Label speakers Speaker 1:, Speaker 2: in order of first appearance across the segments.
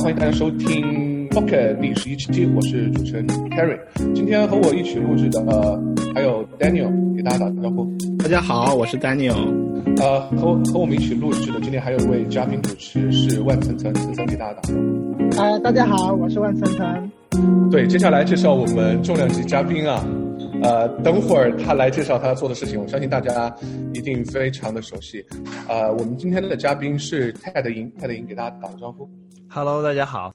Speaker 1: 欢迎大家收听 Pocket 第十一期，我是主持人 Carry。今天和我一起录制的呃还有 Daniel，给大家打个招呼。
Speaker 2: 大家好，我是 Daniel。
Speaker 1: 呃，和和我们一起录制的今天还有一位嘉宾主持是万层层，层层给大家打个招呼。
Speaker 3: 啊，大家好，我是万层层。
Speaker 1: 对，接下来介绍我们重量级嘉宾啊。呃，等会儿他来介绍他做的事情，我相信大家一定非常的熟悉。呃，我们今天的嘉宾是泰德银，泰德银给大家打个招呼。
Speaker 4: Hello，大家好。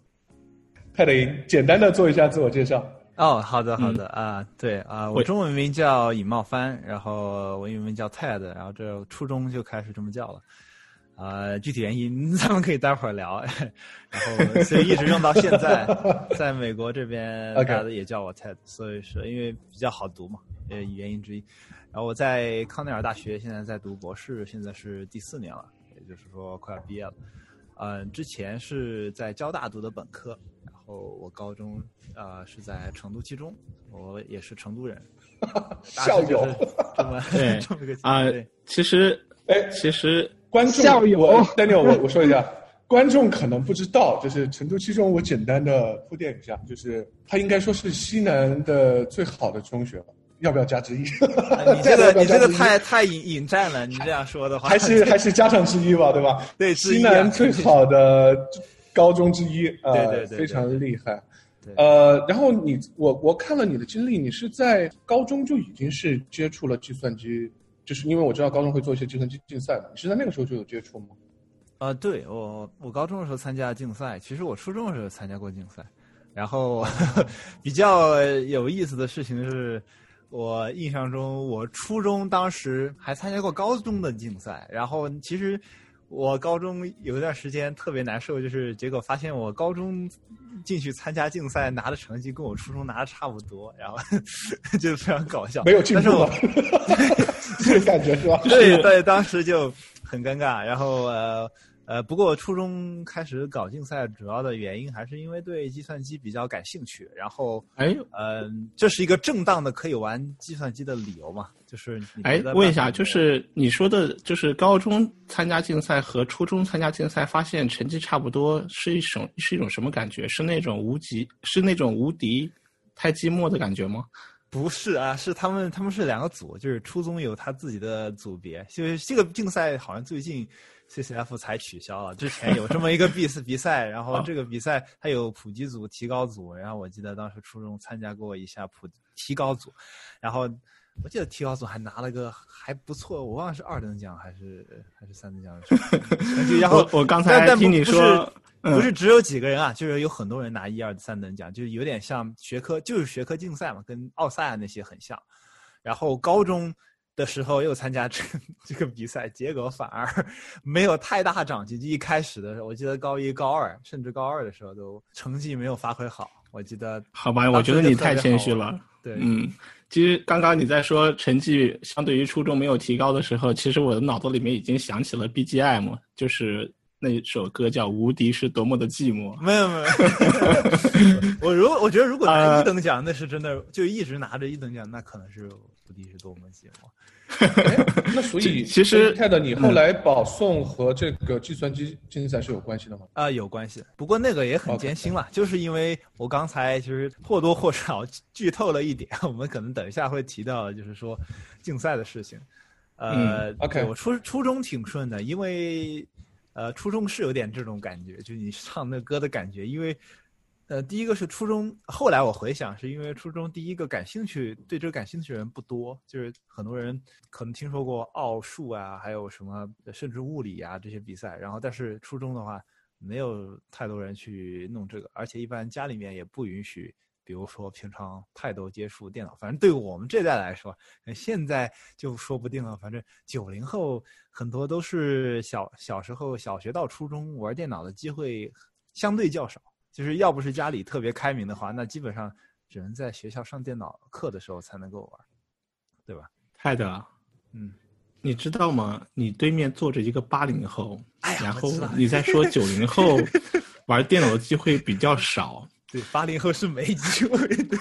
Speaker 1: 泰德银，简单的做一下自我介绍。
Speaker 4: 哦，好的，好的啊，对啊，我中文名叫尹茂帆，然后我英文名叫 Ted，然后这初中就开始这么叫了。啊，具体原因咱们可以待会儿聊。然后所以一直用到现在，在美国这边大家也叫我 Ted，所以说因为比较好读嘛，呃，原因之一。然后我在康奈尔大学现在在读博士，现在是第四年了，也就是说快要毕业了。嗯，之前是在交大读的本科，然后我高中啊是在成都七中，我也是成都人。
Speaker 1: 校友，
Speaker 4: 这么
Speaker 2: 对
Speaker 4: 这么个
Speaker 2: 啊，其实
Speaker 1: 哎，
Speaker 2: 其实。
Speaker 1: 观众，我 Daniel，我我说一下，观众可能不知道，就是成都七中，我简单的铺垫一下，就是它应该说是西南的最好的中学了，要不要加之一？
Speaker 4: 你这个 你这个太太引引战了，你这样说的话，
Speaker 1: 还是还是加上之一吧，对吧？
Speaker 4: 对，
Speaker 1: 西南最好的高中之一，
Speaker 4: 对对对，
Speaker 1: 非常厉害。呃，然后你我我看了你的经历，你是在高中就已经是接触了计算机。就是因为我知道高中会做一些计算机竞赛嘛，你是在那个时候就有接触吗？
Speaker 4: 啊，对我我高中的时候参加竞赛，其实我初中的时候参加过竞赛，然后比较有意思的事情是，我印象中我初中当时还参加过高中的竞赛，然后其实。我高中有一段时间特别难受，就是结果发现我高中进去参加竞赛拿的成绩跟我初中拿的差不多，然后 就非常搞笑。
Speaker 1: 没有进步，这个感觉是吧？
Speaker 4: 对对，当时就很尴尬。然后呃。呃，不过初中开始搞竞赛，主要的原因还是因为对计算机比较感兴趣。然后，
Speaker 2: 哎，
Speaker 4: 嗯，这是一个正当的可以玩计算机的理由嘛？就是，
Speaker 2: 哎，问一下，就是你说的，就是高中参加竞赛和初中参加竞赛，发现成绩差不多，是一种是一种什么感觉？是那种无极，是那种无敌太寂寞的感觉吗？
Speaker 4: 不是啊，是他们他们是两个组，就是初中有他自己的组别，就是这个竞赛好像最近。CCF 才取消了，之前有这么一个 比赛比赛，然后这个比赛它有普及组、提高组，然后我记得当时初中参加过一下普提高组，然后我记得提高组还拿了个还不错，我忘了是二等奖还是还是三等奖。然后
Speaker 2: 我刚才听你说，
Speaker 4: 不是只有几个人啊，就是有很多人拿一二三等奖，就是有点像学科，就是学科竞赛嘛，跟奥赛啊那些很像。然后高中。的时候又参加这 这个比赛，结果反而 没有太大长进。就一开始的时候，我记得高一、高二，甚至高二的时候都成绩没有发挥好。我记得
Speaker 2: 好吧，我觉得你太谦虚了。
Speaker 4: 对，
Speaker 2: 嗯，其实刚刚你在说成绩相对于初中没有提高的时候，其实我的脑子里面已经想起了 BGM，就是那首歌叫《无敌是多么的寂寞》。
Speaker 4: 没有没有，我如果我觉得如果拿一等奖，那是真的就一直拿着一等奖，那可能是无敌是多么寂寞。
Speaker 1: 那所以
Speaker 2: 其实
Speaker 1: 泰德，你后来保送和这个计算机竞赛是有关系的吗？
Speaker 4: 啊，有关系。不过那个也很艰辛了，就是因为我刚才其实或多或少剧透了一点，我们可能等一下会提到，就是说竞赛的事情。呃
Speaker 1: ，OK，
Speaker 4: 我初初中挺顺的，因为呃初中是有点这种感觉，就你唱那歌的感觉，因为。呃，第一个是初中，后来我回想，是因为初中第一个感兴趣，对这个感兴趣的人不多，就是很多人可能听说过奥数啊，还有什么甚至物理啊这些比赛，然后但是初中的话，没有太多人去弄这个，而且一般家里面也不允许，比如说平常太多接触电脑，反正对我们这代来说，现在就说不定了，反正九零后很多都是小小时候小学到初中玩电脑的机会相对较少。就是要不是家里特别开明的话，那基本上只能在学校上电脑课的时候才能够玩，对吧？
Speaker 2: 泰德，嗯，你知道吗？你对面坐着一个八零后，然后你在说九零后 玩电脑的机会比较少。
Speaker 4: 对，八零后是没机会的。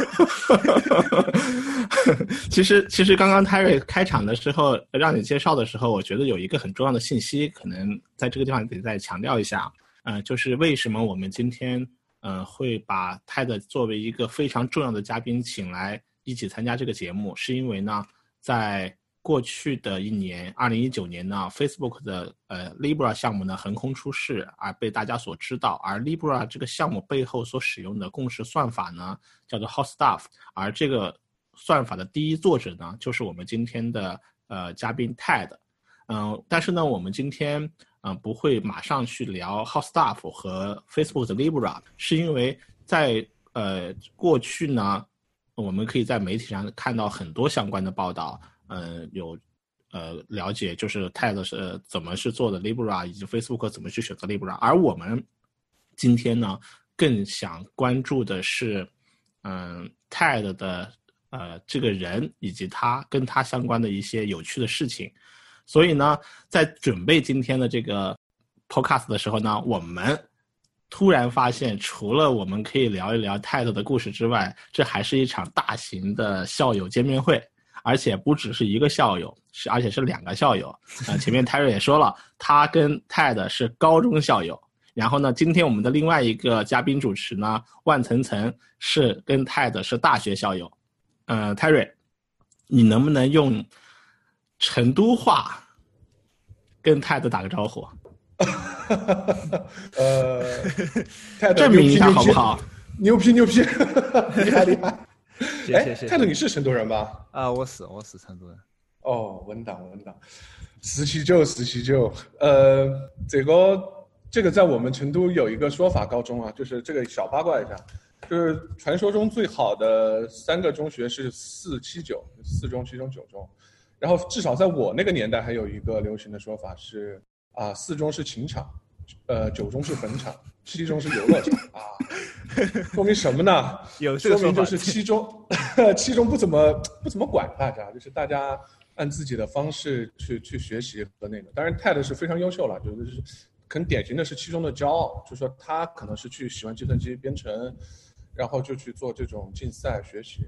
Speaker 2: 其实，其实刚刚泰瑞开场的时候让你介绍的时候，我觉得有一个很重要的信息，可能在这个地方得再强调一下。呃，就是为什么我们今天呃会把泰德作为一个非常重要的嘉宾请来一起参加这个节目，是因为呢，在过去的一年，二零一九年呢，Facebook 的呃 Libra 项目呢横空出世，而被大家所知道。而 Libra 这个项目背后所使用的共识算法呢，叫做 Hotstuff，而这个算法的第一作者呢，就是我们今天的呃嘉宾 Ted。嗯，但是呢，我们今天嗯不会马上去聊 Hotstuff 和 Facebook 的 Libra，是因为在呃过去呢，我们可以在媒体上看到很多相关的报道。嗯，有，呃，了解就是 TED 是怎么是做的 Libra，以及 Facebook 怎么去选择 Libra。而我们今天呢，更想关注的是，嗯，TED 的呃这个人以及他跟他相关的一些有趣的事情。所以呢，在准备今天的这个 Podcast 的时候呢，我们突然发现，除了我们可以聊一聊 TED 的故事之外，这还是一场大型的校友见面会。而且不只是一个校友，是而且是两个校友。啊，前面泰瑞也说了，他跟泰的是高中校友。然后呢，今天我们的另外一个嘉宾主持呢，万层层是跟泰的是大学校友。呃，泰瑞，你能不能用成都话跟泰的打个招呼？
Speaker 1: 呃，
Speaker 2: 证明一下好不好？
Speaker 1: 牛皮牛皮，厉害厉害。
Speaker 4: 哎，
Speaker 1: 泰德，你是成都人吧？
Speaker 4: 啊，我是，我是成都人。
Speaker 1: 哦，稳当稳当，四七九四七九。呃，这个这个在我们成都有一个说法，高中啊，就是这个小八卦一下，就是传说中最好的三个中学是四七九，四中、七中、九中。然后至少在我那个年代，还有一个流行的说法是啊，四中是情场，呃，九中是坟场，七中是游乐场啊。说明什么呢？
Speaker 4: 有
Speaker 1: 说明就是七中，七中不怎么不怎么管大家，就是大家按自己的方式去去学习和那个。当然，Ted 是非常优秀了，就是很典型的是七中的骄傲，就是说他可能是去喜欢计算机编程，然后就去做这种竞赛学习。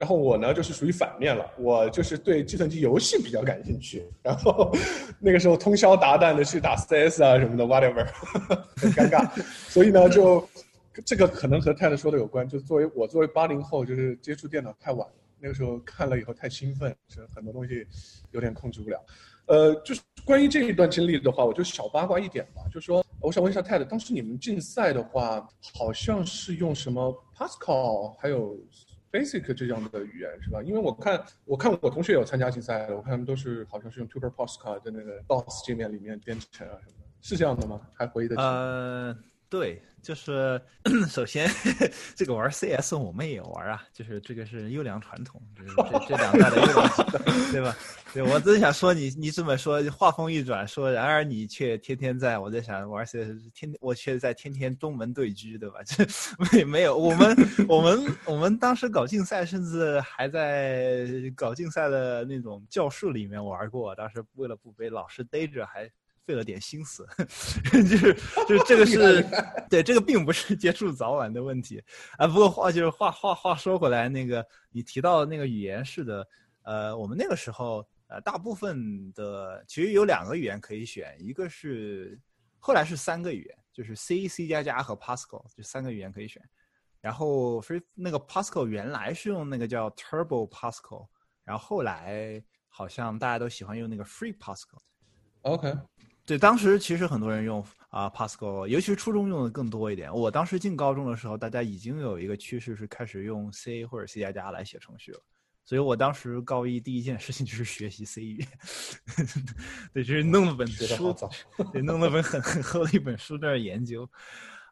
Speaker 1: 然后我呢，就是属于反面了，我就是对计算机游戏比较感兴趣，然后那个时候通宵达旦的去打 CS 啊什么的，whatever，很尴尬，所以呢就。这个可能和泰德说的有关，就作为我作为八零后，就是接触电脑太晚了，那个时候看了以后太兴奋，是很多东西有点控制不了。呃，就是关于这一段经历的话，我就小八卦一点吧，就说我想问一下泰德，当时你们竞赛的话，好像是用什么 Pascal 还有 Basic 这样的语言是吧？因为我看我看我同学有参加竞赛的，我看他们都是好像是用 t u p e r Pascal 的那个 DOS 界面里面编程啊什么的，是这样的吗？还回忆得起？
Speaker 4: 呃，对。就是 首先，这个玩 CS 我们也玩啊，就是这个是优良传统，就是这这两代的优良，对吧？对我真想说你，你这么说，话锋一转，说然而你却天天在，我在想玩 CS，天我却在天天东门对狙，对吧？这没没有，我们我们我们当时搞竞赛，甚至还在搞竞赛的那种教室里面玩过，当时为了不被老师逮着，还。费了点心思，就是就是这个 是对这个并不是接触早晚的问题啊。不过话就是话话话说回来，那个你提到那个语言是的，呃，我们那个时候呃大部分的其实有两个语言可以选，一个是后来是三个语言，就是 C、C 加加和 Pascal 这三个语言可以选。然后是那个 Pascal 原来是用那个叫 Turbo Pascal，然后后来好像大家都喜欢用那个 Free Pascal。
Speaker 1: OK。
Speaker 4: 对，当时其实很多人用啊 Pascal，尤其是初中用的更多一点。我当时进高中的时候，大家已经有一个趋势是开始用 C 或者 C 加加来写程序了。所以我当时高一第一件事情就是学习 C 语言，对，就是弄了本书，对，弄了本很很厚的一本书在那研究。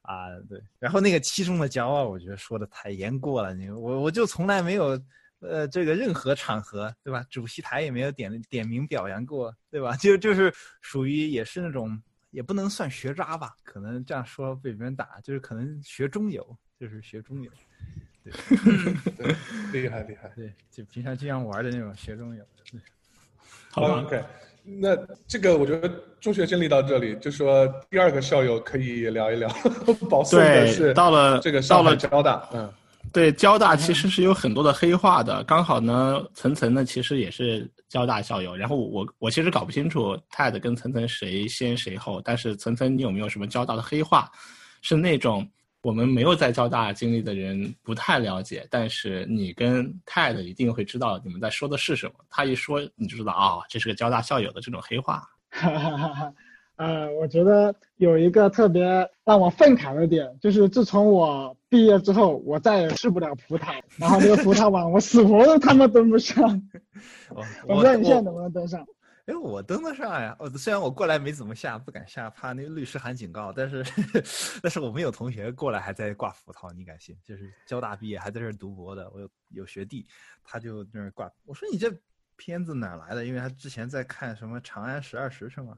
Speaker 4: 啊，对。然后那个七中的骄傲，我觉得说的太言过了。你我我就从来没有。呃，这个任何场合，对吧？主席台也没有点点名表扬过，对吧？就就是属于也是那种，也不能算学渣吧，可能这样说被别人打，就是可能学中游，就是学中游，
Speaker 1: 对，厉害厉害，
Speaker 4: 对，就平常经常玩的那种学中游。
Speaker 1: 对 好，OK，那这个我觉得中学经历到这里，就说第二个校友可以聊一聊，保送的是
Speaker 2: 到了
Speaker 1: 这个
Speaker 2: 到了
Speaker 1: 交大，嗯。
Speaker 2: 对，交大其实是有很多的黑话的。刚好呢，层层呢其实也是交大校友。然后我我其实搞不清楚 TED 跟层层谁先谁后。但是层层，你有没有什么交大的黑话？是那种我们没有在交大经历的人不太了解，但是你跟 TED 一定会知道你们在说的是什么。他一说你就知道啊，这是个交大校友的这种黑话。
Speaker 3: 哈哈哈哈。呃，我觉得有一个特别让我愤慨的点，就是自从我毕业之后，我再也吃不了葡萄，然后那个葡萄网我死活都他妈登不上。我不知道你现在能不能登上？
Speaker 4: 哎，我登得上呀！我虽然我过来没怎么下，不敢下，怕那个律师函警告，但是 但是我们有同学过来还在挂葡萄，你敢信？就是交大毕业还在这儿读博的，我有有学弟，他就在那儿挂。我说你这片子哪来的？因为他之前在看什么《长安十二时辰》嘛。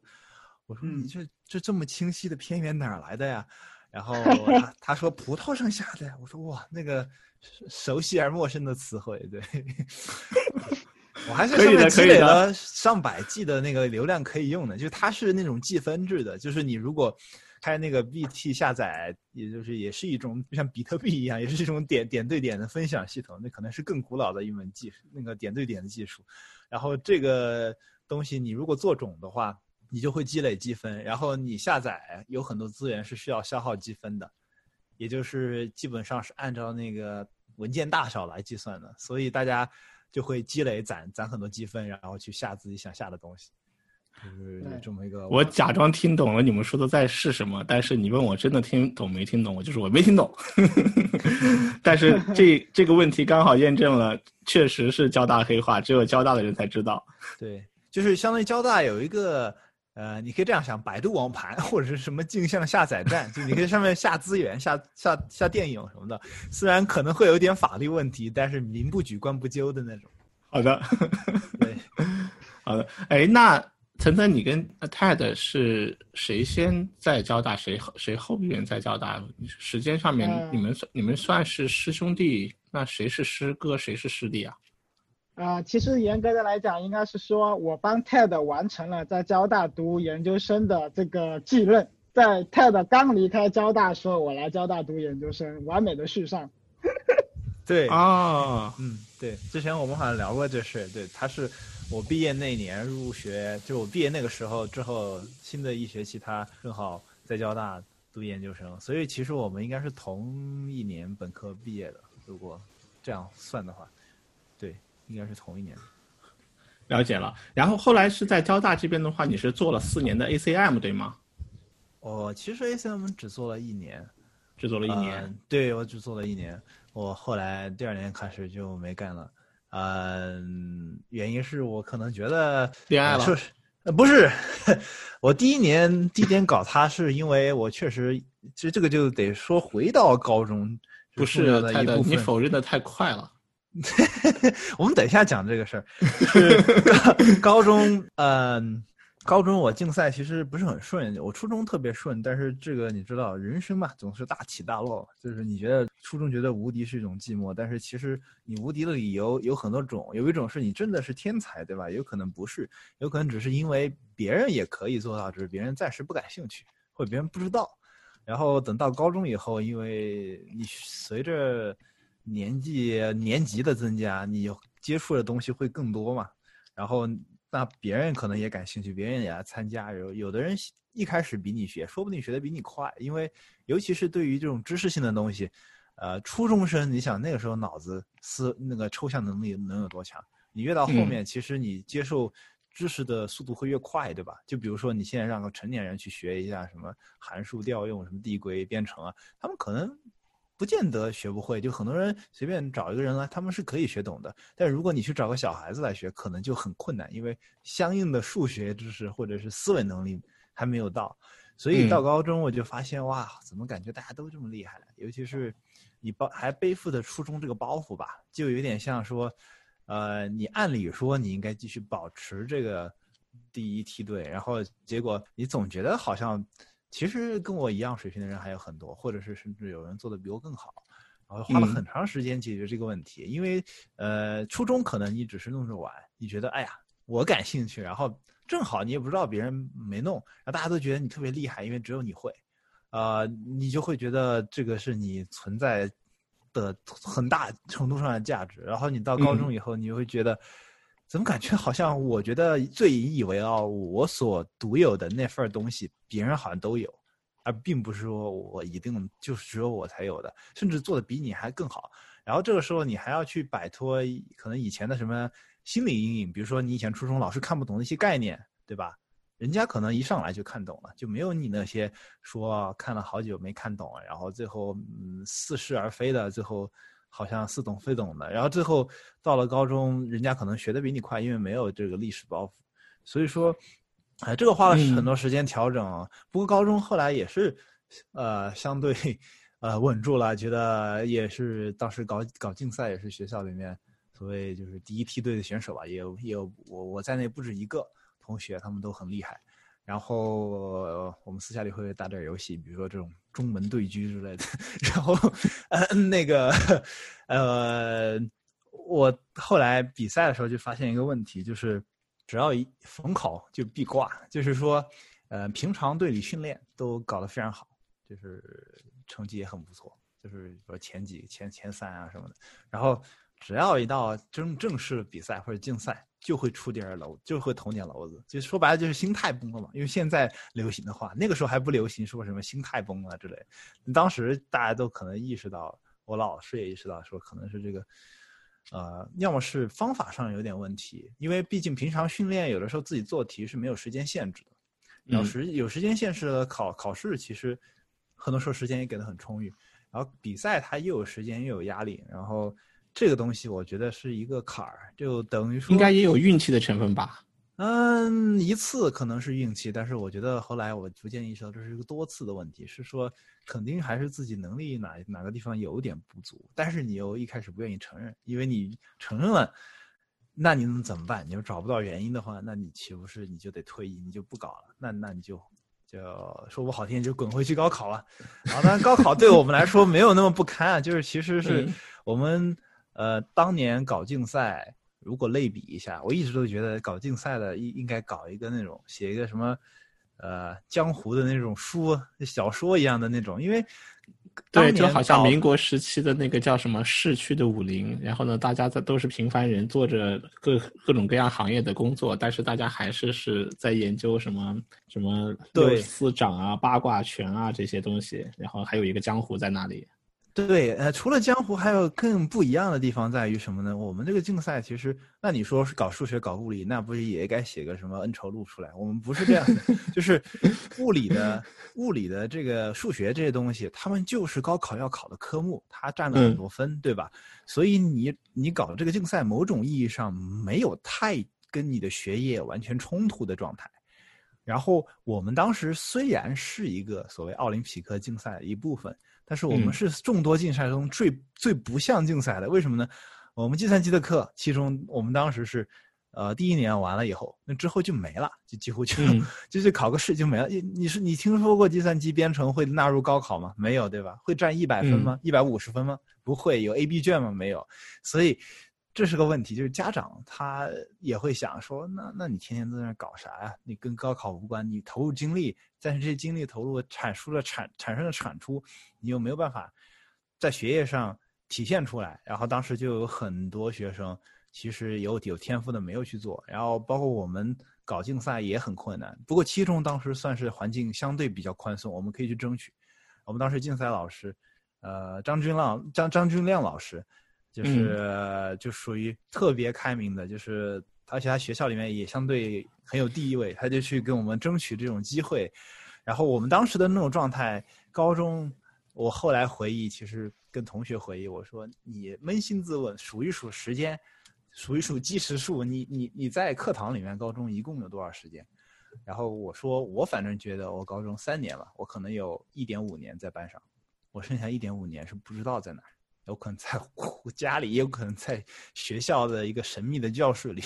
Speaker 4: 我说你这这这么清晰的片源哪来的呀？然后 他他说葡萄上下的。我说哇，那个熟悉而陌生的词汇，对 我还是上面积累了上百 G 的那个流量可以用的。就是它是那种计分制的，就是你如果开那个 BT 下载，也就是也是一种就像比特币一样，也是一种点点对点的分享系统。那可能是更古老的一门技术，那个点对点的技术。然后这个东西你如果做种的话。你就会积累积分，然后你下载有很多资源是需要消耗积分的，也就是基本上是按照那个文件大小来计算的，所以大家就会积累攒攒很多积分，然后去下自己想下的东西，就是这么一个。
Speaker 2: 我假装听懂了你们说的在是什么，但是你问我真的听懂没听懂，我就是我没听懂。但是这 这个问题刚好验证了，确实是交大黑话，只有交大的人才知道。
Speaker 4: 对，就是相当于交大有一个。呃，你可以这样想，百度网盘 或者是什么镜像下载站，就你可以上面下资源、下下下电影什么的。虽然可能会有点法律问题，但是民不举，官不究的那种。
Speaker 2: 好的，
Speaker 4: 对，
Speaker 2: 好的。哎，那腾腾，你跟 TED 是谁先在交大，谁后谁后边在交大？时间上面，你们你们算是师兄弟？那谁是师哥，谁是师弟啊？
Speaker 3: 啊，其实严格的来讲，应该是说我帮 TED 完成了在交大读研究生的这个继任。在 TED 刚离开交大时候，我来交大读研究生，完美的续上。
Speaker 4: 对
Speaker 2: 啊，
Speaker 4: 嗯，对，之前我们好像聊过这事。对，他是我毕业那年入学，就我毕业那个时候之后，新的一学期他正好在交大读研究生，所以其实我们应该是同一年本科毕业的，如果这样算的话。应该是同一年，
Speaker 2: 了解了。然后后来是在交大这边的话，你是做了四年的 ACM 对吗？
Speaker 4: 我其实 ACM 只做了一年，
Speaker 2: 只做了一年。
Speaker 4: 对，我只做了一年。我后来第二年开始就没干了。嗯，原因是我可能觉得
Speaker 2: 恋爱了，
Speaker 4: 呃，不是。我第一年第一年搞它，是因为我确实，其实这个就得说回到高中，
Speaker 2: 不是太的，你否认的太快了。
Speaker 4: 我们等一下讲这个事儿。是高中，嗯，高中我竞赛其实不是很顺，我初中特别顺。但是这个你知道，人生嘛，总是大起大落。就是你觉得初中觉得无敌是一种寂寞，但是其实你无敌的理由有很多种。有一种是你真的是天才，对吧？有可能不是，有可能只是因为别人也可以做到，只是别人暂时不感兴趣，或者别人不知道。然后等到高中以后，因为你随着年纪年级的增加，你接触的东西会更多嘛？然后那别人可能也感兴趣，别人也来参加。有有的人一开始比你学，说不定学的比你快，因为尤其是对于这种知识性的东西，呃，初中生，你想那个时候脑子思那个抽象能力能有多强？你越到后面，其实你接受知识的速度会越快，对吧？就比如说你现在让个成年人去学一下什么函数调用、什么递归编程啊，他们可能。不见得学不会，就很多人随便找一个人来，他们是可以学懂的。但如果你去找个小孩子来学，可能就很困难，因为相应的数学知识或者是思维能力还没有到。所以到高中我就发现，哇，怎么感觉大家都这么厉害？尤其是你包还背负着初中这个包袱吧，就有点像说，呃，你按理说你应该继续保持这个第一梯队，然后结果你总觉得好像。其实跟我一样水平的人还有很多，或者是甚至有人做的比我更好，然后花了很长时间解决这个问题。因为呃，初中可能你只是弄着玩，你觉得哎呀我感兴趣，然后正好你也不知道别人没弄，然后大家都觉得你特别厉害，因为只有你会，呃，你就会觉得这个是你存在的很大程度上的价值。然后你到高中以后，你就会觉得，怎么感觉好像我觉得最引以为傲，我所独有的那份东西，别人好像都有，而并不是说我一定就是只有我才有的，甚至做的比你还更好。然后这个时候，你还要去摆脱可能以前的什么心理阴影，比如说你以前初中老师看不懂的一些概念，对吧？人家可能一上来就看懂了，就没有你那些说看了好久没看懂，然后最后嗯似是而非的，最后好像似懂非懂的，然后最后到了高中，人家可能学的比你快，因为没有这个历史包袱，所以说，哎，这个花了很多时间调整。不过高中后来也是，呃，相对呃稳住了，觉得也是当时搞搞竞赛也是学校里面所谓就是第一梯队的选手吧，也有也有我我在内不止一个。同学他们都很厉害，然后我们私下里会打点游戏，比如说这种中门对狙之类的。然后，呃，那个，呃，我后来比赛的时候就发现一个问题，就是只要一逢考就必挂，就是说，呃，平常队里训练都搞得非常好，就是成绩也很不错，就是说前几前前三啊什么的。然后只要一到正正式比赛或者竞赛。就会出点篓，就会捅点篓子，就说白了就是心态崩了嘛。因为现在流行的话，那个时候还不流行说什么心态崩了之类。当时大家都可能意识到，我老师也意识到说可能是这个，呃，要么是方法上有点问题，因为毕竟平常训练有的时候自己做题是没有时间限制的，有时有时间限制的考考试其实很多时候时间也给的很充裕，然后比赛它又有时间又有压力，然后。这个东西我觉得是一个坎儿，就等于说
Speaker 2: 应该也有运气的成分吧。
Speaker 4: 嗯，一次可能是运气，但是我觉得后来我逐渐意识到这是一个多次的问题，是说肯定还是自己能力哪哪个地方有点不足，但是你又一开始不愿意承认，因为你承认了，那你能怎么办？你又找不到原因的话，那你岂不是你就得退役，你就不搞了？那那你就就说不好听，就滚回去高考了。啊，当然高考对我们来说没有那么不堪啊，就是其实是我们。呃，当年搞竞赛，如果类比一下，我一直都觉得搞竞赛的应应该搞一个那种写一个什么，呃，江湖的那种书小说一样的那种，因为
Speaker 2: 对，就好像民国时期的那个叫什么市区的武林，然后呢，大家在都是平凡人，做着各各种各样行业的工作，但是大家还是是在研究什么什么
Speaker 4: 对
Speaker 2: 司掌啊、八卦拳啊这些东西，然后还有一个江湖在那里。
Speaker 4: 对，呃，除了江湖，还有更不一样的地方在于什么呢？我们这个竞赛其实，那你说是搞数学、搞物理，那不是也该写个什么恩仇录出来？我们不是这样的，就是物理的、物理的这个数学这些东西，他们就是高考要考的科目，它占了很多分，对吧？所以你你搞这个竞赛，某种意义上没有太跟你的学业完全冲突的状态。然后我们当时虽然是一个所谓奥林匹克竞赛的一部分。但是我们是众多竞赛中最最不像竞赛的，为什么呢？我们计算机的课，其中我们当时是，呃，第一年完了以后，那之后就没了，就几乎就 就是考个试就没了。你你是你听说过计算机编程会纳入高考吗？没有，对吧？会占一百分吗？一百五十分吗？不会有 A B 卷吗？没有，所以。这是个问题，就是家长他也会想说，那那你天天在那搞啥呀？你跟高考无关，你投入精力，但是这些精力投入产出了产产生的产出，你又没有办法在学业上体现出来。然后当时就有很多学生其实有有天赋的没有去做，然后包括我们搞竞赛也很困难。不过七中当时算是环境相对比较宽松，我们可以去争取。我们当时竞赛老师，呃，张军亮张张军亮老师。就是就属于特别开明的，就是而且他学校里面也相对很有地位，他就去给我们争取这种机会。然后我们当时的那种状态，高中我后来回忆，其实跟同学回忆，我说你扪心自问，数一数时间，数一数计时数，你你你在课堂里面高中一共有多少时间？然后我说我反正觉得我高中三年了，我可能有一点五年在班上，我剩下一点五年是不知道在哪儿。有可能在 家里，也有可能在学校的一个神秘的教室里。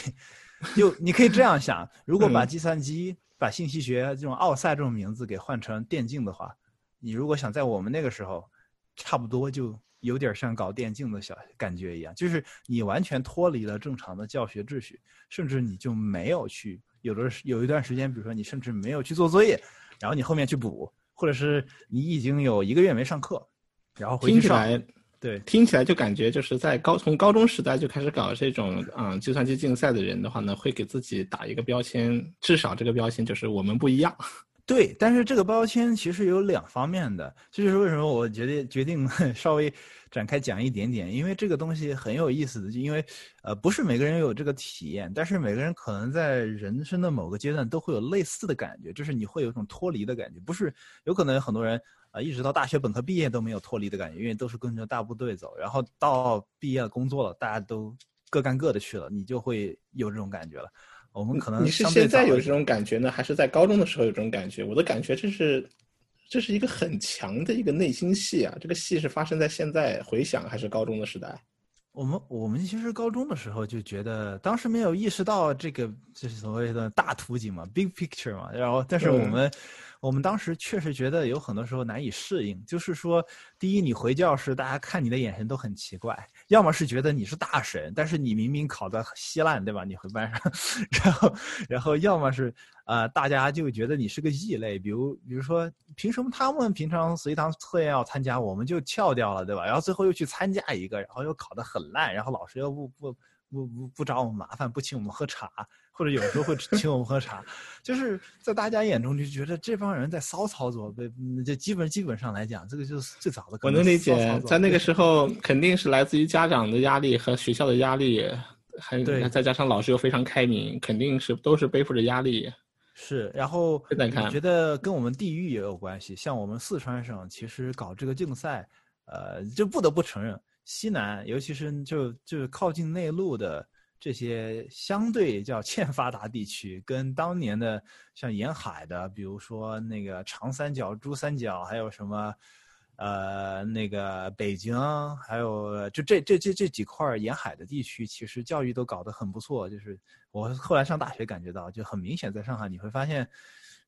Speaker 4: 就你可以这样想：如果把计算机、把信息学这种奥赛这种名字给换成电竞的话，你如果想在我们那个时候，差不多就有点像搞电竞的小感觉一样，就是你完全脱离了正常的教学秩序，甚至你就没有去有的有一段时间，比如说你甚至没有去做作业，然后你后面去补，或者是你已经有一个月没上课，然后回去上。对，
Speaker 2: 听起来就感觉就是在高从高中时代就开始搞这种啊、计算机竞赛的人的话呢，会给自己打一个标签，至少这个标签就是我们不一样。
Speaker 4: 对，但是这个标签其实有两方面的，这就是为什么我决定决定 稍微展开讲一点点，因为这个东西很有意思的，就因为呃不是每个人有这个体验，但是每个人可能在人生的某个阶段都会有类似的感觉，就是你会有一种脱离的感觉，不是有可能很多人啊、呃一直到大学本科毕业都没有脱离的感觉，因为都是跟着大部队走，然后到毕业了工作了，大家都各干各的去了，你就会有这种感觉了。我们可能
Speaker 2: 你是现在有这种感觉呢，还是在高中的时候有这种感觉？我的感觉这是，这是一个很强的一个内心戏啊！这个戏是发生在现在回想还是高中的时代？
Speaker 4: 我们我们其实高中的时候就觉得，当时没有意识到这个就是所谓的大图景嘛，big picture 嘛。然后，但是我
Speaker 2: 嗯
Speaker 4: 们、我们当时确实觉得有很多时候难以适应，就是说，第一，你回教室，大家看你的眼神都很奇怪，要么是觉得你是大神，但是你明明考得稀烂，对吧？你回班上，然后然后要么是呃，大家就觉得你是个异类，比如比如说，凭什么他们平常随堂测验要参加，我们就翘掉了，对吧？然后最后又去参加一个，然后又考得很烂，然后老师又不不不不不找我们麻烦，不请我们喝茶，或者有时候会请我们喝茶，就是在大家眼中就觉得这帮人在骚操作，被嗯这基本基本上来讲，这个就是最早的可
Speaker 2: 我能理解，在那个时候肯定是来自于家长的压力和学校的压力，还
Speaker 4: 对
Speaker 2: 再加上老师又非常开明，肯定是都是背负着压力。
Speaker 4: 是，然后我觉得跟我们地域也有关系。像我们四川省，其实搞这个竞赛，呃，就不得不承认，西南，尤其是就就是靠近内陆的这些相对较欠发达地区，跟当年的像沿海的，比如说那个长三角、珠三角，还有什么。呃，那个北京，还有就这这这这几块沿海的地区，其实教育都搞得很不错。就是我后来上大学感觉到，就很明显，在上海你会发现，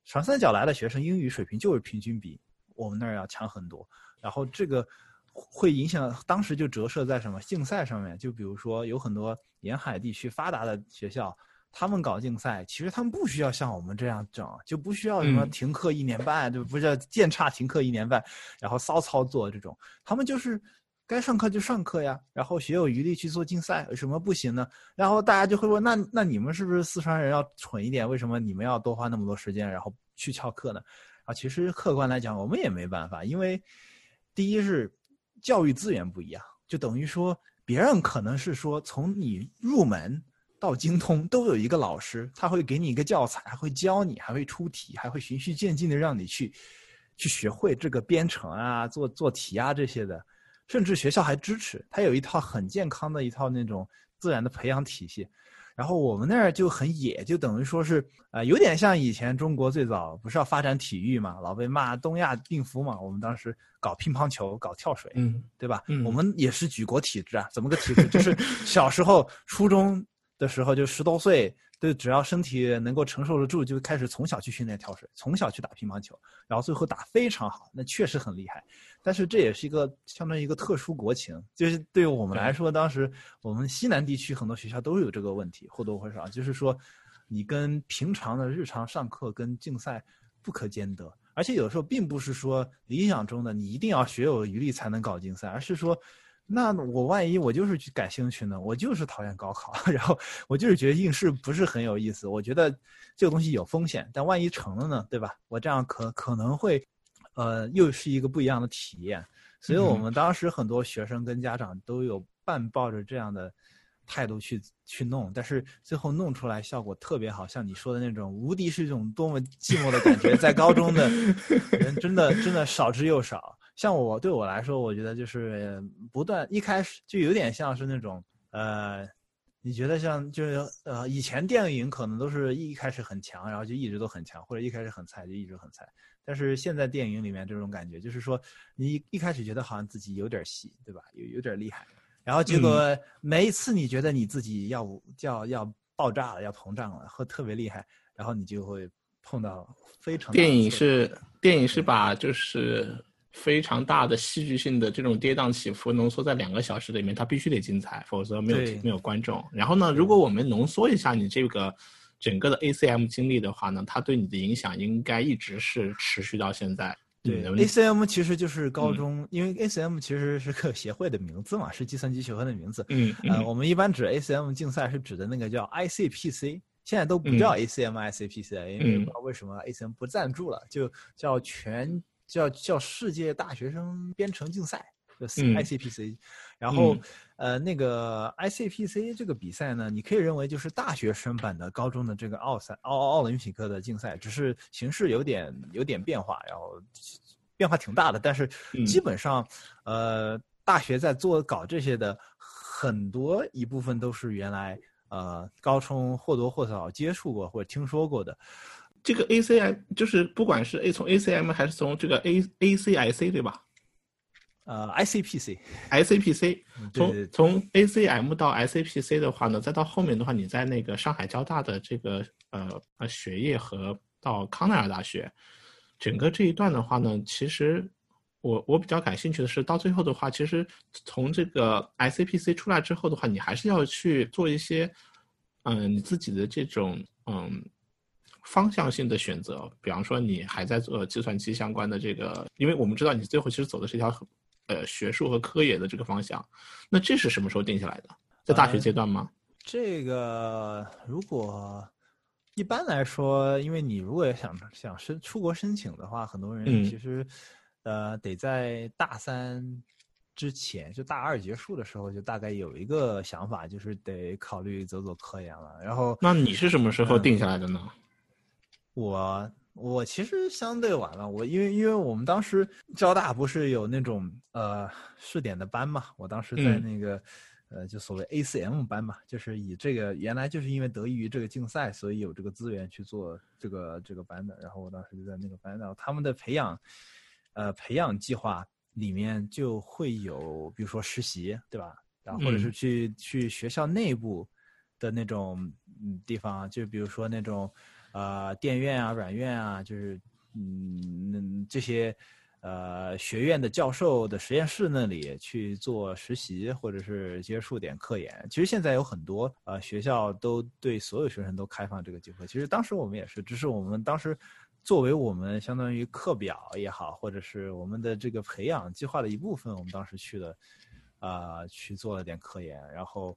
Speaker 4: 长三角来的学生英语水平就是平均比我们那儿要强很多。然后这个会影响，当时就折射在什么竞赛上面，就比如说有很多沿海地区发达的学校。他们搞竞赛，其实他们不需要像我们这样整，就不需要什么
Speaker 2: 嗯
Speaker 4: 停课一年半，就不叫见差停课一年半，然后骚操作这种，他们就是该上课就上课呀，然后学有余力去做竞赛，有什么不行呢？然后大家就会问，那那你们是不是四川人要蠢一点？为什么你们要多花那么多时间，然后去翘课呢？啊，其实客观来讲，我们也没办法，因为第一是教育资源不一样，就等于说别人可能是说从你入门。到精通都有一个老师，他会给你一个教材，还会教你，还会出题，还会循序渐进的让你去去学会这个编程啊、做做题啊这些的，甚至学校还支持，他有一套很健康的一套那种自然的培养体系。然后我们那儿就很野，就等于说是啊、呃，有点像以前中国最早不是要发展体育嘛，老被骂东亚病夫嘛。我们当时搞乒乓球、搞跳水，
Speaker 2: 嗯，
Speaker 4: 对吧？
Speaker 2: 嗯
Speaker 4: 我们也是举国体制啊，怎么个体制？就是小时候初中。的时候就十多岁，对，只要身体能够承受得住，就开始从小去训练跳水，从小去打乒乓球，然后最后打非常好，那确实很厉害。但是这也是一个相当于一个特殊国情，就是对于我们来说，当时我们西南地区很多学校都有这个问题，或多或少，就是说你跟平常的日常上课跟竞赛不可兼得，而且有时候并不是说理想中的你一定要学有余力才能搞竞赛，而是说。那我万一我就是去感兴趣呢？我就是讨厌高考，然后我就是觉得应试不是很有意思。我觉得这个东西有风险，但万一成了呢，对吧？我这样可可能会，呃，又是一个不一样的体验。所以我们当时很多学生跟家长都有半抱着这样的态度去去弄，但是最后弄出来效果特别好，像你说的那种无敌是一种多么寂寞的感觉，在高中的人真的真的少之又少。像我对我来说，我觉得就是不断一开始就有点像是那种呃，你觉得像就是呃，以前电影可能都是一开始很强，然后就一直都很强，或者一开始很菜就一直很菜。但是现在电影里面这种感觉，就是说你一开始觉得好像自己有点戏，对吧？有有点厉害，然后结果每一次你觉得你自己要要要爆炸了，要膨胀了，或特别厉害，然后你就会碰到非常
Speaker 2: 电影是电影是把就是。非常大的戏剧性的这种跌宕起伏浓缩在两个小时里面，它必须得精彩，否则没有没有观众。然后呢，如果我们浓缩一下你这个整个的 ACM 经历的话呢，它对你的影响应该一直是持续到现在。
Speaker 4: 对
Speaker 2: 嗯
Speaker 4: ，ACM 其实就是高中，因为 ACM 其实是个协会的名字嘛，是计算机学会的名字。
Speaker 2: 嗯。
Speaker 4: 呃，
Speaker 2: 嗯。
Speaker 4: 我们一般指 ACM 竞赛是指的那个叫 ICPC，现在都不叫 ACM、ICPC 了，因为
Speaker 2: 嗯。
Speaker 4: 不知道为什么 ACM 不赞助了，就叫全叫叫世界大学生编程竞赛，就
Speaker 2: 嗯。
Speaker 4: ICPC。然后
Speaker 2: 嗯。
Speaker 4: 呃，那个 ICPC 这个比赛呢，你可以认为就是大学生版的高中的这个奥赛奥奥林匹克的竞赛，只是形式有点有点变化，然后变化挺大的，但是
Speaker 2: 嗯。
Speaker 4: 基本上，呃，大学在做搞这些的很多一部分都是原来呃高中或多或少接触过或者听说过的，
Speaker 2: 这个 ACM 就是不管是 A 从 ACM 还是从这个 A ACIC 对吧
Speaker 4: 呃
Speaker 2: ，ICPC，？ICPC 从从 ACM 到 ICPC 的话呢，再到后面的话，你在那个上海交大的这个呃呃学业和到康奈尔大学，整个这一段的话呢，其实我我比较感兴趣的是，到最后的话，其实从这个 ICPC 出来之后的话，你还是要去做一些嗯你自己的这种嗯方向性的选择，比方说你还在做计算机相关的这个，因为我们知道你最后其实走的是一条呃学术和科研的这个方向，那这是什么时候定下来的？在大学
Speaker 4: 呃
Speaker 2: 阶段吗？
Speaker 4: 这个如果一般来说，因为你如果想想申出国申请的话，很多人
Speaker 2: 嗯
Speaker 4: 其实、呃得在大三之前，就大二结束的时候，就大概有一个想法，就是得考虑走走科研了。然后
Speaker 2: 那你是什么时候定下来的呢？
Speaker 4: 我我其实相对晚了，我因为因为我们当时交大不是有那种呃试点的班嘛，我当时在
Speaker 2: 嗯
Speaker 4: 那个、呃就所谓 ACM 班嘛，就是以这个原来就是因为得益于这个竞赛，所以有这个资源去做这个这个班的，然后我当时就在那个班，然后他们的培养呃培养计划里面就会有比如说实习，对吧？然后或者是
Speaker 2: 嗯
Speaker 4: 去、去学校内部的那种嗯地方，就比如说那种呃电院啊、软院啊，就是嗯这些呃学院的教授的实验室那里去做实习，或者是接触点科研。其实现在有很多呃学校都对所有学生都开放这个机会。其实当时我们也是，只是我们当时。作为我们相当于课表也好，或者是我们的这个培养计划的一部分，我们当时去了，啊、去做了点科研，然后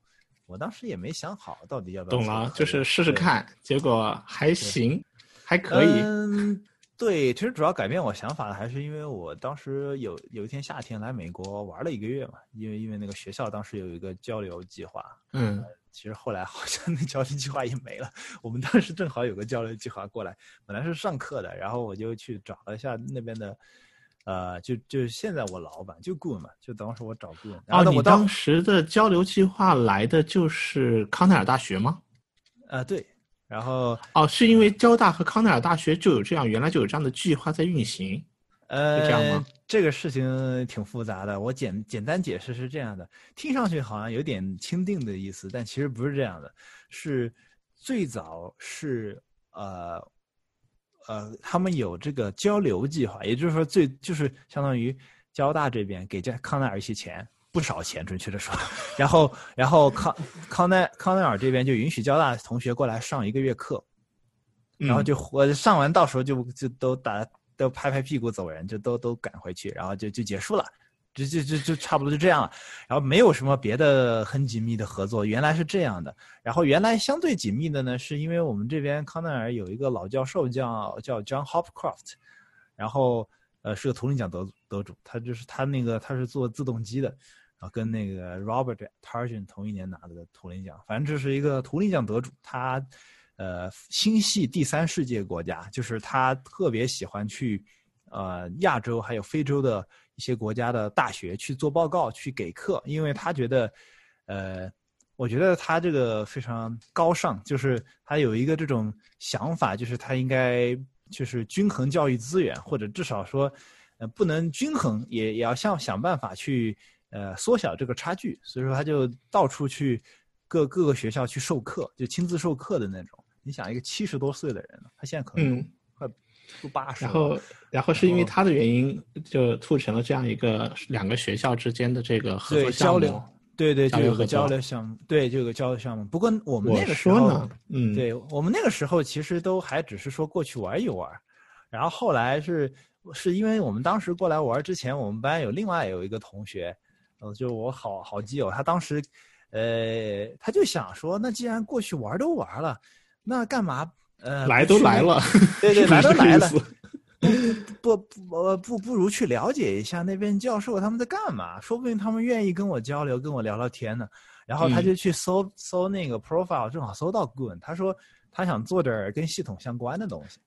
Speaker 4: 我当时也没想好到底要不要
Speaker 2: 懂了，就是试试看，结果还行，还可以。
Speaker 4: 嗯，对，其实主要改变我想法的还是因为我当时有有一天夏天来美国玩了一个月嘛，因为因为那个学校当时有一个交流计划，
Speaker 2: 嗯
Speaker 4: 其实后来好像那交流计划也没了。我们当时正好有个交流计划过来，本来是上课的，然后我就去找了一下那边的，呃，就就现在我老板就顾问嘛，就当时我找顾问。然后
Speaker 2: 哦，
Speaker 4: 我当
Speaker 2: 时的交流计划来的就是康奈尔大学吗？
Speaker 4: 呃对，然后
Speaker 2: 哦，是因为交大和康奈尔大学就有这样，原来就有这样的计划在运行。
Speaker 4: 呃，
Speaker 2: 这样吗
Speaker 4: 这个事情挺复杂的，我简简单解释是这样的，听上去好像有点钦定的意思，但其实不是这样的，是最早是呃呃，他们有这个交流计划，也就是说最就是相当于交大这边给这康奈尔一些钱。不少钱，准确的说，然后，然后康康奈康奈尔这边就允许交大同学过来上一个月课，然后
Speaker 2: 嗯
Speaker 4: 就我上完，到时候就就都打都拍拍屁股走人，就都都赶回去，然后就就结束了，就就就就差不多就这样了。然后没有什么别的很紧密的合作，原来是这样的。然后原来相对紧密的呢，是因为我们这边康奈尔有一个老教授叫叫 John Hopcroft，然后呃是个图灵奖得得主，他就是他那个他是做自动机的。然后跟那个 Robert Targin 同一年拿的图灵奖，反正这是一个图灵奖得主，他呃心系第三世界国家，就是他特别喜欢去呃亚洲还有非洲的一些国家的大学去做报告、去给课，因为他觉得呃，我觉得他这个非常高尚，就是他有一个这种想法，就是他应该就是均衡教育资源，或者至少说呃不能均衡，也也要想想办法去。呃，缩小这个差距，所以说他就到处去各各个学校去授课，就亲自授课的那种。你想，一个七十多岁的人，他现在可能，都八十。
Speaker 2: 然后然后是因为他的原因，就促成了这样一个两个学校之间的这个合作
Speaker 4: 对。交流，对对，就有个
Speaker 2: 交流
Speaker 4: 交流项目，对，就有个交流项目。不过我们那个时候
Speaker 2: 呢，嗯，
Speaker 4: 对我们那个时候其实都还只是说过去玩一玩，然后后来是是因为我们当时过来玩之前，我们班有另外有一个同学，呃，就我好好基友，他当时，呃，他就想说，那既然过去玩都玩了，那干嘛呃
Speaker 2: 来都来了，
Speaker 4: 对对，来都来了。
Speaker 2: 不
Speaker 4: 不不呃不不如去了解一下那边教授他们在干嘛，说不定他们愿意跟我交流，跟我聊聊天呢。然后他就去搜、搜那个 profile，正好搜到 Good，他说他想做点跟系统相关的东西。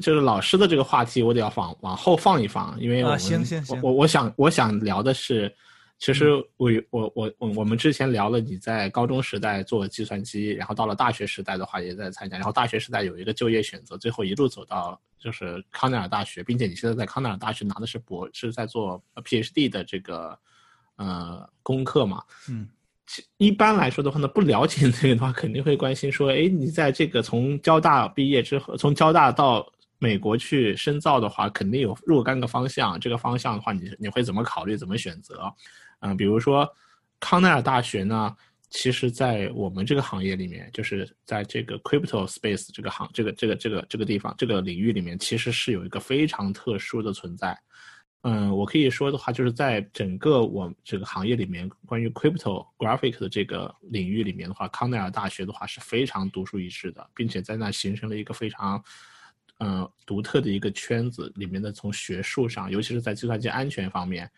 Speaker 2: 就是老师的这个话题，我得要放往后放一放，因为
Speaker 4: 啊
Speaker 2: 们
Speaker 4: 行行行
Speaker 2: 我我我想我想聊的是，其实我我我我我们之前聊了你在高中时代做计算机，然后到了大学时代的话也在参加，然后大学时代有一个就业选择，最后一路走到就是康奈尔大学，并且你现在在康奈尔大学拿的是博是在做呃 PhD 的这个呃功课嘛，
Speaker 4: 嗯
Speaker 2: 其一般来说的话呢，不了解这个的话，肯定会关心说，哎，你在这个从交大毕业之后，从交大到美国去深造的话，肯定有若干个方向。这个方向的话，你你会怎么考虑，怎么选择？嗯、比如说康奈尔大学呢，其实在我们这个行业里面，就是在这个 crypto space 这个行这个这个这个这个地方这个领域里面，其实是有一个非常特殊的存在。嗯，我可以说的话，就是在整个我这个行业里面，关于 cryptographic 的这个领域里面的话，康奈尔大学的话是非常独树一帜的，并且在那形成了一个非常，呃，独特的一个圈子里面的从学术上，尤其是在计算机安全方面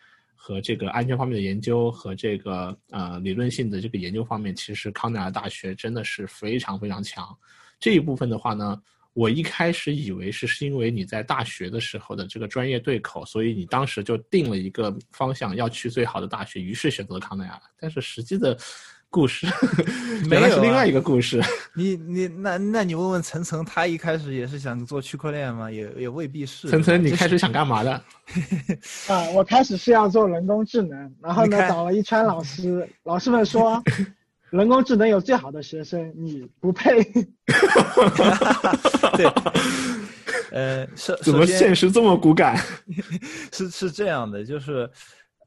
Speaker 2: 和这个安全方面的研究和这个呃理论性的这个研究方面，其实康奈尔大学真的是非常非常强。这一部分的话呢，我一开始以为是是因为你在大学的时候的这个专业对口，所以你当时就定了一个方向要去最好的大学，于是选择了康奈尔。但是实际的故事
Speaker 4: 没有啊
Speaker 2: 原来是另外一个故事。
Speaker 4: 你你那那你问问层层，他一开始也是想做区块链吗？也也未必是。
Speaker 2: 层层，你开始想干嘛的？
Speaker 3: 啊，我开始是要做人工智能，然后呢找了一圈老师，老师们说，人工智能有最好的学生，你不配。
Speaker 4: 对，呃，是
Speaker 2: 怎么现实这么骨感？
Speaker 4: 是是这样的，就是，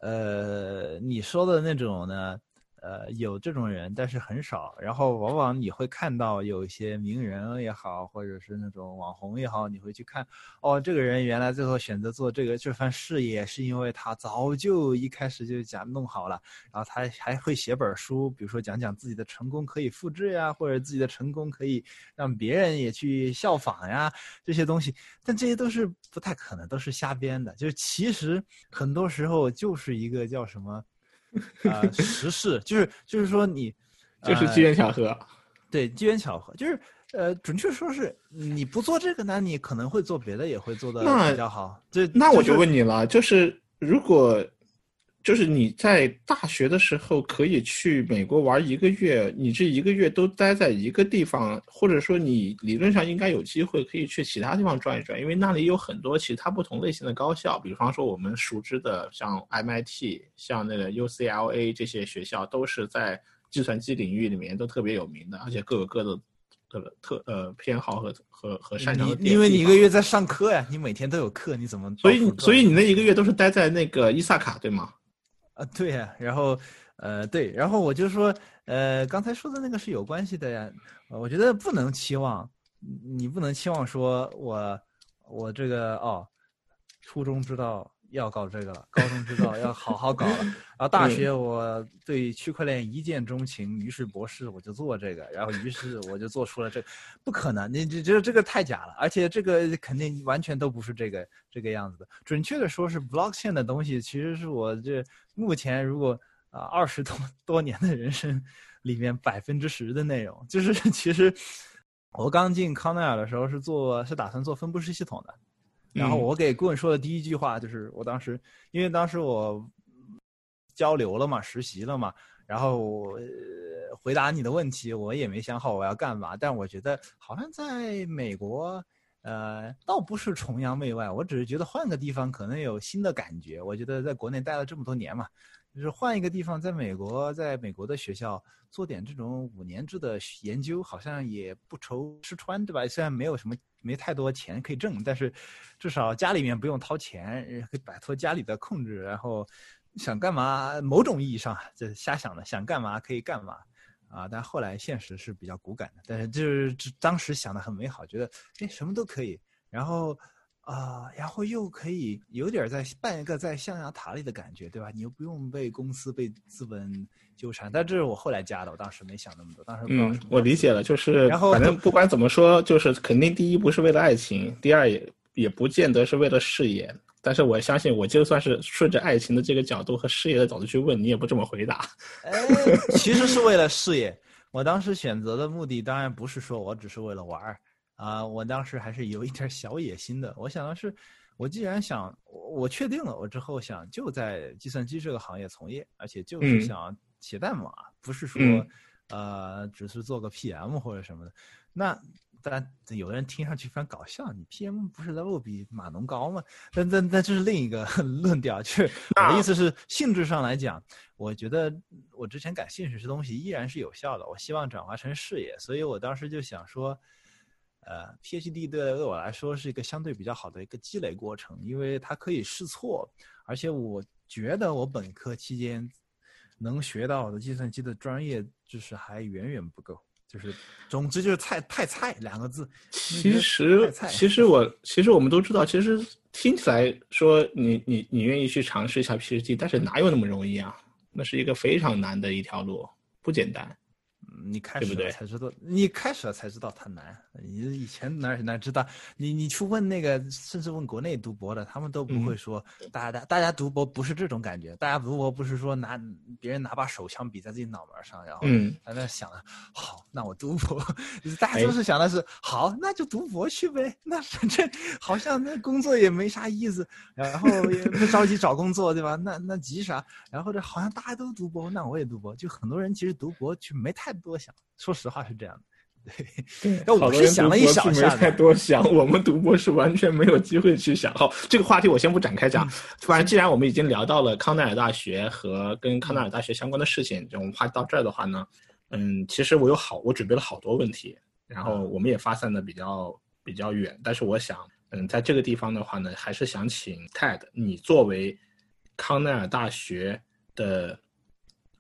Speaker 4: 呃，你说的那种呢，呃，有这种人，但是很少。然后往往你会看到有一些名人也好，或者是那种网红也好，你会去看，哦，这个人原来最后选择做这个这番事业，是因为他早就一开始就讲弄好了，然后他还会写本书，比如说讲讲自己的成功可以复制呀，或者自己的成功可以让别人也去效仿呀，这些东西。但这些都是不太可能，都是瞎编的。就是其实很多时候就是一个叫什么，呃，时事，就是就是说你，呃
Speaker 2: 就是机缘巧合。
Speaker 4: 对，机缘巧合，就是呃，准确说是你不做这个呢，你可能会做别的，也会做的比较好。这
Speaker 2: 那我
Speaker 4: 就
Speaker 2: 就是问你了，就是如果就是你在大学的时候可以去美国玩一个月，你这一个月都待在一个地方，或者说你理论上应该有机会可以去其他地方转一转，因为那里有很多其他不同类型的高校，比方说我们熟知的像 MIT、像那个 UCLA 这些学校，都是在计算机领域里面都特别有名的，而且各有各的的特呃偏好和和和擅长
Speaker 4: 因为你一个月在上课呀，你每天都有课，你怎么
Speaker 2: 所以所以你那一个月都是待在那个伊萨卡对吗？
Speaker 4: 啊，对呀，然后，呃，对，然后我就说，呃，刚才说的那个是有关系的呀。我觉得不能期望，你不能期望说我，我这个哦，初中知道要搞这个了，高中知道要好好搞了，然后大学我对区块链一见钟情，于是博士我就做这个，然后于是我就做出了这个，不可能，你这这这个太假了，而且这个肯定完全都不是这个这个样子的。准确的说是 blockchain 的东西，其实是我这目前如果啊二十多多年的人生里面百分之十的内容，就是其实我刚进康奈尔的时候是做是打算做分布式系统的，然后
Speaker 2: 嗯
Speaker 4: 我给顾问说的第一句话就是我当时因为当时我交流了嘛，实习了嘛，然后回答你的问题，我也没想好我要干嘛，但我觉得好像在美国。呃，倒不是崇洋媚外，我只是觉得换个地方可能有新的感觉。我觉得在国内待了这么多年嘛，就是换一个地方，在美国，在美国的学校做点这种五年制的研究，好像也不愁吃穿，对吧？虽然没有什么没太多钱可以挣，但是至少家里面不用掏钱，可以摆脱家里的控制，然后想干嘛，某种意义上这瞎想的，想干嘛可以干嘛。啊，但后来现实是比较骨感的，但是就是当时想的很美好，觉得哎什么都可以。然后啊、然后又可以有点在办一个在象牙塔里的感觉，对吧？你又不用被公司被资本纠缠，但这是我后来加的，我当时没想那么多，当时
Speaker 2: 嗯，我理解了，就是
Speaker 4: 然后
Speaker 2: 反正不管怎么说，就是肯定第一不是为了爱情，第二也也不见得是为了事业。但是我相信，我就算是顺着爱情的这个角度和事业的角度去问，你也不这么回答。
Speaker 4: 哎，其实是为了事业。我当时选择的目的当然不是说我只是为了玩儿啊、我当时还是有一点小野心的。我想的是，我既然想，我我确定了，我之后想就在计算机这个行业从业，而且就是
Speaker 2: 嗯
Speaker 4: 想写代码，不是说、
Speaker 2: 嗯
Speaker 4: 呃只是做个 PM 或者什么的。那当然，有的人听上去非常搞笑，你 PM 不是 level 比码农高吗？但但但这是另一个 论调，就是 我的意思是，性质上来讲，我觉得我之前感兴趣的东西依然是有效的，我希望转化成事业，所以我当时就想说，呃，PhD 对对我来说是一个相对比较好的一个积累过程，因为它可以试错，而且我觉得我本科期间能学到的计算机的专业知识还远远不够。就是，总之就是菜太菜两个字。
Speaker 2: 其实其实我其实我们都知道，其实听起来说你你你愿意去尝试一下 PhD，但是哪有那么容易啊？那是一个非常难的一条路，不简单。
Speaker 4: 嗯你开始了才知道，你开始了才知道它难。你以前哪哪知道？你你去问那个，甚至问国内读博的，他们都不会说，大家大家读博不是这种感觉，大家读博不是说拿别人拿把手枪比在自己脑门上，然后
Speaker 2: 嗯
Speaker 4: 在那想着，好，那我读博，大家都是想的是，好，那就读博去呗，那反正 好像那工作也没啥意思，然后也不着急找工作，对吧？那那急啥？然后这好像大家都读博，那我也读博，就很多人其实读博就没太多想，说实话是这样的。对，那我是想了一小下
Speaker 2: 没太，多想，我们读博是完全没有机会去想。好，这个话题我先不展开讲。
Speaker 4: 嗯
Speaker 2: 反正既然我们已经聊到了康奈尔大学和跟康奈尔大学相关的事情，就我们话到这儿的话呢，嗯，其实我有好，我准备了好多问题，然后我们也发散的比较比较远，但是我想，嗯，在这个地方的话呢，还是想请 Ted，你作为康奈尔大学的。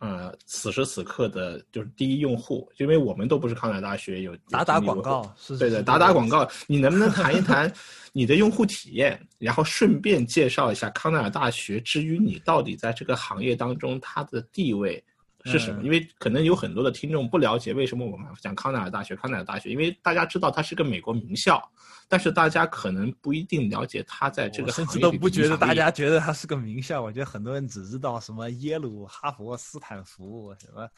Speaker 2: 呃，此时此刻的就是第一用户，因为我们都不是康奈尔大学有
Speaker 4: 打打广告，是
Speaker 2: 对的，打打广告，你能不能谈一谈 你的用户体验，然后顺便介绍一下康奈尔大学，至于你到底在这个行业当中它的地位是什么？
Speaker 4: 嗯
Speaker 2: 因为可能有很多的听众不了解为什么我们讲康奈尔大学，康奈尔大学，因为大家知道它是个美国名校，但是大家可能不一定了解它在这个行业
Speaker 4: 甚至都不觉得大家觉得它是个名校，我觉得很多人只知道什么耶鲁、哈佛、斯坦福什么。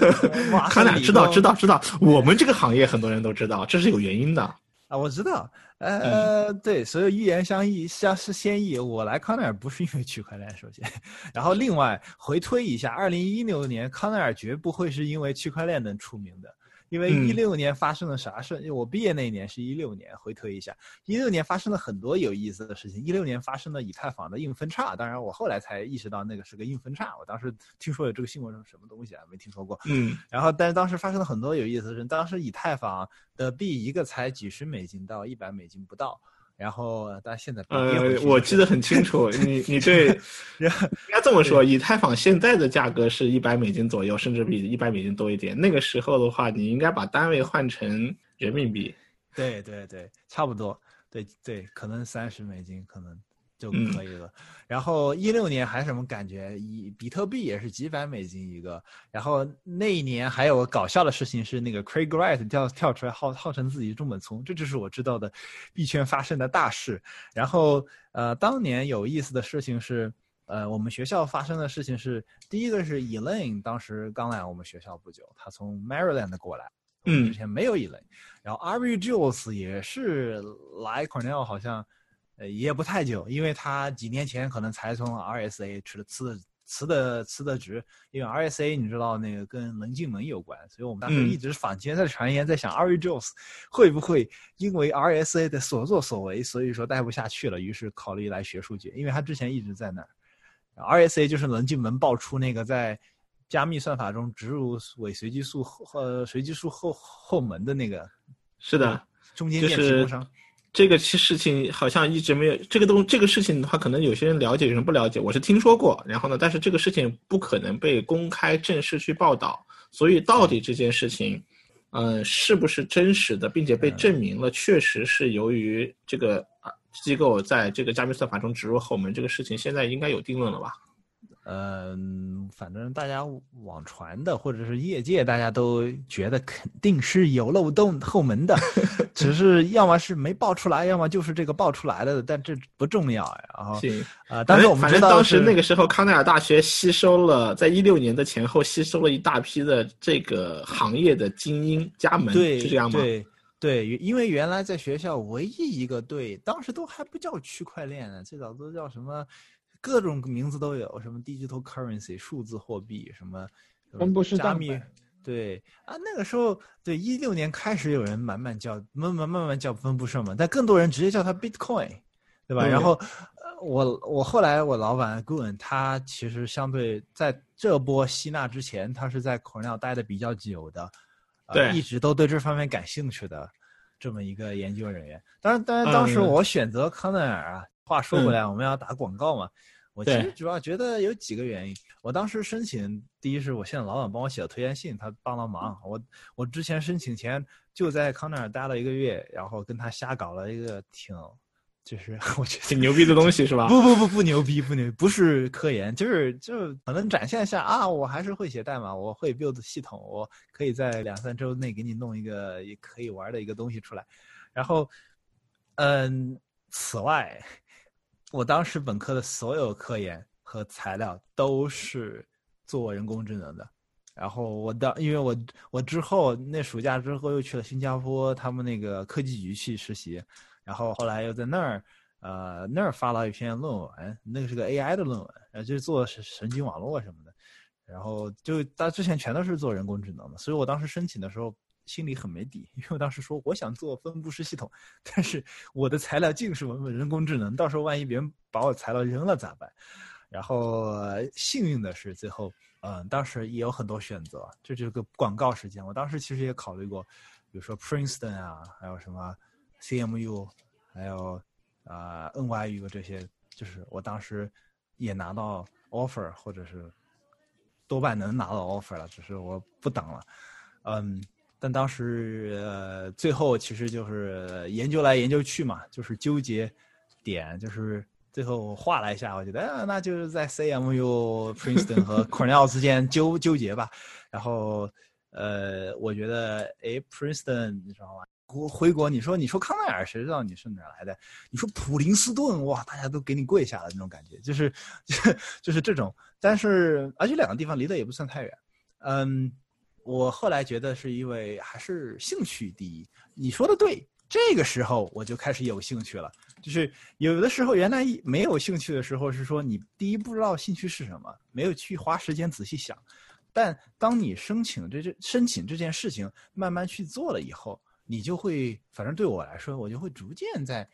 Speaker 2: 康奈尔知道知道知道，我们这个行业很多人都知道，这是有原因的。
Speaker 4: 啊，我知道，呃，对，所有预言相异，相是先异。我来康奈尔不是因为区块链，首先，然后另外回推一下，二零一六年康奈尔绝不会是因为区块链能出名的，因为
Speaker 2: 嗯
Speaker 4: 一六年发生了啥事？因为我毕业那一年是一六年，回推一下，一六年发生了很多有意思的事情。一六年发生了以太坊的硬分叉，当然我后来才意识到那个是个硬分叉，我当时听说有这个新闻是什么东西啊，没听说过。
Speaker 2: 嗯
Speaker 4: 然后，但是当时发生了很多有意思的事。当时以太坊的币一个才几十美金到一百美金不到，然后但现在
Speaker 2: 呃，我记得很清楚，你你对 应该这么说，以太坊现在的价格是一百美金左右，甚至比一百美金多一点。那个时候的话，你应该把单位换成人民币。
Speaker 4: 对对对，差不多，对对，可能三十美金可能就
Speaker 2: 嗯
Speaker 4: 可以了。然后一六年还什么感觉？以比特币也是几百美金一个。然后那一年还有个搞笑的事情是，那个 Craig Wright 跳跳出来号号称自己中本聪，这就是我知道的币圈发生的大事。然后呃，当年有意思的事情是。呃，我们学校发生的事情是，第一个是 Elaine 当时刚来我们学校不久，他从 Maryland 过来，我们
Speaker 2: 嗯
Speaker 4: 之前没有 Elaine，然后 Ari Jules 也是来 Cornell 好像，呃也不太久，因为他几年前可能才从 RSA 辞的辞的辞的辞的职，因为 RSA 你知道那个跟棱镜门有关，所以我们当时
Speaker 2: 嗯
Speaker 4: 一直坊间在传言，在想 Ari Jules 会不会因为 RSA 的所作所为，所以说待不下去了，于是考虑来学术界，因为他之前一直在那儿。RSA 就是棱镜门爆出那个在加密算法中植入伪随机数后呃随机数后后门的那个
Speaker 2: 是的，
Speaker 4: 中间
Speaker 2: 就是
Speaker 4: 件提供商。
Speaker 2: 这个事情好像一直没有这个东这个事情的话，可能有些人了解，有人不了解。我是听说过，然后呢，但是这个事情不可能被公开正式去报道，所以到底这件事情，嗯、是不是真实的，并且被证明了，确实是由于这个机构在这个加密算法中植入后门，这个事情现在应该有定论了吧？
Speaker 4: 嗯，反正大家网传的，或者是业界，大家都觉得肯定是有漏洞后门的，只是要么是没爆出来，要么就是这个爆出来了的，但这不重要呀。然后
Speaker 2: 行
Speaker 4: 啊，但是我们
Speaker 2: 反正当时那个时候，康奈尔大学吸收了，在一六年的前后吸收了一大批的这个行业的精英加盟，
Speaker 4: 对，
Speaker 2: 是这样吗？
Speaker 4: 对对，因为原来在学校唯一一个队，当时都还不叫区块链呢，最早都叫什么？各种名字都有，什么 digital currency 数字货币，什么
Speaker 3: 分布式
Speaker 4: 加密，对啊，那个时候对一六年开始有人慢慢叫，慢慢慢慢叫分布式嘛，但更多人直接叫它 bitcoin，对吧？然后我我后来我老板 Gun 他其实相对在这波吸纳之前，他是在 Cornell 待的比较久的，
Speaker 2: 对，
Speaker 4: 一直都对这方面感兴趣的这么一个研究人员。当然，当然当时我选择康奈尔啊。话说回来，我们要打广告嘛？我其实主要觉得有几个原因。我当时申请，第一是我现在老板帮我写的推荐信，他帮了忙。我我之前申请前就在康奈尔待了一个月，然后跟他瞎搞了一个挺，就是 我觉得
Speaker 2: 挺牛逼的东西是吧？
Speaker 4: 不不不不牛逼不牛，不是科研，就是就是可能展现一下啊，我还是会写代码，我会 build 系统，我可以在两三周内给你弄一个也可以玩的一个东西出来。然后，嗯，此外。我当时本科的所有科研和材料都是做人工智能的，然后我当因为我我之后那暑假之后又去了新加坡他们那个科技局去实习，然后后来又在那儿呃那儿发了一篇论文，那个是个 AI 的论文，呃就是做神神经网络什么的，然后就他之前全都是做人工智能的，所以我当时申请的时候。心里很没底，因为我当时说我想做分布式系统，但是我的材料尽是文本人工智能，到时候万一别人把我材料扔了咋办？然后幸运的是最后，嗯，当时也有很多选择，这就是个广告时间。我当时其实也考虑过，比如说 Princeton 啊，还有什么 CMU，还有啊 NYU 这些，就是我当时也拿到 offer，或者是多半能拿到 offer 了，只是我不等了，嗯。但当时呃，最后其实就是研究来研究去嘛，就是纠结点，就是最后画了一下，我觉得，那就是在 CMU、Princeton 和 Cornell 之间纠纠结吧。然后呃，我觉得哎，Princeton 你知道吗？国回国，你说你说康奈尔，谁知道你是哪来的？你说普林斯顿，哇，大家都给你跪下了那种感觉，就是 就是这种。但是而且两个地方离得也不算太远，嗯。我后来觉得是因为还是兴趣第一。你说的对，这个时候我就开始有兴趣了。就是有的时候原来没有兴趣的时候，是说你第一不知道兴趣是什么，没有去花时间仔细想。但当你申请这这申请这件事情慢慢去做了以后，你就会，反正对我来说，我就会逐渐在。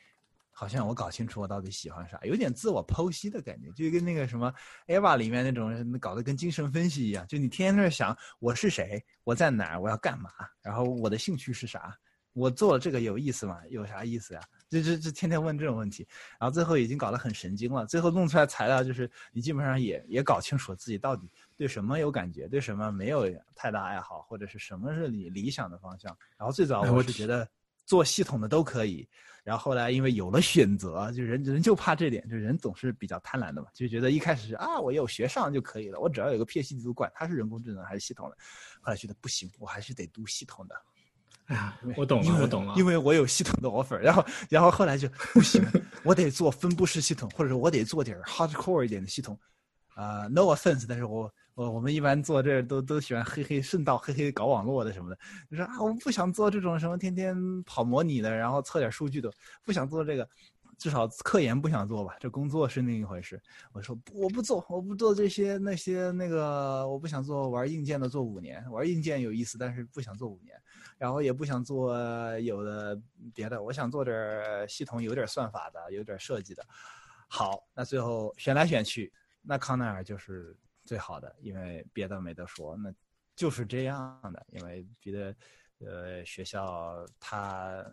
Speaker 4: 好像我搞清楚我到底喜欢啥，有点自我剖析的感觉，就跟那个什么《Eva》里面那种搞得跟精神分析一样，就你天天在想我是谁，我在哪儿，我要干嘛，然后我的兴趣是啥，我做了这个有意思吗？有啥意思呀？就就就天天问这种问题，然后最后已经搞得很神经了，最后弄出来材料就是你基本上也也搞清楚自己到底对什么有感觉，对什么没有太大爱好，或者是什么是你理想的方向。然后最早我是觉得做系统的都可以。然后后来因为有了选择，就人人就怕这点，就人总是比较贪婪的嘛，就觉得一开始是啊，我有学上就可以了，我只要有个 PhD 就管它是人工智能还是系统的。后来觉得不行，我还是得读系统的。
Speaker 2: 哎呀，我懂了，我懂了，
Speaker 4: 因为我有系统的 offer。然后，然后后来就不行，我得做分布式系统，或者说我得做点 hardcore 一点的系统。啊，no offense，但是我。我我们一般做这都都喜欢嘿嘿顺道嘿嘿搞网络的什么的，就说啊，我不想做这种什么天天跑模拟的，然后测点数据的，不想做这个，至少科研不想做吧。这工作是另一回事。我说我不做，我不做这些那些那个，我不想做玩硬件的，做五年玩硬件有意思，但是不想做五年，然后也不想做有的别的，我想做点系统有点算法的，有点设计的。好，那最后选来选去，那康奈尔就是。最好的，因为别的没得说，那就是这样的。因为别的，呃，学校他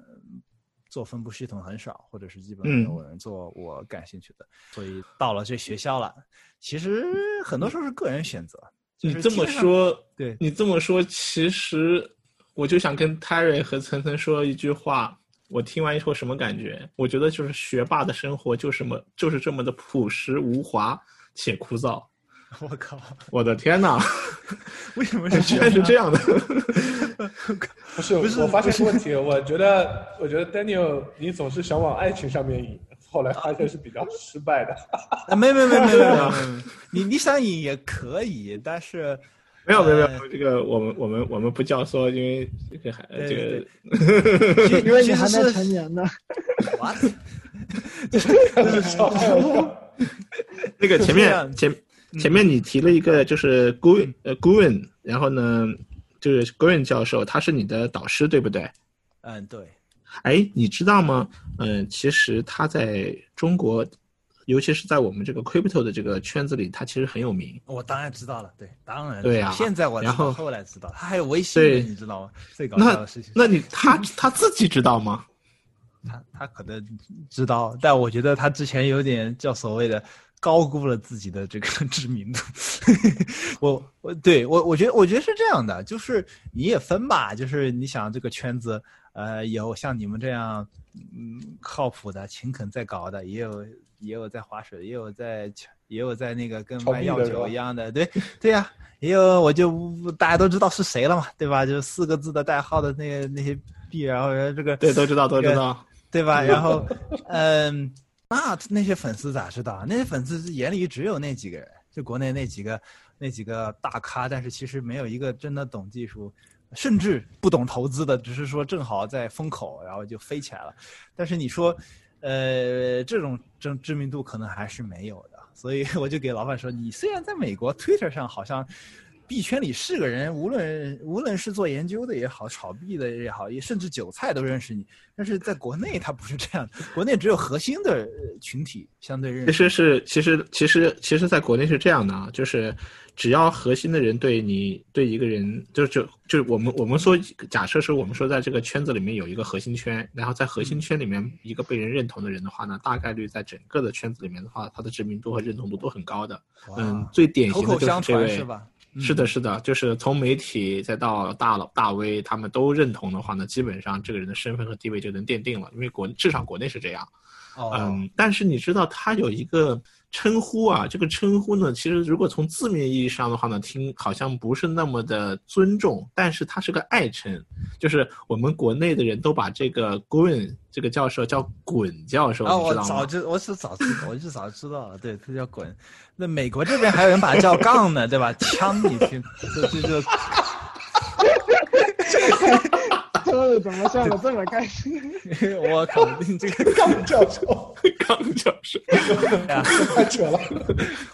Speaker 4: 做分布系统很少，或者是基本没有人做我感兴趣的，所以到了这学校了。其实很多时候是个人选择。
Speaker 2: 你这么说，
Speaker 4: 对
Speaker 2: 你这么说，其实我就想跟 Terry 和岑岑说一句话：我听完以后什么感觉？我觉得就是学霸的生活就是么就是这么的朴实无华且枯燥。
Speaker 4: 我靠！
Speaker 2: 我的天哪！
Speaker 4: 为什么
Speaker 2: 居然是这样的？
Speaker 1: 不是，不是，我发现个问题，我觉得，我觉得 Daniel，你总是想往爱情上面引，后来发现是比较失败的。
Speaker 4: 啊，没没没没没有，你你想引也可以，但是
Speaker 2: 没有没有没有，这个我们我们我们不教唆，因为这个还这
Speaker 3: 个，因为你还没成年呢。
Speaker 4: What？
Speaker 2: 那个前面前。前面你提了一个就是 Guen 呃 Guen，然后呢就是 Guen 教授，他是你的导师对不对？
Speaker 4: 嗯，对。
Speaker 2: 哎，你知道吗？嗯，其实他在中国，尤其是在我们这个 Crypto 的这个圈子里，他其实很有名。
Speaker 4: 我当然知道了，对，当然
Speaker 2: 对呀。
Speaker 4: 现在我
Speaker 2: 然后
Speaker 4: 后来知道，他还有微信，你知道吗？最搞笑的事情。
Speaker 2: 那你他他自己知道吗？
Speaker 4: 他他可能知道，但我觉得他之前有点叫所谓的。高估了自己的这个 知名度，我我对我我觉得我觉得是这样的，就是你也分吧，就是你想这个圈子，呃，有像你们这样，嗯，靠谱的、勤恳在搞的，也有也有在划水，也有在也有在那个跟卖药酒一样的，对对呀，也有我就大家都知道是谁了嘛，对吧？就是四个字的代号的那那些币，然后这个
Speaker 2: 对都知道都知道，
Speaker 4: 对吧？然后嗯。那那些粉丝咋知道？那些粉丝眼里只有那几个人，就国内那几个那几个大咖，但是其实没有一个真的懂技术，甚至不懂投资的，只是说正好在风口，然后就飞起来了。但是你说，呃，这种知知名度可能还是没有的。所以我就给老板说，你虽然在美国 Twitter 上好像。币圈里是个人，无论无论是做研究的也好，炒币的也好，也甚至韭菜都认识你。但是在国内，他不是这样的，国内只有核心的群体相对认识。
Speaker 2: 其实是，其实其实其实，在国内是这样的啊，就是只要核心的人对你对一个人，就就就是我们我们说，假设是我们说在这个圈子里面有一个核心圈，然后在核心圈里面一个被人认同的人的话呢，大概率在整个的圈子里面的话，他的知名度和认同度都很高的。嗯，最典型的就是这位。是的，是的，就是从媒体再到大佬大 V，他们都认同的话呢，基本上这个人的身份和地位就能奠定了，因为国至少国内是这样。嗯，但是你知道他有一个。称呼啊，这个称呼呢，其实如果从字面意义上的话呢，听好像不是那么的尊重，但是它是个爱称，就是我们国内的人都把这个 Gun 这个教授叫滚教授，你知道吗？
Speaker 4: 我早就我是早知道我是早知道了，对他叫滚。那美国这边还有人把他叫杠呢，对吧？枪，你听，这这这。
Speaker 3: 这怎么笑得这么开心？
Speaker 4: 我肯定这个
Speaker 1: 刚教授，
Speaker 2: 刚教授，
Speaker 1: 太扯了！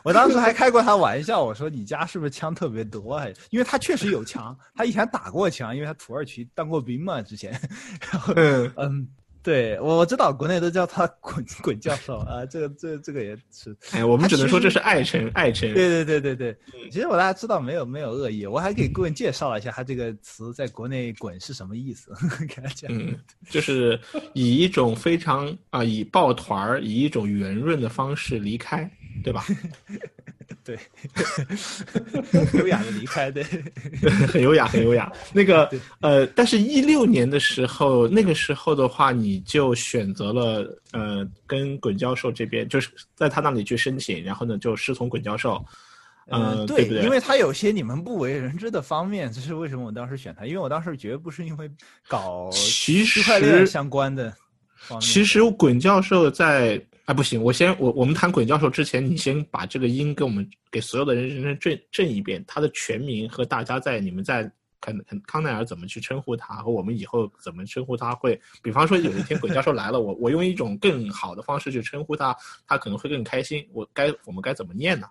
Speaker 4: 我当时还开过他玩笑，我说你家是不是枪特别多？还因为他确实有枪，他以前打过枪，因为他土耳其当过兵嘛，之前。然后，嗯。对，我我知道，国内都叫他 “滚滚教授”啊，这个这这个也是。
Speaker 2: 哎，我们只能说这是爱称，爱称。
Speaker 4: 对对对对对，其实我大家知道，没有没有恶意，我还给顾问介绍了一下他这个词在国内“滚”是什么意思，给他讲。
Speaker 2: 嗯，就是以一种非常啊，以抱团儿，以一种圆润的方式离开，对吧？
Speaker 4: 对，优雅的离开，对，
Speaker 2: 很优雅，很优雅。那个呃，但是，一六年的时候，那个时候的话，你就选择了呃，跟滚教授这边，就是在他那里去申请，然后呢，就师从滚教授。嗯，对对？
Speaker 4: 因为他有些你们不为人知的方面，这是为什么我当时选他？因为我当时绝不是因为搞区块链相关的。
Speaker 2: 其实滚教授在。啊，不行，我先我我们谈鬼教授之前，你先把这个音给我们给所有的人认真正正一遍，他的全名和大家在你们在肯肯康奈尔怎么去称呼他，和我们以后怎么称呼他会，比方说有一天鬼教授来了，我我用一种更好的方式去称呼他，他可能会更开心。我该我们该怎么念呢？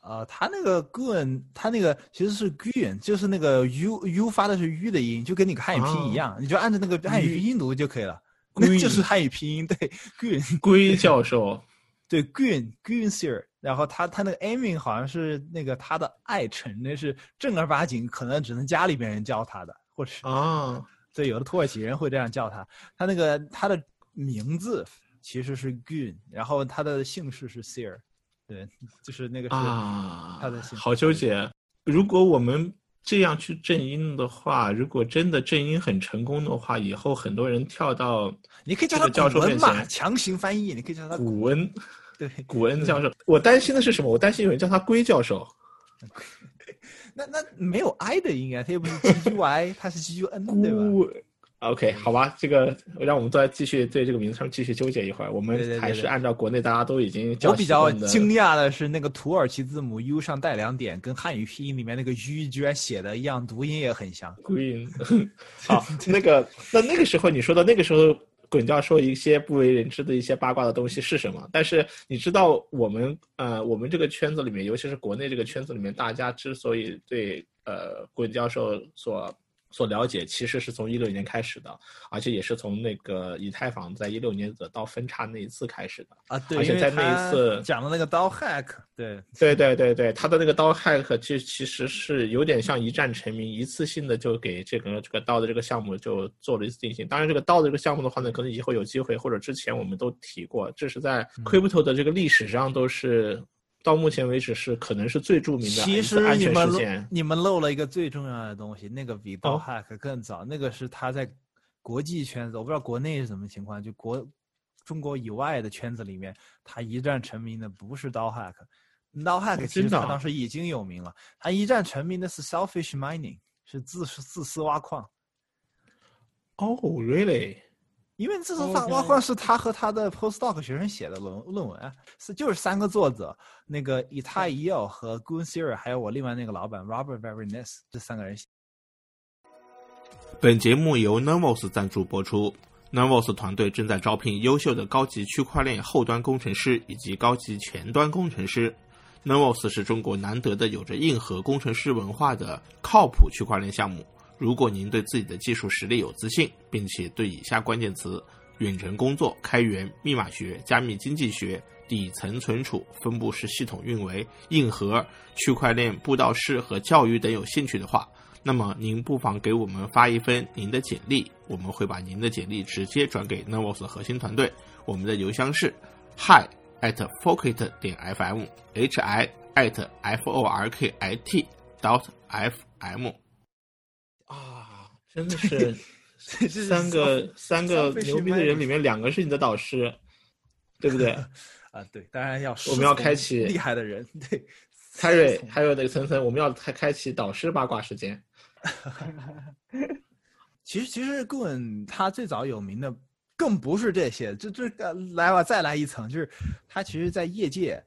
Speaker 4: 啊，他那个 gun，他那个其实是 gun，就是那个 u u 发的是 u 的音，就跟你汉语拼音一样，你就按照那个汉语拼音读就可以了。那就是汉语拼音，对，Green
Speaker 2: 龟教授，
Speaker 4: 对，Green Green Sir，然后他他那个 Amy 好像是那个他的爱称，那是正儿八经，可能只能家里边人叫他的，或者是
Speaker 2: 啊，
Speaker 4: 对，有的土耳其人会这样叫他。他那个他的名字其实是 Green，然后他的姓氏是 Sir，对，就是那个是他的姓。
Speaker 2: 好纠结，如果我们这样去正音的话，如果真的正音很成功的话，以后很多人跳到
Speaker 4: 你可以叫他
Speaker 2: 教授面
Speaker 4: 古文嘛，
Speaker 2: 前，
Speaker 4: 强行翻译，你可以叫他
Speaker 2: 古文
Speaker 4: 对。
Speaker 2: 古文教授。我担心的是什么？我担心有人叫他龟教授。
Speaker 4: 那那没有 i 的音啊，他又不是 g u i，他是 g u n 对吧？
Speaker 2: 孤 OK，好吧，这个让我们再继续对这个名称继续纠结一会儿。我们还是按照国内大家都已经叫
Speaker 4: 我比较惊讶的是，那个土耳其字母 U 上带两点，跟汉语拼音里面那个 U 居然写的一样，读音也很像。
Speaker 2: Green。好，那个那那个时候你说的那个时候，滚教授一些不为人知的一些八卦的东西是什么？但是你知道我们呃我们这个圈子里面，尤其是国内这个圈子里面，大家之所以对呃滚教授所所了解，其实是从一六年开始的，而且也是从那个以太坊在一六年的刀分叉那一次开始的。
Speaker 4: 啊，对，
Speaker 2: 而且在那一次
Speaker 4: 讲的那个刀 hack，对，
Speaker 2: 对对对对，他的那个刀 hack 其实其实是有点像一战成名，一次性的就给这个这个刀的这个项目就做了一次定型。当然，这个刀的这个项目的话呢，可能以后有机会或者之前我们都提过，这是在 crypto 的这个历史上都是到目前为止是可能是最著名的
Speaker 4: 其实你们漏。你们漏了一个最重要的东西，那个比刀
Speaker 2: 哦
Speaker 4: hack 更早，那个是他在国际圈子，我不知道国内是什么情况，就国中国以外的圈子里面，他一战成名的不是刀 hack，刀 hack 其实他当时已经有名了，他一战成名的是 selfish mining，是自自私挖矿。
Speaker 2: 哦、r e a l l y
Speaker 4: 因为这次发挖矿是他和他的 postdoc 学生写的论论文啊，是就是三个作者，那个以太伊奥和 Gun Sir，还有我另外那个老板 Robert Veriness 这三个人写。
Speaker 2: 本节目由 Nervos 赞助播出。Nervos 团队正在招聘优秀的高级区块链后端工程师以及高级前端工程师。Nervos 是中国难得的有着硬核工程师文化的靠谱区块链项目。如果您对自己的技术实力有自信，并且对以下关键词“远程工作、开源、密码学、加密经济学、底层存储、分布式系统运维、硬核、区块链布道师和教育等有兴趣的话，那么您不妨给我们发一份您的简历，我们会把您的简历直接转给 Novos 核心团队。我们的邮箱是 hi at forkit 点 fm，h i at f o r k i t dot f m。啊，真的是
Speaker 4: 是
Speaker 2: 三个三个牛逼的人里面，两个是你的导师，对不对？
Speaker 4: 啊，对，当然要
Speaker 2: 我们要开启
Speaker 4: 厉害的人，对，
Speaker 2: 泰瑞还有那个层层，我们要开开启导师八卦时间。
Speaker 4: 其实其实顾问他最早有名的更不是这些，这这个来吧，再来一层，就是他其实，在业界，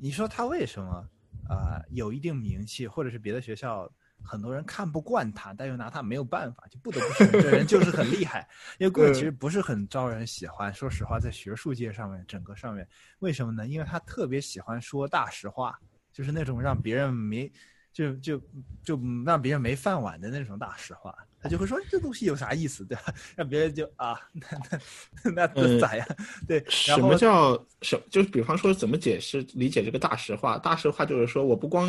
Speaker 4: 你说他为什么啊、有一定名气，或者是别的学校很多人看不惯他，但又拿他没有办法，就不得不承认这人就是很厉害。因为顾问其实不是很招人喜欢，说实话，在学术界上面，整个上面，为什么呢？因为他特别喜欢说大实话，就是那种让别人没。就就就让别人没饭碗的那种大实话，他就会说这东西有啥意思，对吧？让别人就啊，那那那咋样？对，
Speaker 2: 什么叫什？就是比方说，怎么解释理解这个大实话？大实话就是说，我不光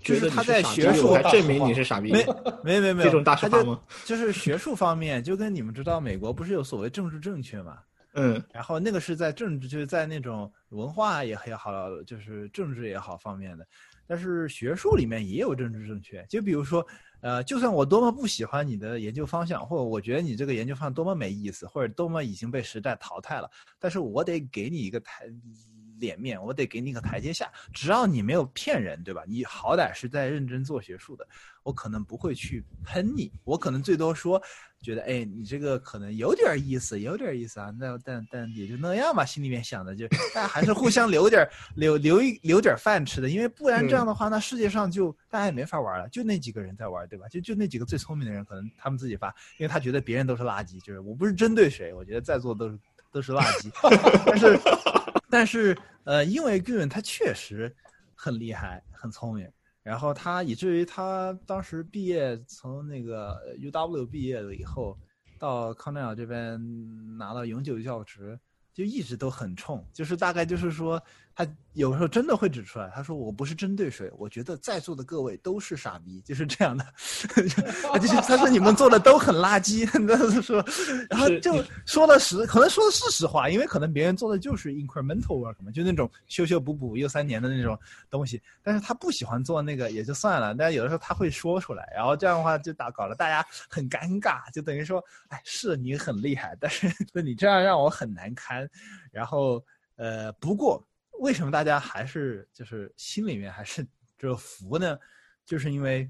Speaker 4: 就是他在，学术
Speaker 2: 证明你是傻逼。
Speaker 4: 没没没没有
Speaker 2: 这种大实
Speaker 4: 他就
Speaker 2: 话吗？
Speaker 4: 就是学术方面，就跟你们知道，美国不是有所谓政治正确嘛？
Speaker 2: 嗯
Speaker 4: 然后那个是在政治，就是在那种文化也也好，就是政治也好方面的。但是学术里面也有政治正确，就比如说，呃，就算我多么不喜欢你的研究方向，或者我觉得你这个研究方向多么没意思，或者多么已经被时代淘汰了，但是我得给你一个台脸面，我得给你个台阶下。只要你没有骗人，对吧？你好歹是在认真做学术的，我可能不会去喷你，我可能最多说，觉得哎，你这个可能有点意思，有点意思啊，那但但也就那样吧，心里面想的就，大家还是互相留点留留一留点饭吃的，因为不然这样的话，那世界上就大家也没法玩了，就那几个人在玩，对吧？就就那几个最聪明的人，可能他们自己发，因为他觉得别人都是垃圾，就是我不是针对谁，我觉得在座都是都是垃圾，但是但是呃，因为 Gun 他确实很厉害，很聪明。然后他以至于他当时毕业，从那个 UW 毕业了以后，到康奈尔这边拿到永久教职，就一直都很冲，就是大概就是说，他有时候真的会指出来，他说我不是针对谁，我觉得在座的各位都是傻逼，就是这样的，就是他说你们做的都很垃圾，他是说，然后就说了实，可能说的是实话，因为可能别人做的就是 incremental work 嘛，就那种修修补补又三年的那种东西，但是他不喜欢做那个也就算了，但有的时候他会说出来，然后这样的话就打搞得大家很尴尬，就等于说，哎，是你很厉害，但是 你这样让我很难堪。然后，呃，不过为什么大家还是就是心里面还是 这服呢？就是因为，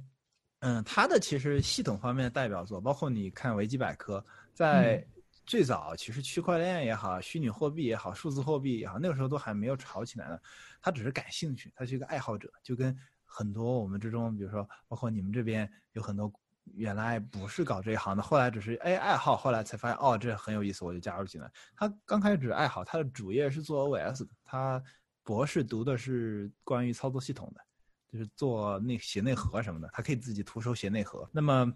Speaker 4: 嗯，它的其实系统方面的代表作，包括你看维基百科，在最早其实区块链也好，虚拟货币也好，数字货币也好，那个时候都还没有炒起来呢。他只是感兴趣，他是一个爱好者，就跟很多我们之中，比如说，包括你们这边有很多。原来不是搞这一行的，后来只是哎爱好，后来才发现哦这很有意思，我就加入进来。他刚开始只是爱好，他的主业是做 OS 的，他博士读的是关于操作系统的，就是做内写内核什么的，他可以自己徒手写内核。那么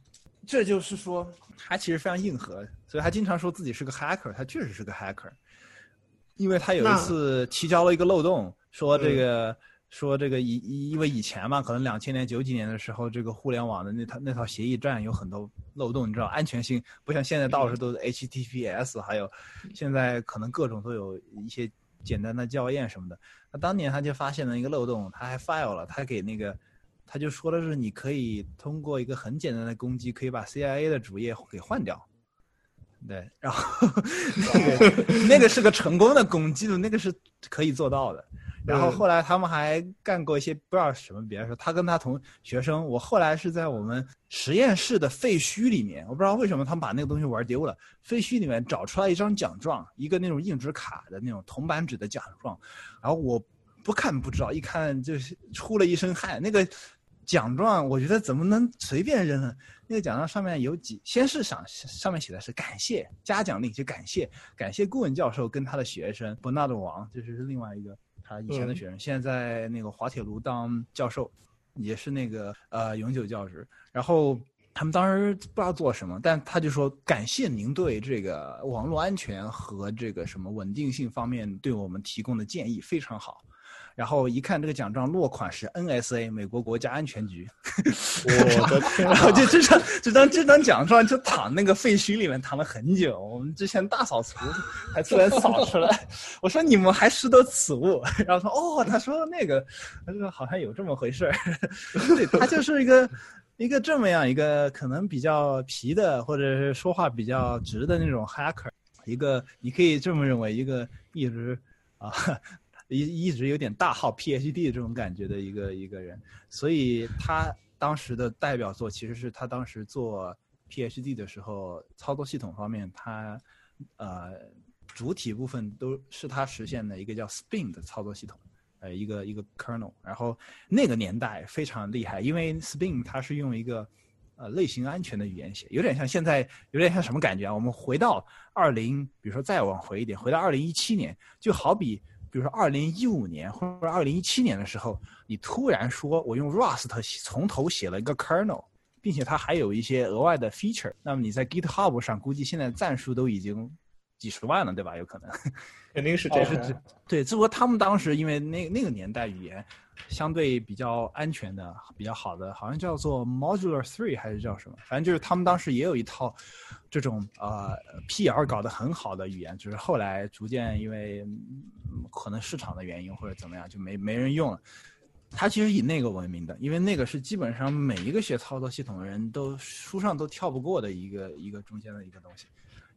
Speaker 4: 这就是说他其实非常硬核，所以他经常说自己是个 hacker，他确实是个 hacker，因为他有一次提交了一个漏洞，说这个。说这个以以因为以前嘛，可能两千年九几年的时候，这个互联网的那套那套协议站有很多漏洞，你知道安全性不像现在到处都是 HTTPS，还有现在可能各种都有一些简单的校验什么的。那当年他就发现了一个漏洞，他还 file 了，他给那个他就说的是你可以通过一个很简单的攻击，可以把 CIA 的主页给换掉。对，然后 那个那个是个成功的攻击，那个是可以做到的。然后后来他们还干过一些不知道什么，别的事他跟他同学生，我后来是在我们实验室的废墟里面，我不知道为什么他们把那个东西玩丢了。废墟里面找出来一张奖状，一个那种硬纸卡的那种铜版纸的奖状，然后我不看不知道，一看就是出了一身汗。那个奖状我觉得怎么能随便扔呢？那个奖状上面有几，先是上上面写的是感谢嘉奖令，就感谢感谢顾问教授跟他的学生伯纳的王，就是另外一个。他以前的学生，现在在那个滑铁卢当教授，也是那个呃永久教职。然后他们当时不知道做什么，但他就说感谢您对这个网络安全和这个什么稳定性方面对我们提供的建议非常好。然后一看这个奖状落款是 NSA 美国国家安全局，
Speaker 2: 我的天！
Speaker 4: 然后就这张这张这张奖状就躺那个废墟里面躺了很久。我们之前大扫除还突然扫出来，我说你们还拾得此物？然后说哦，他说那个，他说好像有这么回事儿。对他就是一个一个这么样一个可能比较皮的，或者是说话比较直的那种 hacker，一个你可以这么认为，一个一直啊。一一直有点大号 PhD 这种感觉的一个一个人，所以他当时的代表作其实是他当时做 PhD 的时候，操作系统方面，他呃主体部分都是他实现的一个叫 Spin 的操作系统，呃一个一个 kernel，然后那个年代非常厉害，因为 Spin 它是用一个呃类型安全的语言写，有点像现在有点像什么感觉啊？我们回到二零，比如说再往回一点，回到二零一七年，就好比。比如说，二零一五年或者二零一七年的时候，你突然说我用 Rust 从头写了一个 kernel，并且它还有一些额外的 feature，那么你在 GitHub 上估计现在赞数都已经几十万了，对吧？有可能，
Speaker 2: 肯定是 这样。
Speaker 4: 对，只不过他们当时因为那那个年代语言相对比较安全的、比较好的，好像叫做 Modular Three 还是叫什么？反正就是他们当时也有一套这种呃 PR 搞得很好的语言，只是后来逐渐因为。可能市场的原因或者怎么样，就没没人用了。它其实以那个闻名的，因为那个是基本上每一个学操作系统的人都书上都跳不过的一个一个中间的一个东西。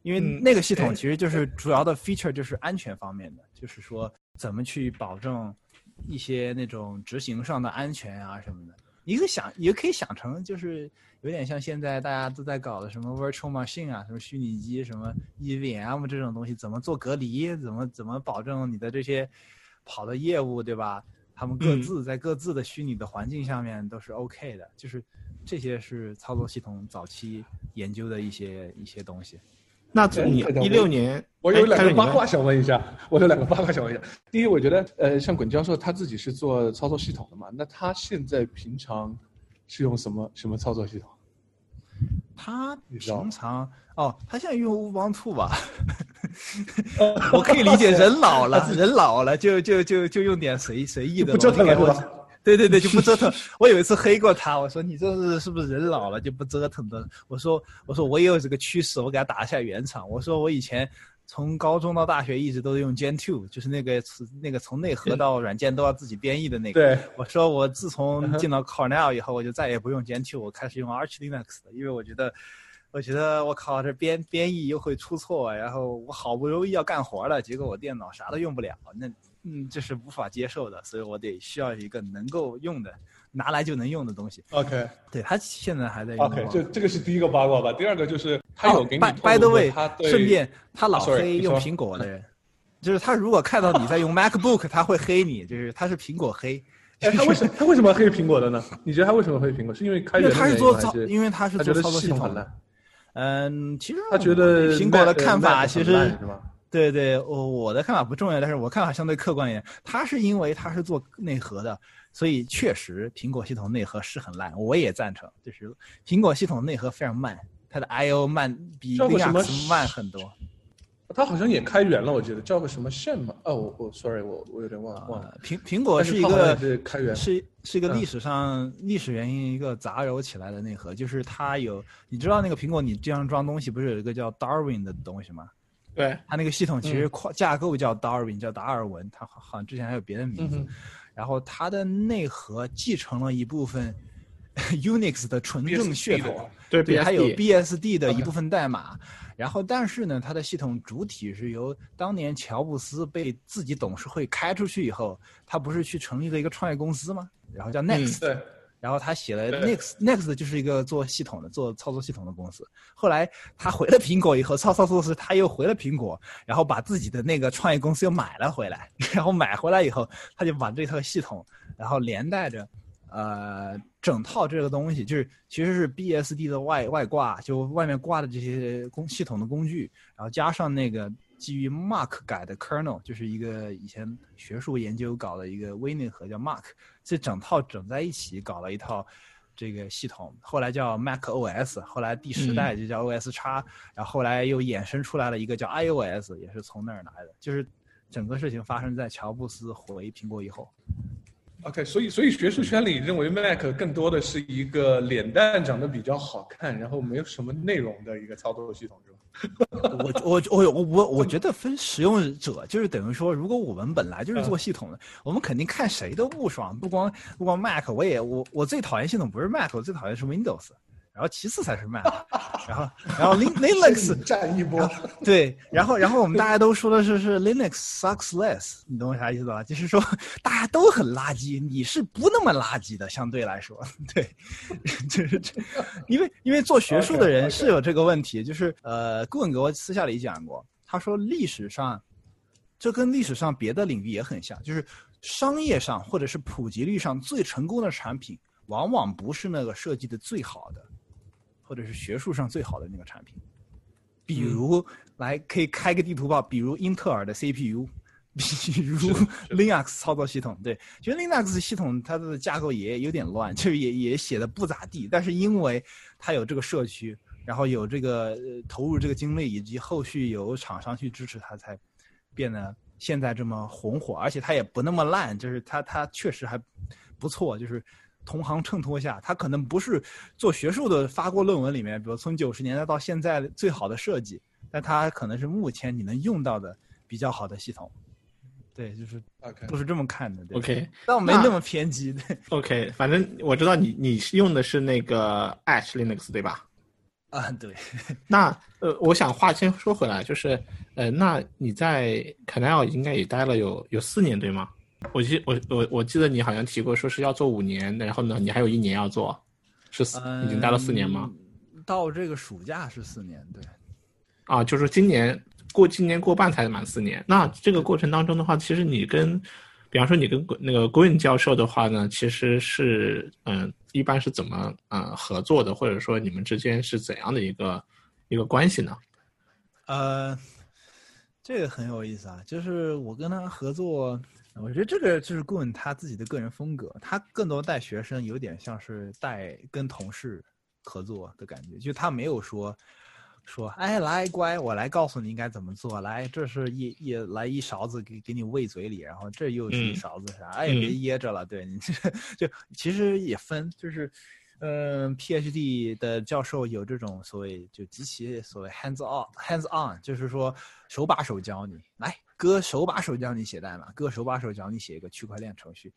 Speaker 4: 因为那个系统其实就是主要的 feature 就是安全方面的，就是说怎么去保证一些那种执行上的安全啊什么的。你可以想，也可以想成就是有点像现在大家都在搞的什么 virtual machine 啊，什么虚拟机，什么 EVM 这种东西，怎么做隔离，怎么怎么保证你的这些跑的业务，对吧？他们各自在各自的虚拟的环境下面都是 OK 的，就是这些是操作系统早期研究的一些一些东西。
Speaker 2: 那你一六年，
Speaker 1: 我有两个八卦想问一下，我有两个八卦想问一下。第一，我觉得，呃，像滚教授他自己是做操作系统的嘛，那他现在平常是用什么什么操作系统？
Speaker 4: 他平常哦，他现在用 Ubuntu 吧？我可以理解人老了，人老了就就就就用点随随意的对对对，就不折腾。我有一次黑过他，我说你这是是不是人老了就不折腾的？我说我说我也有这个趋势，我给他打一下圆场。我说我以前从高中到大学一直都是用 Gen Two，就是那个那个从内核 到软件都要自己编译的那个。
Speaker 1: 对，
Speaker 4: 我说我自
Speaker 1: 嗯
Speaker 4: 从进了 Cornell 以后，我就再也不用 Gen Two，我开始用 Arch Linux 了，因为我觉得。我觉得我靠，这编编译又会出错，然后我好不容易要干活了，结果我电脑啥都用不了，那嗯，这是无法接受的，所以我得需要一个能够用的、拿来就能用的东西。
Speaker 1: OK
Speaker 4: 对他现在还在用
Speaker 1: OK，这这个是第一个八卦吧。第二个就是他有给你
Speaker 4: 哦 by the way，
Speaker 1: 他
Speaker 4: 顺便他老黑用苹果的人，就是他如果看到你在用 MacBook，他会黑你，就是他是苹果黑。
Speaker 1: 哎，他为什么他为什么黑苹果的呢？你觉得他为什么黑苹果？是因为开
Speaker 4: 因为他是做操，
Speaker 1: 因
Speaker 4: 为他是做操作
Speaker 1: 系统的。
Speaker 4: 嗯，其实
Speaker 1: 他觉得
Speaker 4: 苹果的看法其实？对对，我我的看法不重要，但是我看法相对客观一点。他是因为他是做内核的，所以确实苹果系统内核是很烂，我也赞成，就是苹果系统内核非常慢，它的 I/O 慢比 Linux 慢很多。
Speaker 1: 他好像也开源了，我觉得叫个什么线嘛？哦，我我 sorry，我我有点忘忘了。
Speaker 4: 呃苹苹果
Speaker 1: 是
Speaker 4: 是一个
Speaker 1: 它好像也是开源
Speaker 4: 是是一个
Speaker 1: 嗯
Speaker 4: 历史上、历史原因一个杂糅起来的内核，就是它有你知道那个苹果你这样装东西不是有一个叫 Darwin 的东西吗？
Speaker 2: 对，
Speaker 4: 它那个系统其
Speaker 1: 嗯
Speaker 4: 实框架构叫 Darwin，叫达尔文，它好好像之前还有别的名字。
Speaker 1: 嗯
Speaker 4: 然后它的内核继承了一部分 Unix 的纯正血统，
Speaker 2: 对
Speaker 4: 对，还有
Speaker 2: BSD
Speaker 4: 的一部分代码。然后，但是呢，它的系统主体是由当年乔布斯被自己董事会开出去以后，他不是去成立了一个创业公司吗？然后叫 Next，、
Speaker 1: 对，
Speaker 4: 然后他写了
Speaker 1: 对
Speaker 4: Next Next 就是一个做系统的、做操作系统的公司。后来他回了苹果以后，操操作是他又回了苹果，然后把自己的那个创业公司又买了回来。然后买回来以后，他就把这套系统，然后连带着，呃，整套这个东西，就是其实是 BSD 的外外挂，就外面挂的这些工系统的工具，然后加上那个基于 Mark 改的 kernel，就是一个以前学术研究搞的一个微内核叫 Mark，这整套整在一起搞了一套这个系统，后来叫 Mac OS，后来第十代就叫 OS 叉、然后后来又衍生出来了一个叫 iOS，也是从那儿来的，就是整个事情发生在乔布斯回苹果以后。
Speaker 1: OK，所以所以学术圈里认为 Mac 更多的是一个脸蛋长得比较好看，然后没有什么内容的一个操作系统，是吧？
Speaker 4: 我我我我我我觉得分使用者，就是等于说，如果我们本来就是做系统的，我们肯定看谁都不爽，不光不光 Mac，我也我我最讨厌系统不是 Mac，我最讨厌是 Windows，然后其次才是 Mac，然后然后 Lin Linux
Speaker 1: 占一波。
Speaker 4: 对，然后然后我们大家都说的是是 Linux sucks less，你懂我啥意思吧？就是说大家都很垃圾，你是不那么垃圾的，相对来说，对，就是这，因为因为做学术的人是有这个问题，就是呃，顾问给我私下里讲过，他说历史上，这跟历史上别的领域也很像，就是商业上或者是普及率上最成功的产品，往往不是那个设计的最好的，或者是学术上最好的那个产品。比如，来可以开个地图报，比如英特尔的 CPU，比如 Linux 操作系统。对，其实 Linux 系统它的架构也有点乱，就是也也写的不咋地，但是因为它有这个社区，然后有这个、呃、投入这个精力，以及后续有厂商去支持它，才变得现在这么红火，而且它也不那么烂，就是它它确实还不错，就是同行衬托下，他可能不是做学术的发过论文里面，比如从九十年代到现在最好的设计，但他可能是目前你能用到的比较好的系统。对，就是
Speaker 1: OK，
Speaker 4: 都是这么看的。对
Speaker 2: OK，那
Speaker 4: 但我没那么偏激。对
Speaker 2: OK，反正我知道你你是用的是那个 Arch Linux 对吧？
Speaker 4: 啊，对，
Speaker 2: 那呃，我想话先说回来，就是呃，那你在 Canal 应该也待了有有四年对吗？我记我我我记得你好像提过说是要做五年，然后呢，你还有一年要做，是四、已经待了四年吗？
Speaker 4: 嗯？到这个暑假是四年，对。
Speaker 2: 啊，就是今年过今年过半才满四年。那这个过程当中的话，其实你跟，比方说你跟那个 Green 教授的话呢，其实是嗯、一般是怎么呃合作的，或者说你们之间是怎样的一个一个关系呢？
Speaker 4: 呃，这个很有意思啊，就是我跟他合作，我觉得这个就是顾问他自己的个人风格，他更多带学生有点像是带跟同事合作的感觉，就他没有说说，哎，来乖，我来告诉你应该怎么做。来，这是一一来一勺子给给你喂嘴里，然后这又是一勺子啥，哎，别噎着了。对你这就其实也分，就是嗯，PhD 的教授有这种所谓就极其所谓 hands on hands on，就是说手把手教你，来哥手把手教你写代码，哥手把手教你写一个区块链程序。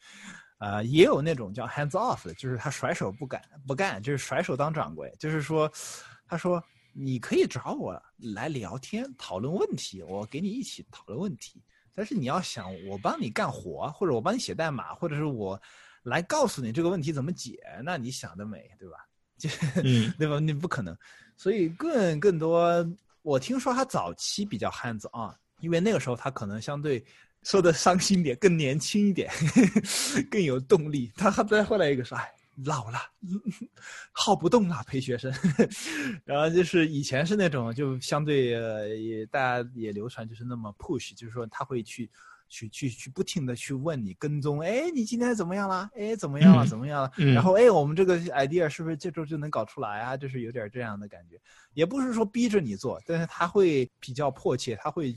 Speaker 4: 呃，也有那种叫 hands off 的，就是他甩手不干不干，就是甩手当掌柜，就是说，他说你可以找我来聊天讨论问题，我给你一起讨论问题，但是你要想我帮你干活，或者我帮你写代码，或者是我来告诉你这个问题怎么解，那你想得美，对吧？就 对吧？你不可能，所以更更多，我听说他早期比较 hands on，因为那个时候他可能相对。说的伤心点，更年轻一点，更有动力。他再后来一个说：“哎，老了，耗不动了，陪学生。”然后就是以前是那种，就相对，也大家也流传就是那么 push，就是说他会去。去去去，不停的去问你跟踪，哎，你今天怎么样了？哎，怎么样了？怎么样了？然后，哎，我们这个 idea 是不是这周就能搞出来啊？就是有点这样的感觉，也不是说逼着你做，但是他会比较迫切，他会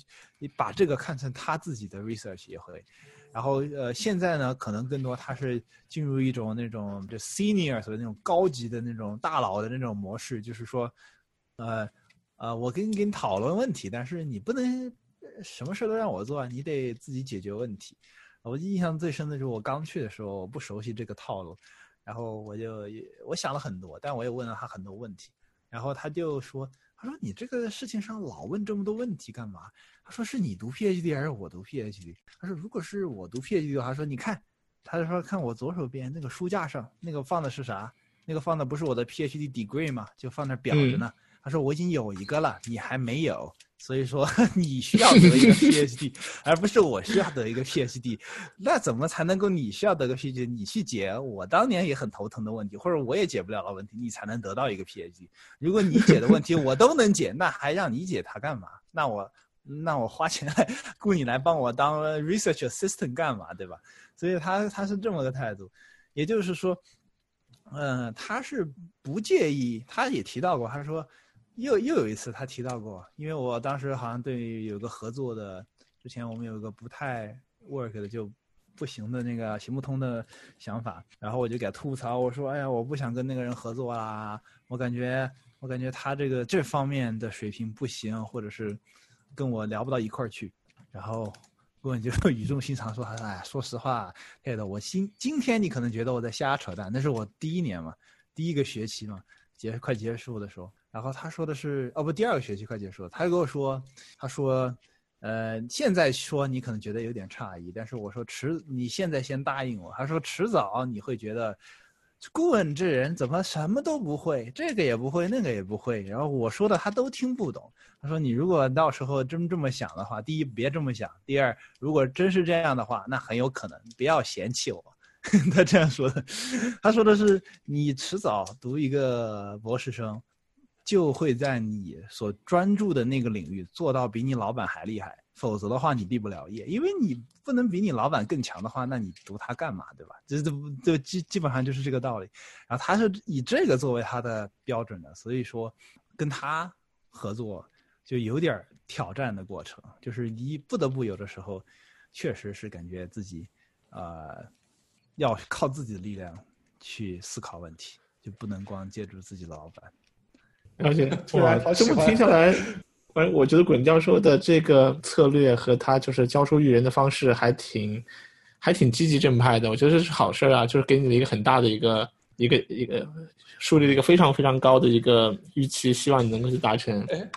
Speaker 4: 把这个看成他自己的 research 也会。然后，呃，现在呢，可能更多他是进入一种那种就 senior 所谓那种高级的那种大佬的那种模式，就是说，呃，呃，我跟你跟你讨论问题，但是你不能。什么事都让我做，你得自己解决问题。我印象最深的就是我刚去的时候，我不熟悉这个套路，然后我就我想了很多，但我也问了他很多问题，然后他就说：“他说你这个事情上老问这么多问题干嘛？”他说：“是你读 PhD 还是我读 PhD？” 他说：“如果是我读 PhD 的话，说你看，他就说看我左手边那个书架上那个放的是啥？那个放的不是我的 PhD degree 吗？就放那裱着呢。”他说：“我已经有一个了，你还没有。”所以说 你需要得一个 PhD，而不是我需要得一个 PhD。那怎么才能够你需要得个 PhD？你去解我当年也很头疼的问题，或者我也解不了的问题，你才能得到一个 PhD。如果你解的问题我都能解，那还让你解它干嘛？那我那我花钱来雇你来帮我当 research assistant 干嘛？对吧？所以他他是这么个态度，也就是说，嗯，他是不介意。他也提到过，他说。又又有一次，他提到过，因为我当时好像对有个合作的，之前我们有一个不太 work 的就不行的那个行不通的想法，然后我就给他吐槽，我说：“哎呀，我不想跟那个人合作啦，我感觉我感觉他这个这方面的水平不行，或者是跟我聊不到一块儿去。”然后顾问就 语重心长说：“他说哎，说实话，艾德，我今今天你可能觉得我在瞎扯淡，那是我第一年嘛，第一个学期嘛，结快结束的时候。”然后他说的是，哦不，第二个学期快结束了，他就跟我说，他说，呃，现在说你可能觉得有点诧异，但是我说迟，你现在先答应我。他说迟早你会觉得，顾问这人怎么什么都不会，这个也不会，那个也不会，然后我说的他都听不懂。他说你如果到时候真这么想的话，第一别这么想，第二如果真是这样的话，那很有可能不要嫌弃我。他这样说的，他说的是你迟早读一个博士生。就会在你所专注的那个领域做到比你老板还厉害，否则的话你毕不了业，因为你不能比你老板更强的话，那你读它干嘛，对吧？这这这基基本上就是这个道理。然后他是以这个作为他的标准的，所以说跟他合作就有点挑战的过程，就是你不得不有的时候，确实是感觉自己，呃，要靠自己的力量去思考问题，就不能光借助自己的老板。
Speaker 2: 而且 哇，这么听下来，反正我觉得滚教授的这个策略和他就是教书育人的方式还挺，还挺积极正派的。我觉得这是好事啊，就是给你的一个很大的一个一个一个树立了一个非常非常高的一个预期，希望你能够去达成。
Speaker 1: 哎，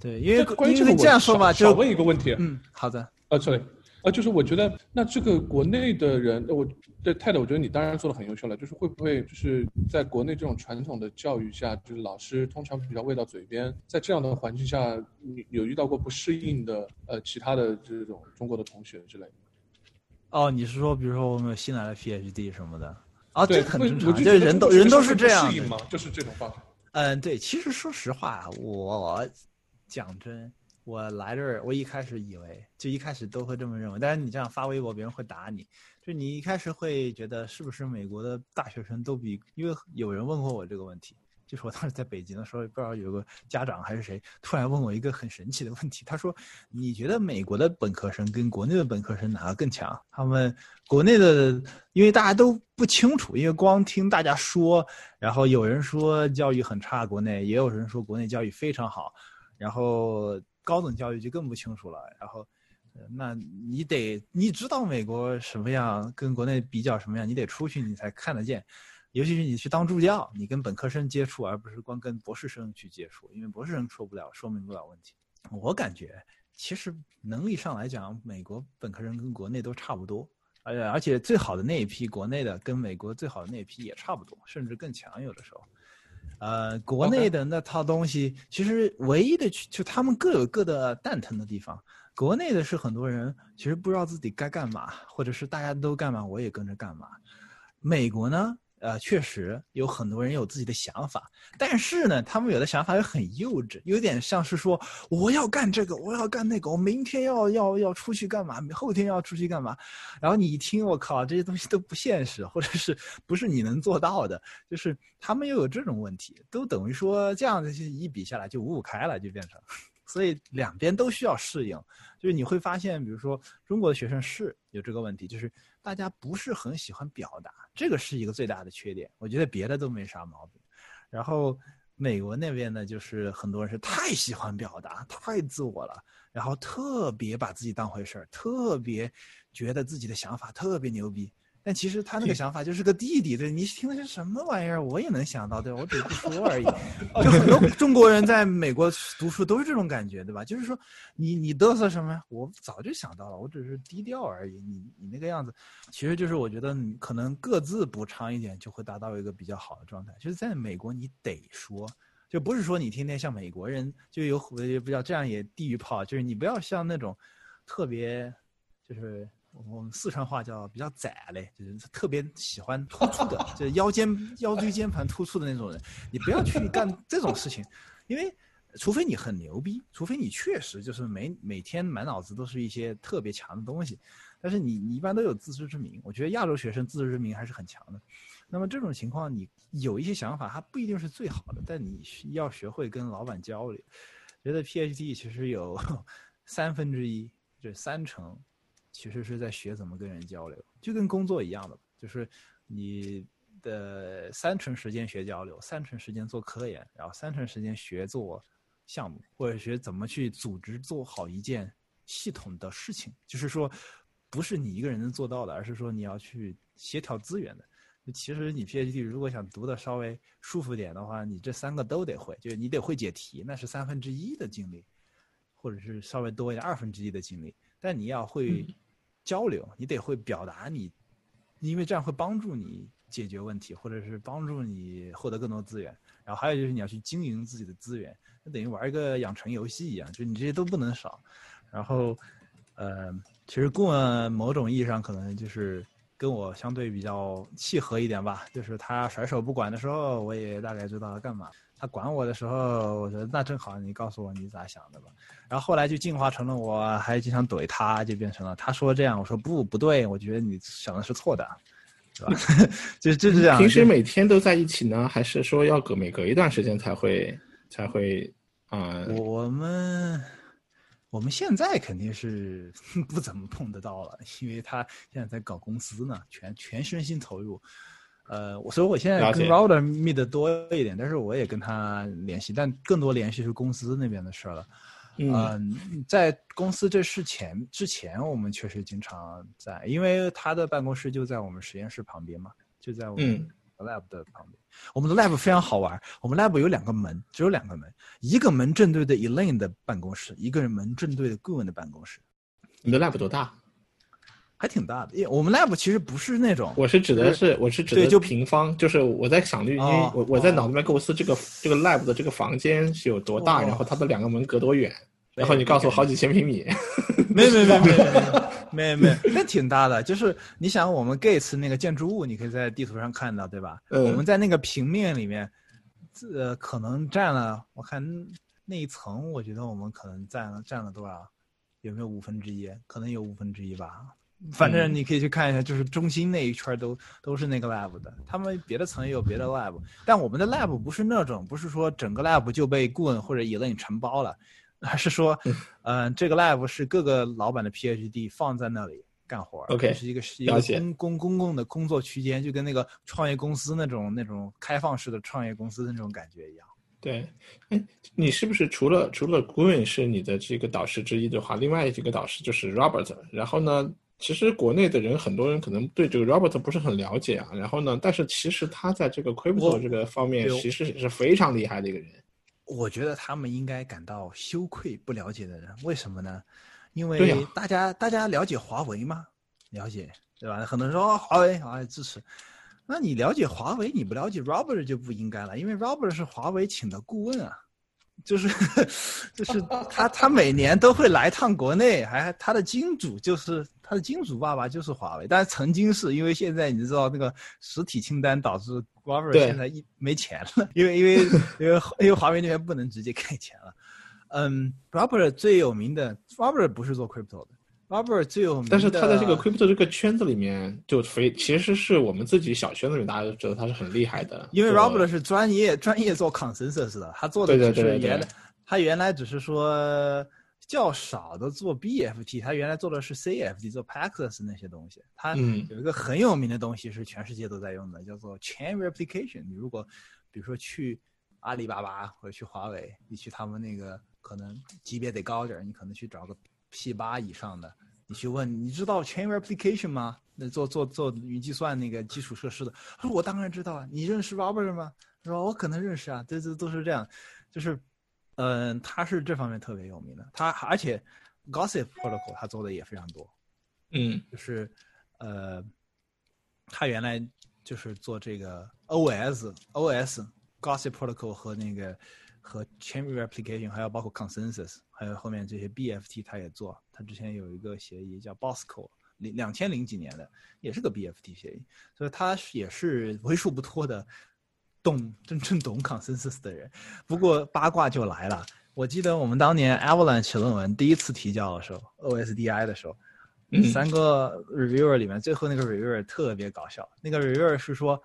Speaker 4: 对，因为
Speaker 1: 关于这个
Speaker 4: 这样说吧，就
Speaker 1: 问一个问题。
Speaker 4: 嗯，好的。
Speaker 1: 啊，sorry。啊，就是我觉得，那这个国内的人，我对泰德，我觉得你当然做的很优秀了。就是会不会就是在国内这种传统的教育下，就是老师通常比较喂到嘴边，在这样的环境下，你有遇到过不适应的呃其他的这种中国的同学之类的？
Speaker 4: 哦，你是说，比如说我们有新来的 PhD 什么的？啊，
Speaker 1: 这
Speaker 4: 很正常，就是人都人都是这样适应
Speaker 1: 吗？就是这种方式。
Speaker 4: 嗯，对，其实说实话，我讲真。我来这儿，我一开始以为，就一开始都会这么认为。但是你这样发微博，别人会打你。就你一开始会觉得，是不是美国的大学生都比？因为有人问过我这个问题，就是我当时在北京的时候，不知道有个家长还是谁突然问我一个很神奇的问题，他说：“你觉得美国的本科生跟国内的本科生哪个更强？”他们国内的，因为大家都不清楚，因为光听大家说，然后有人说教育很差，国内也有人说国内教育非常好，然后高等教育就更不清楚了，然后。那你得你知道美国什么样，跟国内比较什么样，你得出去你才看得见。尤其是你去当助教，你跟本科生接触，而不是光跟博士生去接触，因为博士生说不了说明不了问题。我感觉其实能力上来讲，美国本科生跟国内都差不多，而且而且最好的那一批国内的跟美国最好的那一批也差不多，甚至更强有的时候。呃，国内的那套东西，其实唯一的就他们各有各的蛋疼的地方。国内的是很多人其实不知道自己该干嘛，或者是大家都干嘛，我也跟着干嘛。美国呢，呃，确实有很多人有自己的想法，但是呢，他们有的想法又很幼稚，有点像是说我要干这个，我要干那个，我明天要要要出去干嘛，后天要出去干嘛。然后你一听，我靠，这些东西都不现实，或者是不是你能做到的？就是他们又有这种问题，都等于说这样子一比下来就五五开了，就变成。所以两边都需要适应，就是你会发现，比如说中国的学生是有这个问题，就是大家不是很喜欢表达，这个是一个最大的缺点。我觉得别的都没啥毛病。然后美国那边呢，就是很多人是太喜欢表达，太自我了，然后特别把自己当回事儿，特别觉得自己的想法特别牛逼。但其实他那个想法就是个弟弟，对你听的是什么玩意儿？我也能想到，对我只是不说而已。就很多中国人在美国读书都是这种感觉，对吧？就是说，你你嘚瑟什么呀？我早就想到了，我只是低调而已。你你那个样子，其实就是我觉得你可能各自补偿一点，就会达到一个比较好的状态。就是在美国，你得说，就不是说你天天像美国人就有也不叫这样也地狱炮，就是你不要像那种特别就是。我们四川话叫比较窄嘞，就是特别喜欢突出的，就是腰间腰椎间盘突出的那种人，你不要去干这种事情，因为除非你很牛逼，除非你确实就是每每天满脑子都是一些特别强的东西，但是你你一般都有自知之明，我觉得亚洲学生自知之明还是很强的。那么这种情况，你有一些想法，它不一定是最好的，但你要学会跟老板交流。觉得 PhD 其实有三分之一，就三成。其实是在学怎么跟人交流，就跟工作一样的，就是你的三成时间学交流，三成时间做科研，然后三成时间学做项目，或者学怎么去组织做好一件系统的事情。就是说，不是你一个人能做到的，而是说你要去协调资源的。其实你 PhD 如果想读的稍微舒服点的话，你这三个都得会，就是你得会解题，那是三分之一的精力，或者是稍微多一点二分之一的精力，但你要会。交流，你得会表达你，因为这样会帮助你解决问题，或者是帮助你获得更多资源。然后还有就是你要去经营自己的资源，那等于玩一个养成游戏一样，就你这些都不能少。然后，呃，其实顾问某种意义上可能就是跟我相对比较契合一点吧，就是他甩手不管的时候，我也大概知道他干嘛。他管我的时候，我觉得那正好，你告诉我你咋想的吧。然后后来就进化成了，我还经常怼他，就变成了他说这样，我说不不对，我觉得你想的是错的，是吧？就就是这样。
Speaker 2: 平时每天都在一起呢，还是说要隔每隔一段时间才会才会啊？
Speaker 4: 我们我们现在肯定是 不怎么碰得到了，因为他现在在搞公司呢，全全身心投入。呃，所以我现在跟 Router meet 的多一点，但是我也跟他联系，但更多联系是公司那边的事了。嗯，在公司这事前之前，我们确实经常在，因为他的办公室就在我们实验室旁边嘛，就在我们 lab 的旁边。我们的 lab 非常好玩，我们 lab 有两个门，只有两个门，一个门正对的 Elaine 的办公室，一个门正对的顾问的办公室。
Speaker 2: 你的 lab 多大？
Speaker 4: 还挺大的，因为我们 lab 其实不是那种，
Speaker 2: 我是指的是，我是指的就平方，就是我在想，因为我我在脑子里面构思这个这个 lab 的这个房间是有多大，然后它的两个门隔多远，然后你告诉我好几千平米，
Speaker 4: 没没没 没没没，那挺大的，就是你想我们 Gates 那个建筑物，你可以在地图上看到，对吧？我们在那个平面里面，呃，可能占了，我看那一层，我觉得我们可能占了占了多少？有没有五分之一？可能有五分之一吧。反正你可以去看一下，就是中心那一圈都都是那个 lab 的，他们别的层也有别的 lab，但我们的 lab 不是那种，不是说整个 lab 就被顾问或者 Elaine 承包了，而是说，嗯、这个 lab 是各个老板的 PhD 放在那里干活
Speaker 2: OK，
Speaker 4: 是一个是一个公公公共的工作区间，就跟那个创业公司那种那种开放式的创业公司的那种感觉一样。
Speaker 2: 对，哎，你是不是除了除了 Green 是你的这个导师之一的话，另外几个导师就是 Robert，然后呢，其实国内的人很多人可能对这个 Robert 不是很了解啊，然后呢，但是其实他在这个 crypto 这个方面其实也是非常厉害的一个人。
Speaker 4: 我觉得他们应该感到羞愧，不了解的人，为什么呢？因为大家、大家了解华为吗？了解，对吧？很多人说、哦、华为啊支持，那你了解华为，你不了解 Robert 就不应该了，因为 Robert 是华为请的顾问啊，就是 就是他他每年都会来趟国内，还他的金主就是他的金主爸爸就是华为，但是曾经是因为现在你知道那个实体清单导致 Robert 现在一没钱了，因为因为因为因为华为那边不能直接给钱了。嗯，Robert 最有名的 Robert 不是做 crypto 的，Robert 最有名，
Speaker 2: 但是他在这个 crypto 这个圈子里面就非其实是我们自己小圈子里大家都知道他是很厉害的，
Speaker 4: 因为 Robert 是专业专业做 consensus 的，他做的只是原来他原来只是说较少的做 BFT，他原来做的是 CFT，做 Paxos 那些东西。他
Speaker 2: 嗯
Speaker 4: 有一个很有名的东西是全世界都在用的，叫做 Chain Replication。你如果比如说去阿里巴巴或者去华为，你去他们那个可能级别得高点儿，你可能去找个 P 八以上的，你去问，你知道 Chain Replication 吗？那做做做云计算那个基础设施的，他说我当然知道啊，你认识 Robert 吗？他说我可能认识啊，这这都是这样，就是，嗯、他是这方面特别有名的，他而且 Gossip Protocol 他做的也非常多，
Speaker 2: 嗯
Speaker 4: 就是呃，他原来就是做这个 OS OS Gossip Protocol 和那个和 Chain Replication，还有包括 Consensus，还有后面这些 BFT 他也做。他之前有一个协议叫 Bosco，零两千零几年的，也是个 BFT 协议，所以他是也是为数不多的懂真正懂 Consensus 的人。不过八卦就来了。我记得我们当年 Avalanche 论文第一次提交的时候，OSDI 的时候，
Speaker 2: 嗯
Speaker 4: 三个 reviewer 里面，最后那个 reviewer 特别搞笑。那个 reviewer 是说，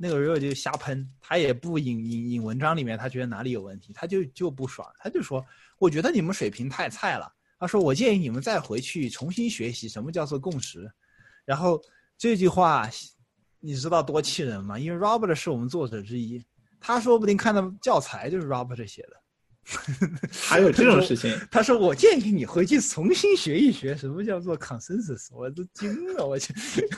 Speaker 4: 那个 real 就瞎喷，他也不引引引文章里面他觉得哪里有问题，他就就不爽，他就说，我觉得你们水平太菜了。他说，我建议你们再回去重新学习什么叫做共识。然后这句话，你知道多气人吗？因为 Robert 是我们作者之一，他说不定看的教材就是 Robert 写的。
Speaker 2: 还有这种事情，
Speaker 4: 他说：“我建议你回去重新学一学什么叫做 consensus。”我都惊了，我去，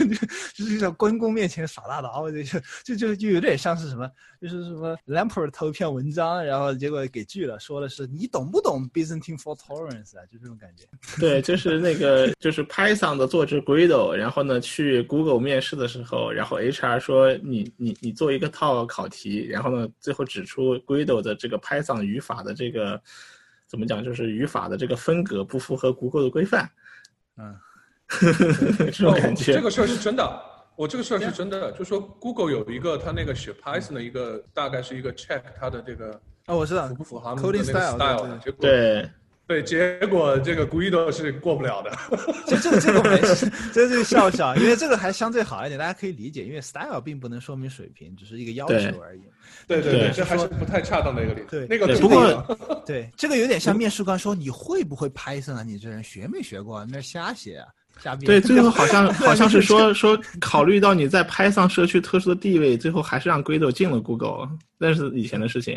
Speaker 4: 就是在关公面前耍大刀，就就就就有点像是什么，就是什么 Lampert 投一篇文章，然后结果给拒了，说的是你懂不懂 Byzantine fault tolerance 啊？就这种感觉。
Speaker 2: 对，就是那个就是 Python 的作者 Guido，然后呢去 Google 面试的时候，然后 HR 说你你你做一个套考题，然后呢最后指出 Guido 的这个 Python 语法的这个怎么讲，就是语法的这个风格不符合 Google 的规范，
Speaker 4: 嗯，
Speaker 2: 这种感觉。
Speaker 1: 哦这个事儿是真的，我这个事儿是真的，就说 Google 有一个它那个写 Python 的一个，大概是一个 check 它的这个
Speaker 4: 哦，我知道
Speaker 1: 符不符合他们的
Speaker 4: coding
Speaker 1: 那个
Speaker 4: style，style
Speaker 1: 的，结果
Speaker 2: 对，
Speaker 1: 对，结果这个 Guido 是过不了的。
Speaker 4: 这这个这个没事，这是笑笑，因为这个还相对好一点，大家可以理解，因为 style 并不能说明水平，只是一个要求而已。
Speaker 2: 对
Speaker 1: 对对对，这还是不太恰当的一个例子。
Speaker 4: 对
Speaker 1: 那个
Speaker 2: 不过
Speaker 4: 对，这个有点像面试官说你会不会 Python 啊？你这人学没学过？那瞎写啊，瞎编。
Speaker 2: 对，最后好像好像是说说考虑到你在 Python 社区特殊的地位，最后还是让 Guido 进了 Google，那是以前的事情。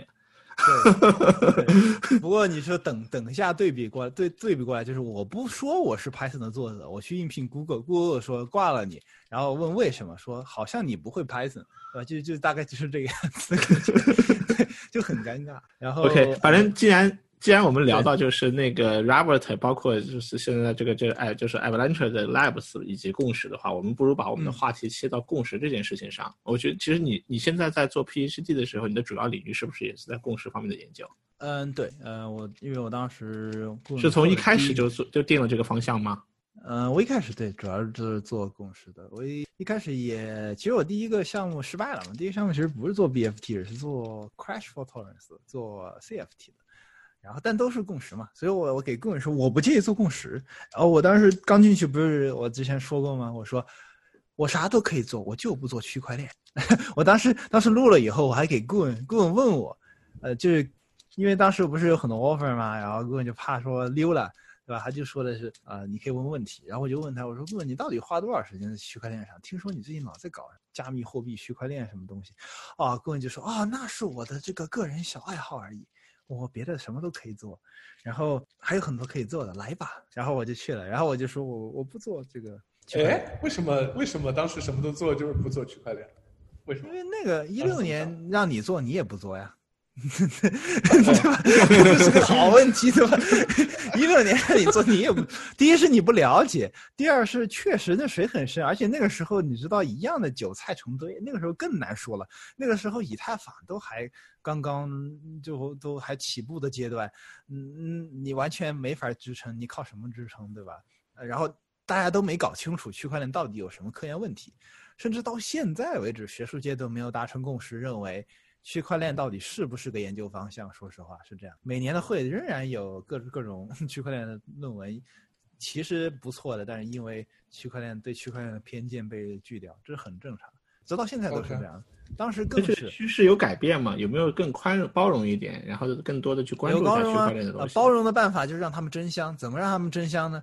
Speaker 4: 对对 不过你说等等一下对比过来，对对比过来，就是我不说我是 Python 的作者，我去应聘 Google，Google 说挂了你，然后问为什么，说好像你不会 Python，对吧？就就大概就是这个样子，对就很尴尬。然后
Speaker 2: OK，反正既然既然我们聊到就是那个 Robert，包括就是现在这个这个哎就是 Avalanche 的 Labs 以及共识的话，我们不如把我们的话题切到共识这件事情上。我觉得其实你你现在在做 PhD 的时候，你的主要领域是不是也是在共识方面的研究？
Speaker 4: 嗯，对，呃，我因为我当时
Speaker 2: 是从一开始
Speaker 4: 就。
Speaker 2: 就做就定了这个方向吗？
Speaker 4: 嗯，我一开始对，主要就是做共识的。我一一开始也，其实我第一个项目失败了嘛。第一个项目其实不是做 BFT，而是做 Crash Fault Tolerance，做 CFT 的。然后但都是共识嘛，所以我我给工人说我不介意做共识。然后我当时刚进去不是我之前说过吗？我说我啥都可以做，我就不做区块链。我当时当时录了以后，我还给顾问顾问问我，呃，就是因为当时不是有很多 offer 嘛，然后顾问就怕说溜了。对吧？他就说的是啊，你可以问问题。然后我就问他，我说问你到底花多少时间在区块链上？听说你最近老在搞加密货币、区块链什么东西？啊，顾问就说啊，那是我的这个个人小爱好而已，我别的什么都可以做，然后还有很多可以做的，来吧。然后我就去了，然后我就说我我不做这个。
Speaker 1: 哎，为什么为什么当时什么都做就是不做区块链？为什么？
Speaker 4: 因为那个一六年让你做，你也不做呀。对吧？这是个好问题，对吧？一六年你做你也不，第一是你不了解，第二是确实那水很深，而且那个时候你知道一样的韭菜成堆，那个时候更难说了。那个时候以太坊都还刚刚就都还起步的阶段，嗯，你完全没法支撑，你靠什么支撑，对吧？然后大家都没搞清楚区块链到底有什么科研问题，甚至到现在为止，学术界都没有达成共识，认为。区块链到底是不是个研究方向？说实话是这样。每年的会仍然有各各种 区块链的论文，其实不错的，但是因为区块链对区块链的偏见被拒掉，这是很正常。直到现在都是这样。当时更是
Speaker 2: 趋势有改变嘛？有没有更宽容包容一点，然后更多的去关注区块链的东西？
Speaker 4: 包容的办法就是让他们争香。怎么让他们争香呢？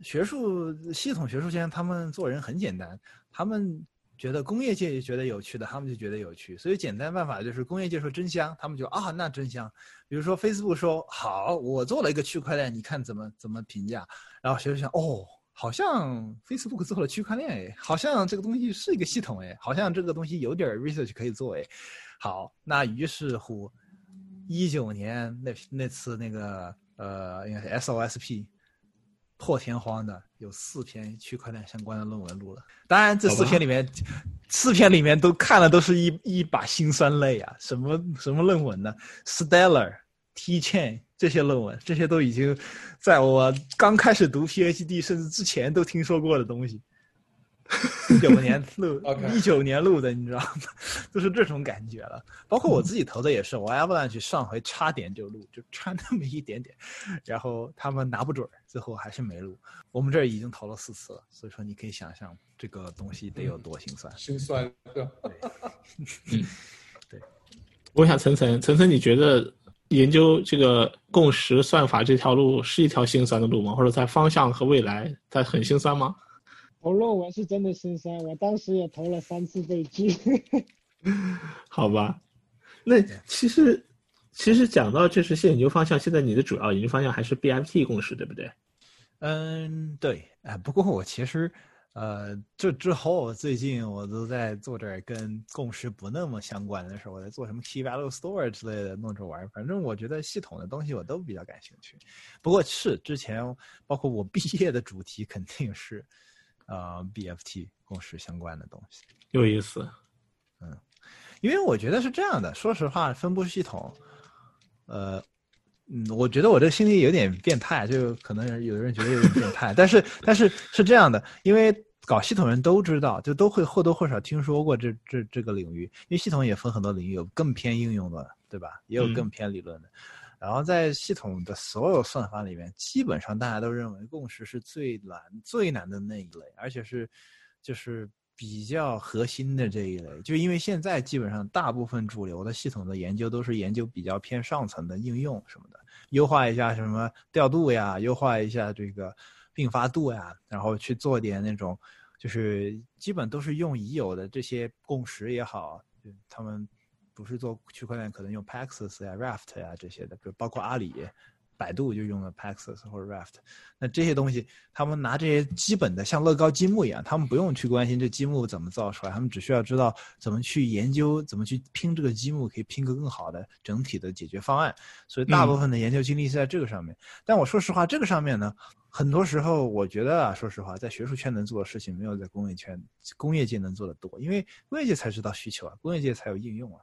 Speaker 4: 学术系统学术圈他们做人很简单，他们。觉得工业界也觉得有趣的，他们就觉得有趣。所以简单办法就是工业界说真香，他们就啊那真香。比如说 Facebook 说好，我做了一个区块链，你看怎么怎么评价？然后学生想哦，好像 Facebook 做了区块链哎，好像这个东西是一个系统哎，好像这个东西有点 research 可以做哎。好，那于是乎，一九年那那次那个呃应该是 SOSP。破天荒的有四篇区块链相关的论文录了，当然这四篇里面，四篇里面都看了都是一一把辛酸泪啊！什么什么论文呢？Stellar、T Chain 这些论文，这些都已经在我刚开始读 PhD 甚至之前都听说过的东西。一九年录，一九年录的，你知道吗？就是这种感觉了。包括我自己投的也是，我 Avalanche 上回差点就录，就差那么一点点，然后他们拿不准，最后还是没录。我们这儿已经投了四次了，所以说你可以想象这个东西得有多心酸。
Speaker 1: 心酸，对。
Speaker 2: 嗯，对。我想晨晨，晨晨，你觉得研究这个共识算法这条路是一条心酸的路吗？或者在方向和未来，它很心酸吗？
Speaker 3: 投论文是真的心酸，我当时也投了三次被拒。
Speaker 2: 好吧，那其实其实讲到这是现研究方向，现在你的主要研究方向还是 BFT 共识，对不对？
Speaker 4: 嗯，对。哎，不过我其实呃，这之后最近我都在做点跟共识不那么相关的事我在做什么 Key Value Store 之类的弄着玩反正我觉得系统的东西我都比较感兴趣。不过是之前包括我毕业的主题肯定是。呃，BFT 共识相关的东西
Speaker 2: 有意思，
Speaker 4: 嗯，因为我觉得是这样的。说实话，分布式系统，呃，嗯，我觉得我这心里有点变态，就可能有的人觉得有点变态，但是但是是这样的，因为搞系统人都知道，就都会或多或少听说过这这这个领域，因为系统也分很多领域，有更偏应用的，对吧？也有更偏理论的。然后在系统的所有算法里面，基本上大家都认为共识是最难、最难的那一类，而且是就是比较核心的这一类。就因为现在基本上大部分主流的系统的研究都是研究比较偏上层的应用什么的，优化一下什么调度呀，优化一下这个并发度呀，然后去做点那种，就是基本都是用已有的这些共识也好，他们。不是做区块链，可能用 Paxos 呀、Raft 呀这些的，就包括阿里、百度就用了 Paxos 或者 Raft。那这些东西，他们拿这些基本的，像乐高积木一样，他们不用去关心这积木怎么造出来，他们只需要知道怎么去研究，怎么去拼这个积木，可以拼个更好的整体的解决方案。所以大部分的研究精力是在这个上面。但我说实话，这个上面呢，很多时候我觉得啊，说实话，在学术圈能做的事情，没有在工业圈、工业界能做的多，因为工业界才知道需求啊，工业界才有应用啊。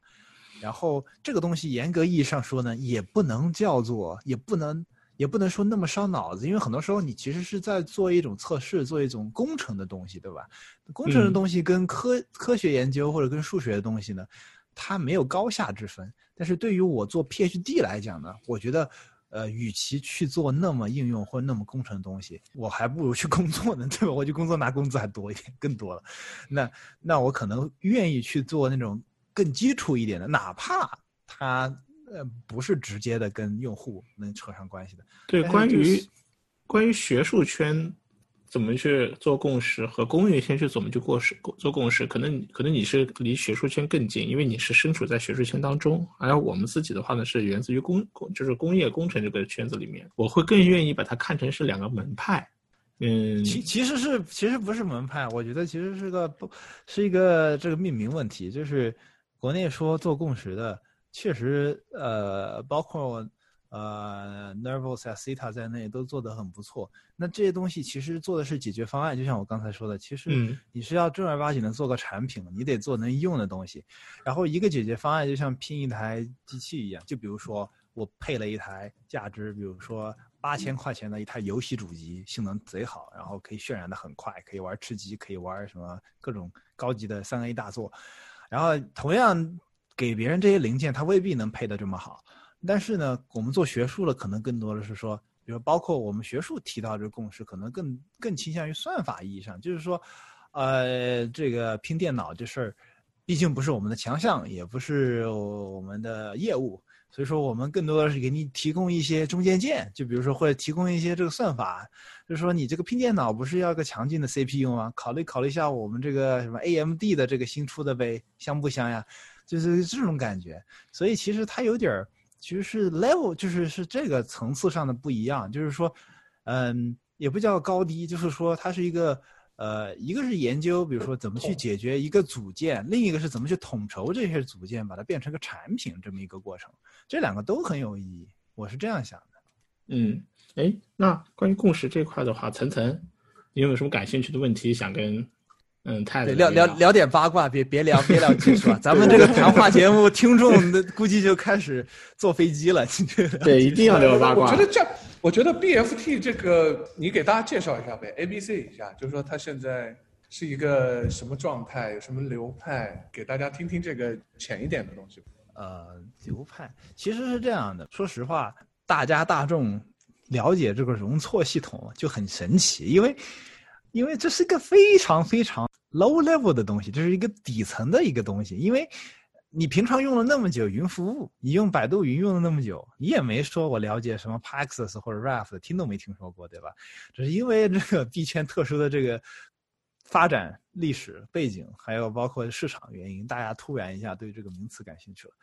Speaker 4: 然后这个东西严格意义上说呢，也不能叫做，也不能，也不能说那么烧脑子，因为很多时候你其实是在做一种测试，做一种工程的东西，对吧？工程的东西跟科科学研究或者跟数学的东西呢，它没有高下之分。但是对于我做 PhD 来讲呢，我觉得呃，与其去做那么应用或那么工程的东西，我还不如去工作呢，对吧？我去工作拿工资还多一点，更多了。那那我可能愿意去做那种更基础一点的，哪怕它呃不是直接的跟用户能扯上关系的。
Speaker 2: 对，关于
Speaker 4: 就是
Speaker 2: 关于学术圈怎么去做共识和工业圈去怎么去过识做共识，可能可能你是离学术圈更近，因为你是身处在学术圈当中，而我们自己的话呢是源自于工工就是工业工程这个圈子里面，我会更愿意把它看成是两个门派。嗯，
Speaker 4: 其其实是其实不是门派，我觉得其实是个不是一个这个命名问题，就是国内说做共识的，确实呃包括呃 Nervous Aceta 在内都做得很不错。那这些东西其实做的是解决方案，就像我刚才说的，其实
Speaker 2: 嗯
Speaker 4: 你是要正儿八经的做个产品，你得做能用的东西。然后一个解决方案就像拼一台机器一样，就比如说我配了一台价值，比如说八千块钱的一台游戏主机，性能贼好，然后可以渲染的很快，可以玩吃鸡，可以玩什么各种高级的三 A 大作。然后同样给别人这些零件，他未必能配得这么好。但是呢，我们做学术的，可能更多的是说，比如包括我们学术提到这个共识，可能更更倾向于算法意义上，就是说，呃，这个拼电脑这事儿，毕竟不是我们的强项，也不是我们的业务，所以说我们更多的是给你提供一些中间件，就比如说或者提供一些这个算法，就是说你这个拼电脑不是要个强劲的 CPU 吗？考虑考虑一下我们这个什么 AMD 的这个新出的呗，香不香呀？就是这种感觉，所以其实它有点儿，其实是 level，就是是这个层次上的不一样，就是说，嗯，也不叫高低，就是说它是一个。呃，一个是研究，比如说怎么去解决一个组件，另一个是怎么去统筹这些组件，把它变成个产品这么一个过程，这两个都很有意义，我是这样想的。
Speaker 2: 嗯，哎，那关于共识这块的话，层层，你有没有什么感兴趣的问题想跟嗯太
Speaker 4: 对，聊聊聊点八卦，别别聊别聊技术啊！咱们这个谈话节目，听众的估计就开始坐飞机了。
Speaker 2: 对，一定要聊八卦。
Speaker 1: 我觉得这样，我觉得 BFT 这个你给大家介绍一下呗，A B C 一下，就是说它现在是一个什么状态，有什么流派，给大家听听这个浅一点的东西。
Speaker 4: 呃，流派其实是这样的。说实话，大家大众了解这个容错系统就很神奇，因为因为这是一个非常非常 low level 的东西，这是一个底层的一个东西。因为你平常用了那么久云服务，你用百度云用了那么久，你也没说我了解什么 Paxos 或者 Raft，听都没听说过，对吧？只是因为这个币圈特殊的这个发展历史背景，还有包括市场原因，大家突然一下对这个名词感兴趣了。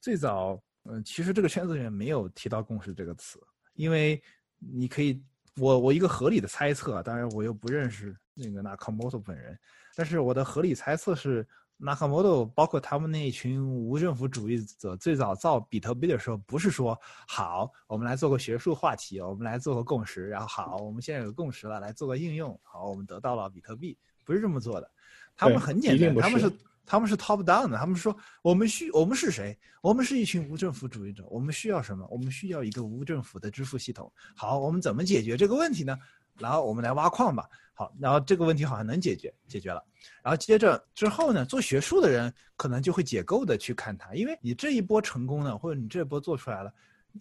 Speaker 4: 最早，嗯、其实这个圈子里面没有提到共识这个词，因为你可以，我我一个合理的猜测，当然我又不认识那个 Nakamoto 本人，但是我的合理猜测是，Nakamoto 包括他们那一群无政府主义者最早造比特币的时候，不是说好，我们来做个学术话题，我们来做个共识，然后好，我们现在有个共识了，来做个应用，好，我们得到了比特币，不是这么做的，他们很简单，他们是他们是 top down 的，他们说我们需我们是谁？我们是一群无政府主义者，我们需要什么？我们需要一个无政府的支付系统。好，我们怎么解决这个问题呢？然后我们来挖矿吧。好，然后这个问题好像能解决，解决了。然后接着之后呢，做学术的人可能就会解构的去看它，因为你这一波成功了，或者你这波做出来了，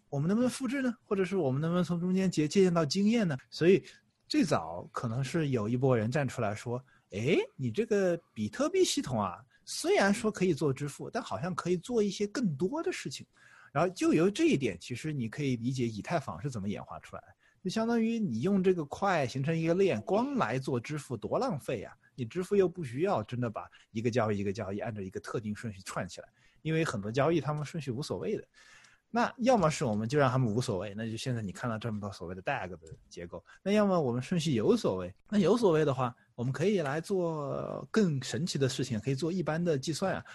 Speaker 4: 我们能不能复制呢？或者是我们能不能从中间借借鉴到经验呢？所以最早可能是有一波人站出来说，哎，你这个比特币系统啊，虽然说可以做支付，但好像可以做一些更多的事情。然后就由这一点，其实你可以理解以太坊是怎么演化出来的。就相当于你用这个块形成一个链，光来做支付多浪费呀！你支付又不需要真的把一个交易一个交易按照一个特定顺序串起来，因为很多交易他们顺序无所谓的。那要么是我们就让他们无所谓，那就现在你看到这么多所谓的 DAG 的结构；那要么我们顺序有所谓。那有所谓的话，我们可以来做更神奇的事情，可以做一般的计算啊。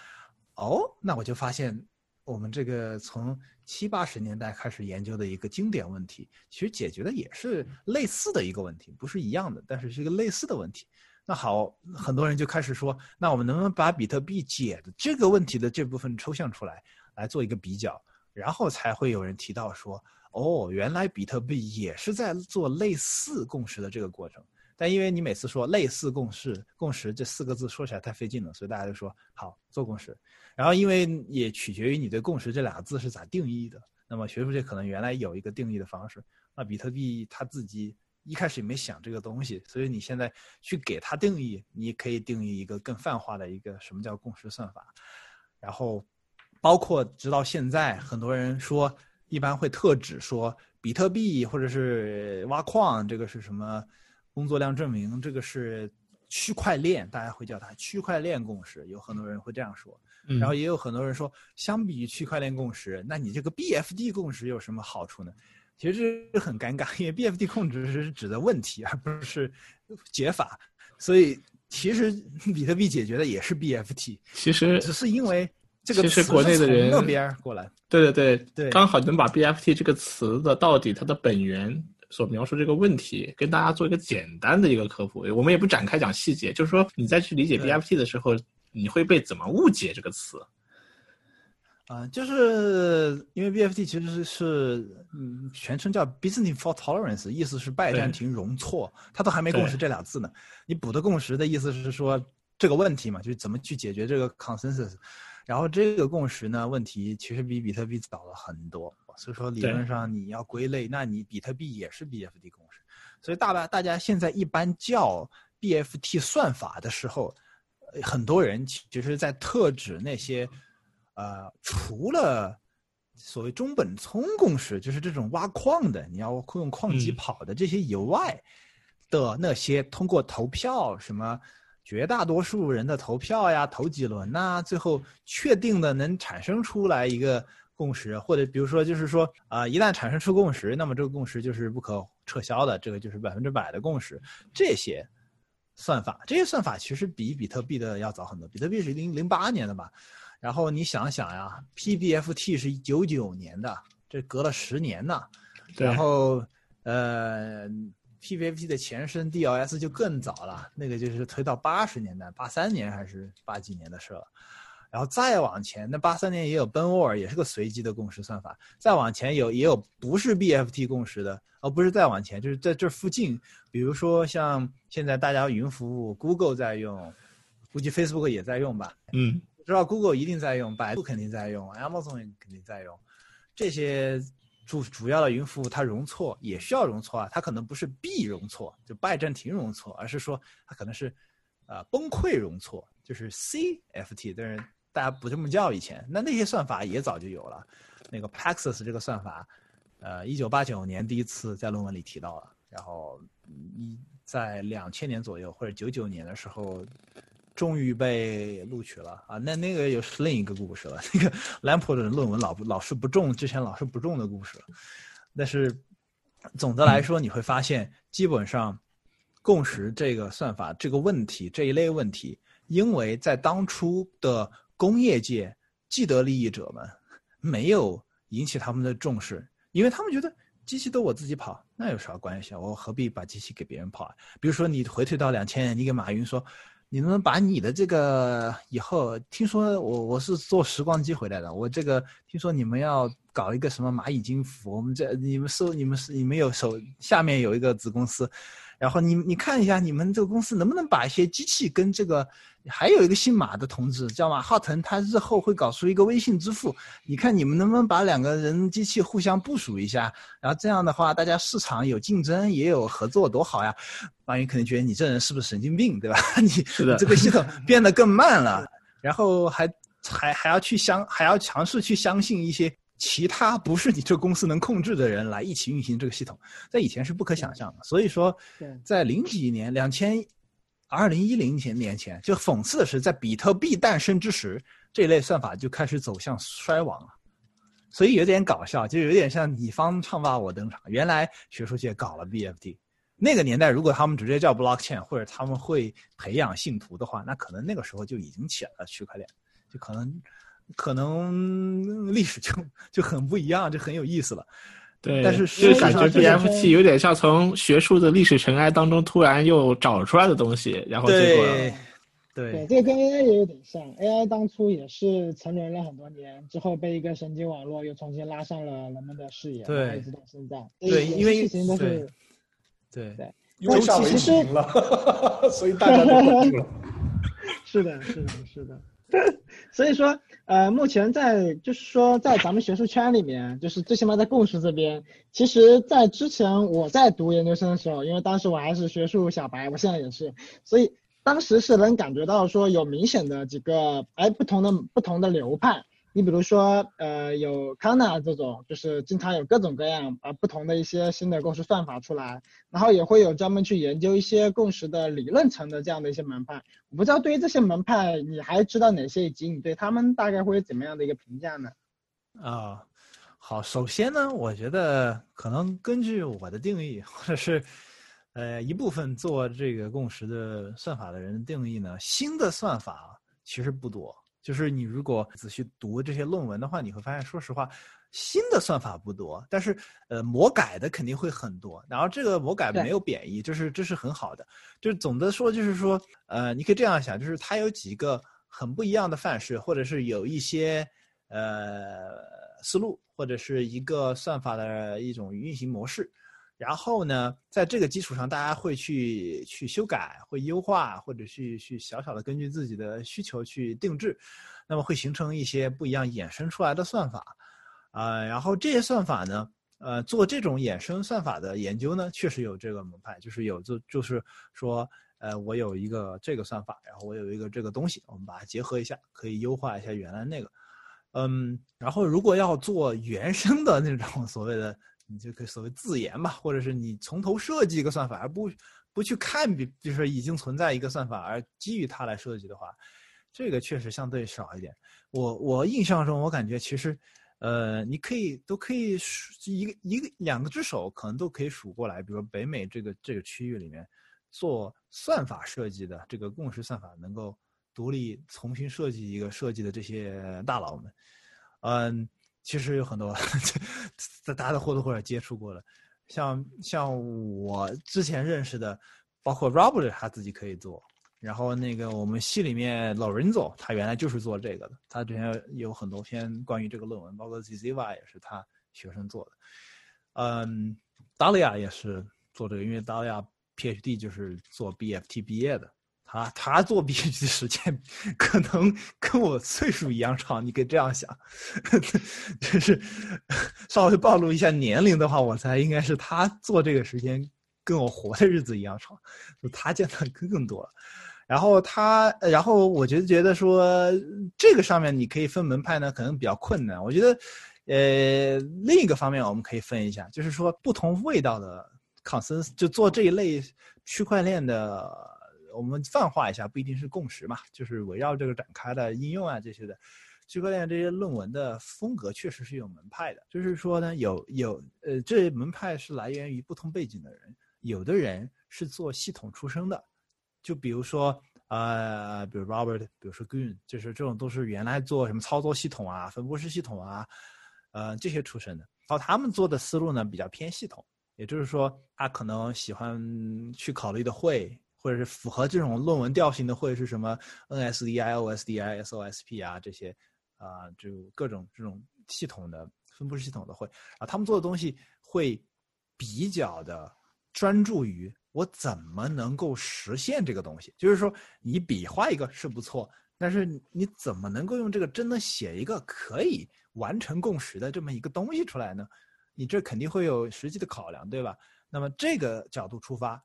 Speaker 4: 哦，那我就发现我们这个从七八十年代开始研究的一个经典问题，其实解决的也是类似的一个问题，不是一样的，但是是一个类似的问题。那好，很多人就开始说，那我们能不能把比特币解的这个问题的这部分抽象出来，来做一个比较，然后才会有人提到说，哦，原来比特币也是在做类似共识的这个过程。但因为你每次说类似共识，共识这四个字说起来太费劲了，所以大家就说好做共识。然后因为也取决于你对共识这俩字是咋定义的。那么学术界可能原来有一个定义的方式，那比特币它自己一开始也没想这个东西，所以你现在去给它定义，你可以定义一个更泛化的一个什么叫共识算法，然后包括直到现在，很多人说一般会特指说比特币或者是挖矿，这个是什么工作量证明，这个是区块链，大家会叫它区块链共识，有很多人会这样说。
Speaker 2: 嗯
Speaker 4: 然后也有很多人说，相比于区块链共识，那你这个 BFD 共识有什么好处呢？其实这很尴尬，因为 BFD 控制是指的问题，而不是解法。所以其实比特币解决的也是 BFT，
Speaker 2: 其实
Speaker 4: 只是因为这个
Speaker 2: 其实
Speaker 4: 词
Speaker 2: 国内的人
Speaker 4: 那边过来。
Speaker 2: 对对对
Speaker 4: 对
Speaker 2: 刚好能把 BFT 这个词的到底它的本源所描述这个问题，跟大家做一个简单的一个科普。我们也不展开讲细节，就是说你在去理解 BFT 的时候，你会被怎么误解这个词？
Speaker 4: 啊、就是因为 BFT 其实是是嗯，全称叫 Business Fault Tolerance，意思是拜占庭容错，它都还没共识这俩字呢。你补的共识的意思是说这个问题嘛，就是怎么去解决这个 consensus。然后这个共识呢，问题其实比比特币早了很多，所以说理论上你要归类，那你比特币也是 BFT 公式。所以大大大家现在一般叫 BFT 算法的时候，呃很多人其实在特指那些。呃，除了所谓中本聪共识，就是这种挖矿的，你要用矿机
Speaker 2: 嗯
Speaker 4: 跑的这些以外的那些通过投票什么。绝大多数人的投票呀，投几轮呐、最后确定的能产生出来一个共识，或者比如说就是说啊、一旦产生出共识，那么这个共识就是不可撤销的，这个就是百分之百的共识。这些算法，这些算法其实比比特币的要早很多，比特币是零零八年的吧。然后你想想呀，PBFT 是九九年的，这隔了十年呢。然后呃，PBFT 的前身 DLS 就更早了，那个就是推到八十年代，八三年还是八几年的事了。然后再往前，那八三年也有 b e n w a r 也是个随机的共识算法。再往前有也有不是 BFT 共识的，而不是再往前，就是在这附近，比如说像现在大家云服务，Google 在用，估计 Facebook 也在用吧。
Speaker 2: 嗯，
Speaker 4: 知道 Google 一定在用，百度肯定在用，Amazon 也肯定在用，这些主主要的云服务它容错也需要容错啊，它可能不是 B 容错，就拜占庭容错，而是说它可能是呃崩溃容错，就是 CFT，但是大家不这么叫以前，那那些算法也早就有了，那个 Paxos 这个算法，呃，一九八九年第一次在论文里提到了，然后一在两千年左右或者九九年的时候。终于被录取了啊！那那个又是另一个故事了。那个 l a m p o r 的论文老不老是不中，之前老是不中的故事。但是总的来说，你会发现，基本上共识这个算法这个问题这一类问题，因为在当初的工业界既得利益者们 没有引起他们的重视，因为他们觉得机器都我自己跑，那有啥关系啊？我何必把机器给别人跑啊？比如说你回退到两千，你给马云说。你能不能把你的这个以后？听说我我是坐时光机回来的，我这个听说你们要搞一个什么蚂蚁金服，我们这你们收你们是你们有手下面有一个子公司，然后你你看一下你们这个公司能不能把一些机器跟这个，还有一个姓马的同志叫马化腾，他日后会搞出一个微信支付，你看你们能不能把两个人机器互相部署一下，然后这样的话大家市场有竞争也有合作，多好呀！马云肯定觉得你这人是不是神经病，对吧？你这个系统变得更慢了，然后还还还要去相还要尝试去相信一些其他不是你这公司能控制的人来一起运行这个系统，在以前是不可想象的。所以说，在零几年，两千二零一零前年前，就讽刺的是，在比特币诞生之时，这类算法就开始走向衰亡了。所以有点搞笑，就有点像你方唱罢我登场。原来学术界搞了 BFT，那个年代如果他们直接叫 blockchain，或者他们会培养信徒的话，那可能那个时候就已经起了区块链，就可能可能历史就就很不一样，就很有意思了。
Speaker 2: 对，
Speaker 4: 但是
Speaker 2: 就感觉 BFT 有点像从学术的历史尘埃当中突然又找出来的东西，然后结果
Speaker 4: 对
Speaker 3: 对，
Speaker 4: 对
Speaker 3: 这个跟 AI 也有点像，AI 当初也是沉沦了很多年，之后被一个神经网络又重新拉上了人们的视野，
Speaker 4: 对
Speaker 3: 一直到现在。
Speaker 4: 对因为
Speaker 3: 事情都是
Speaker 4: 对
Speaker 3: 对
Speaker 1: 因为上围
Speaker 3: 其实
Speaker 1: 棋赢了，所以大家都关注了。
Speaker 3: 是的，是的，是的。所以说，呃，目前在就是说，在咱们学术圈里面，就是最起码在共识这边，其实，在之前我在读研究生的时候，因为当时我还是学术小白，我现在也是，所以当时是能感觉到说有明显的几个哎不同的不同的流派。你比如说，呃，有康纳这种，就是经常有各种各样啊不同的一些新的共识算法出来，然后也会有专门去研究一些共识的理论层的这样的一些门派。我不知道对于这些门派，你还知道哪些，以及你对他们大概会有怎么样的一个评价呢？
Speaker 4: 啊，好，首先呢，我觉得可能根据我的定义，或者是呃一部分做这个共识的算法的人定义呢，新的算法其实不多。就是你如果仔细读这些论文的话，你会发现，说实话，新的算法不多，但是呃，魔改的肯定会很多。然后这个魔改没有贬义，就是这是很好的。就是总的说，就是说，呃，你可以这样想，就是它有几个很不一样的范式，或者是有一些呃思路，或者是一个算法的一种运行模式。然后呢，在这个基础上，大家会去去修改、会优化，或者去去小小的根据自己的需求去定制，那么会形成一些不一样衍生出来的算法，啊，然后这些算法呢，呃，做这种衍生算法的研究呢，确实有这个门派，就是有就就是说，呃，我有一个这个算法，然后我有一个这个东西，我们把它结合一下，可以优化一下原来那个，嗯，然后如果要做原生的那种所谓的。你就可以所谓自研吧，或者是你从头设计一个算法，而不不去看，比就是已经存在一个算法，而基于它来设计的话，这个确实相对少一点。我我印象中，我感觉其实，呃，你可以都可以数一个一个两个只手，可能都可以数过来。比如说北美这个这个区域里面，做算法设计的这个共识算法能够独立重新设计一个设计的这些大佬们，嗯。其实有很多，大家都或多或少接触过了，像像我之前认识的，包括 Robert 他自己可以做，然后那个我们系里面 Lorenzo 他原来就是做这个的，他之前有很多篇关于这个论文，包括 Ziva 也是他学生做的，嗯，Dalia 也是做这个，因为 Dalia PhD 就是做 BFT 毕业的。啊，他做 PhD 时间可能跟我岁数一样长，你可以这样想，就是稍微暴露一下年龄的话，我猜应该是他做这个时间跟我活的日子一样长，他见的更更多了。然后他，然后我觉得觉得说这个上面你可以分门派呢，可能比较困难。我觉得，呃，另一个方面我们可以分一下，就是说不同味道的 consensus 就做这一类区块链的。我们泛化一下，不一定是共识嘛，就是围绕这个展开的应用啊这些的，区块链这些论文的风格确实是有门派的。就是说呢，有有呃，这门派是来源于不同背景的人，有的人是做系统出身的，就比如说呃，比如 Robert，比如说 Gun，就是这种都是原来做什么操作系统啊、分布式系统啊，呃这些出身的。然后他们做的思路呢比较偏系统，也就是说他可能喜欢去考虑的会。或者是符合这种论文调性的，会是什么 NSDI、OSDI、SOSP 啊这些啊，就各种这种系统的分布式系统的会啊，他们做的东西会比较的专注于我怎么能够实现这个东西。就是说，你比划一个是不错，但是你怎么能够用这个真的写一个可以完成共识的这么一个东西出来呢？你这肯定会有实际的考量，对吧？那么这个角度出发。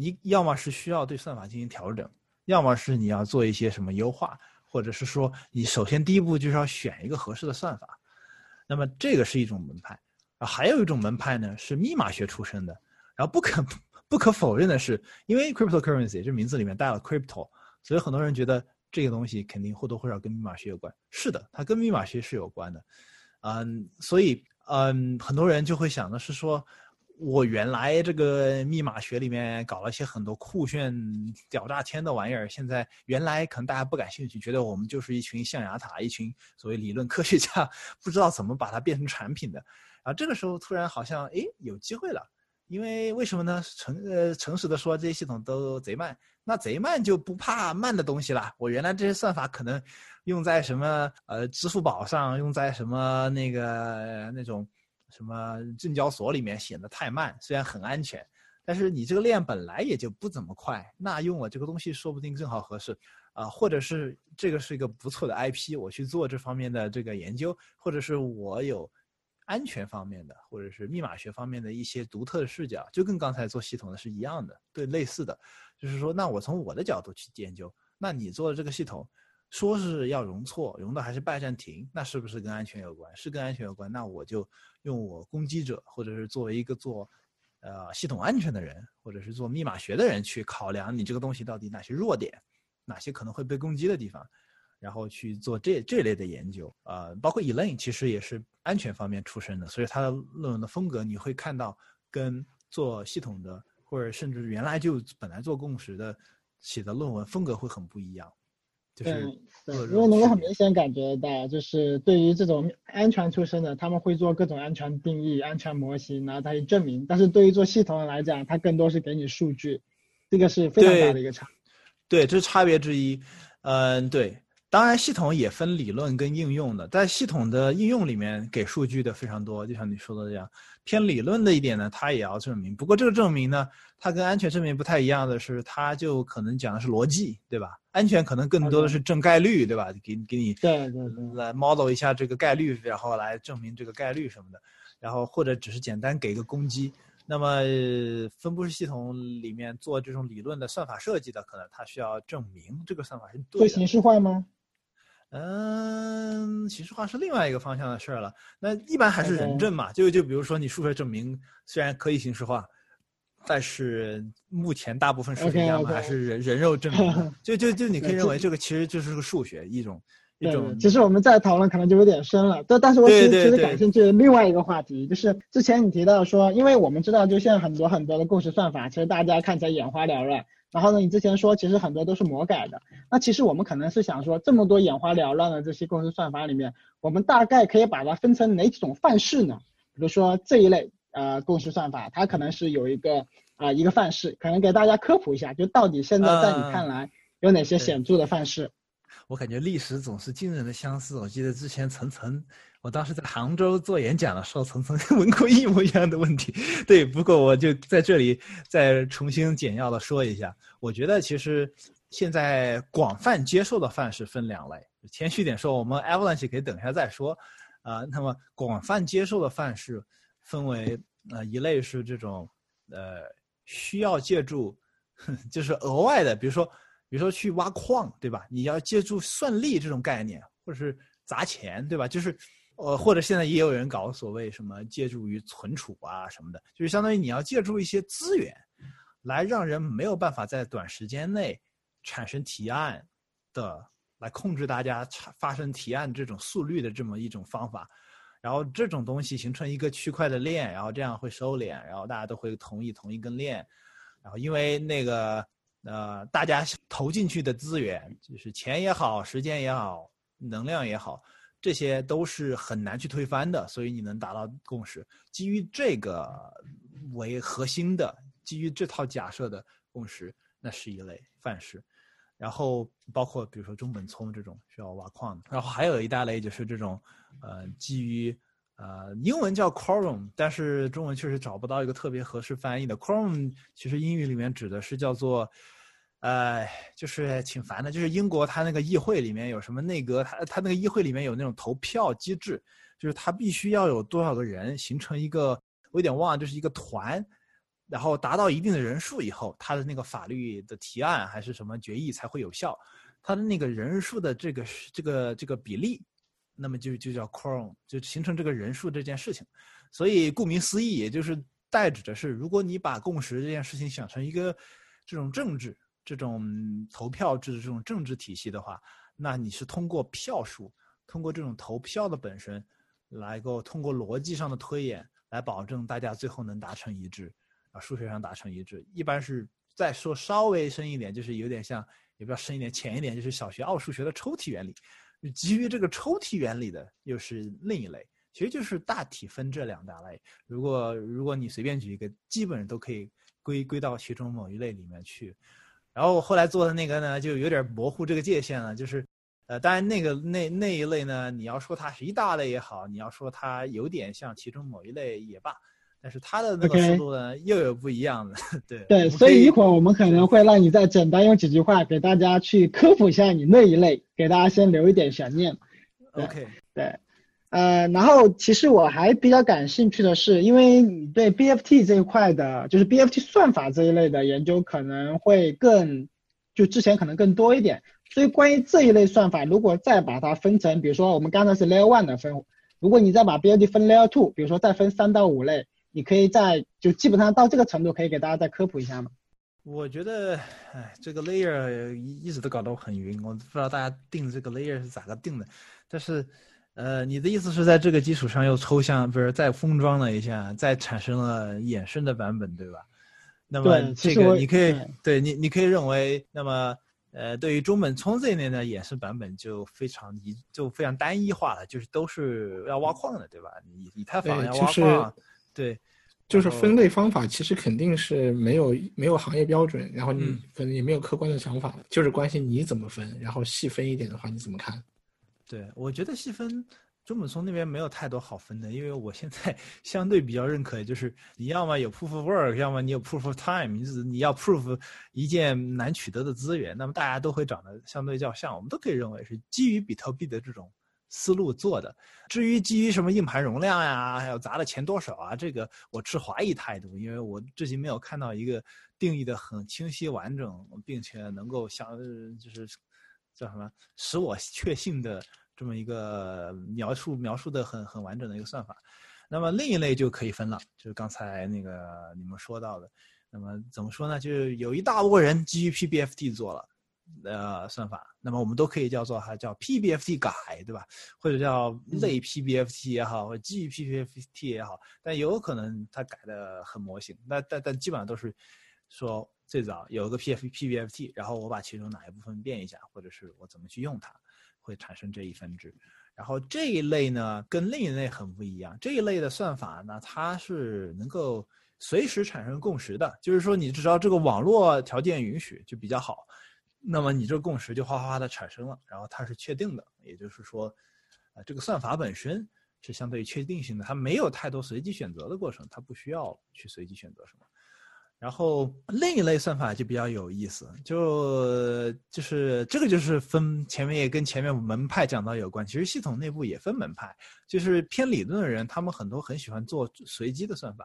Speaker 4: 你要么是需要对算法进行调整，要么是你要做一些什么优化，或者是说你首先第一步就是要选一个合适的算法。那么这个是一种门派啊，还有一种门派呢是密码学出身的。然后不可 不可否认的是，因为 cryptocurrency 这名字里面带了 crypto，所以很多人觉得这个东西肯定或多或少跟密码学有关。是的，它跟密码学是有关的。嗯，所以嗯，很多人就会想的是说。我原来这个密码学里面搞了些很多酷炫屌炸天的玩意儿，现在原来可能大家不感兴趣，觉得我们就是一群象牙塔，一群所谓理论科学家，不知道怎么把它变成产品的。然后这个时候突然好像哎有机会了，因为为什么呢？诚呃诚实的说，这些系统都贼慢，那贼慢就不怕慢的东西了。我原来这些算法可能用在什么呃支付宝上，用在什么那个那种。什么证交所里面显得太慢，虽然很安全，但是你这个链本来也就不怎么快，那用我这个东西说不定正好合适，啊，或者是这个是一个不错的 IP，我去做这方面的这个研究，或者是我有安全方面的，或者是密码学方面的一些独特的视角，就跟刚才做系统的是一样的，对，类似的，就是说，那我从我的角度去研究，那你做的这个系统。说是要容错，容的还是拜占庭，那是不是跟安全有关？是跟安全有关，那我就用我攻击者，或者是作为一个做，呃，系统安全的人，或者是做密码学的人去考量你这个东西到底哪些弱点，哪些可能会被攻击的地方，然后去做这这类的研究。呃，包括 Elaine 其实也是安全方面出身的，所以他的论文的风格你会看到跟做系统的，或者甚至原来就本来做共识的写的论文风格会很不一样。
Speaker 3: 对对，因为能够很明显感觉到，就是对于这种安全出身的，他们会做各种安全定义、安全模型，然后再去证明。但是对于做系统的来讲，它更多是给你数据，这个是非常大的一个差。
Speaker 4: 对，这是差别之一。嗯，对。当然，系统也分理论跟应用的，在系统的应用里面给数据的非常多，就像你说的这样。偏理论的一点呢，它也要证明。不过这个证明呢，它跟安全证明不太一样的是，它就可能讲的是逻辑，对吧？安全可能更多的是证概率，对吧？给给你
Speaker 3: 对对
Speaker 4: 来 model 一下这个概率，然后来证明这个概率什么的。然后或者只是简单给一个攻击。那么分布式系统里面做这种理论的算法设计的，可能它需要证明这个算法是对。
Speaker 3: 会形式化吗？
Speaker 4: 嗯，形式化是另外一个方向的事儿了。那一般还是人证嘛，就就比如说你数学证明虽然可以形式化，但是目前大部分数学家们还是人人肉证明。就就就你可以认为 这个其实就是个数学一种一种。
Speaker 3: 其实我们再讨论可能就有点深了。但但是我其实其实感兴趣另外一个话题，就是之前你提到说，因为我们知道就现在很多很多的共识算法，其实大家看起来眼花缭乱。然后呢，你之前说其实很多都是魔改的，那其实我们可能是想说，这么多眼花缭乱的这些共识算法里面，我们大概可以把它分成哪几种范式呢？比如说这一类呃共识算法，它可能是有一个啊一个范式，可能给大家科普一下，就到底现在在你看来有哪些显著的范式？
Speaker 4: 我感觉历史总是惊人的相似。我记得之前层层，我当时在杭州做演讲的时候，层层问过一模一样的问题。对，不过我就在这里再重新简要的说一下。我觉得其实现在广泛接受的范式分两类。谦虚点说，我们 Avalanche 可以等一下再说。啊，那么广泛接受的范式分为呃一类是这种呃需要借助就是额外的，比如说。比如说去挖矿，对吧？你要借助算力这种概念，或者是砸钱，对吧？就是，呃，或者现在也有人搞所谓什么借助于存储啊什么的，就是相当于你要借助一些资源，来让人没有办法在短时间内产生提案的，来控制大家发生提案这种速率的这么一种方法，然后这种东西形成一个区块的链，然后这样会收敛，然后大家都会同意同一根链，然后因为那个。呃，大家投进去的资源，就是钱也好，时间也好，能量也好，这些都是很难去推翻的。所以你能达到共识，基于这个为核心的，基于这套假设的共识，那是一类范式。然后包括比如说中本聪这种需要挖矿的，然后还有一大类就是这种，呃，基于呃英文叫 quorum，但是中文确实找不到一个特别合适翻译的 quorum，其实英语里面指的是叫做。呃，就是挺烦的。就是英国，它那个议会里面有什么内阁，它它那个议会里面有那种投票机制，就是它必须要有多少个人形成一个，我有点忘了，就是一个团，然后达到一定的人数以后，它的那个法律的提案还是什么决议才会有效。它的那个人数的这个这个这个比例，那么就就叫 quorum，就形成这个人数这件事情。所以顾名思义，也就是代指的是，如果你把共识这件事情想成一个这种政治。这种投票制的这种政治体系的话，那你是通过票数，通过这种投票的本身，来够通过逻辑上的推演来保证大家最后能达成一致，啊，数学上达成一致。一般是再说稍微深一点，就是有点像，也不要深一点，浅一点，就是小学奥数学的抽屉原理。基于这个抽屉原理的又是另一类，其实就是大体分这两大类。如果如果你随便举一个，基本上都可以归归到其中某一类里面去。然后我后来做的那个呢，就有点模糊这个界限了。就是，呃，当然那个那那一类呢，你要说它是一大类也好，你要说它有点像其中某一类也罢，但是它的那个思路呢又有不一样的。对
Speaker 3: 对，所以一会儿我们可能会让你再简单用几句话给大家去科普一下你那一类，给大家先留一点悬念。
Speaker 4: OK，
Speaker 3: 对，呃，然后其实我还比较感兴趣的是，因为你对 BFT 这一块的，就是 BFT 算法这一类的研究可能会更，就之前可能更多一点。所以关于这一类算法，如果再把它分成，比如说我们刚才是 Layer One 的分，如果你再把 BFT 分 Layer Two，比如说再分三到五类，你可以在就基本上到这个程度，可以给大家再科普一下吗？
Speaker 4: 我觉得，哎，这个 layer 一直都搞得我很晕，我不知道大家定这个 layer 是咋个定的。但是，呃，你的意思是在这个基础上又抽象，不是再封装了一下，再产生了衍生的版本，对吧？那么这个你可以对你，你可以认为，那么。呃，对于中本聪这一类的衍生版本就非常一就非常单一化了，就是都是要挖矿的，对吧？以以太坊要挖矿，对，
Speaker 2: 就是分类方法其实肯定是没有没有行业标准，然后你可能也没有客观的想法，就是关心你怎么分，然后细分一点的话你怎么看？
Speaker 4: 对，我觉得细分。中本聪那边没有太多好分的，因为我现在 相对比较认可，就是你要么有 proof of work，要么你有 proof of time，你是你要 proof 一件难取得的资源，那么大家都会长得相对较像，我们都可以认为是基于比特币的这种思路做的。至于基于什么硬盘容量呀，还有砸的钱多少啊，这个我持怀疑态度，因为我至今没有看到一个定义的很清晰完整，并且能够相就是叫什么使我确信的。这么一个描述描述的很很完整的一个算法，那么另一类就可以分了，就是刚才那个你们说到的，那么怎么说呢？就是有一大波人基于 PBFT 做了呃算法，那么我们都可以叫做它叫 PBFT 改，对吧？或者叫类 PBFT 也好，或者基于 PBFT 也好，但有可能它改的很模型，但但但基本上都是说最早有一个 P F PBFT，然后我把其中哪一部分变一下，或者是我怎么去用它。会产生这一分支，然后这一类呢跟另一类很不一样。这一类的算法呢，它是能够随时产生共识的，就是说你只要这个网络条件允许就比较好，那么你这共识就哗哗哗的产生了，然后它是确定的。也就是说，啊，这个算法本身是相对于确定性的，它没有太多随机选择的过程，它不需要去随机选择什么。然后另一类算法就比较有意思，就就是这个就是分前面也跟前面门派讲到有关，其实系统内部也分门派，就是偏理论的人，他们很多很喜欢做随机的算法，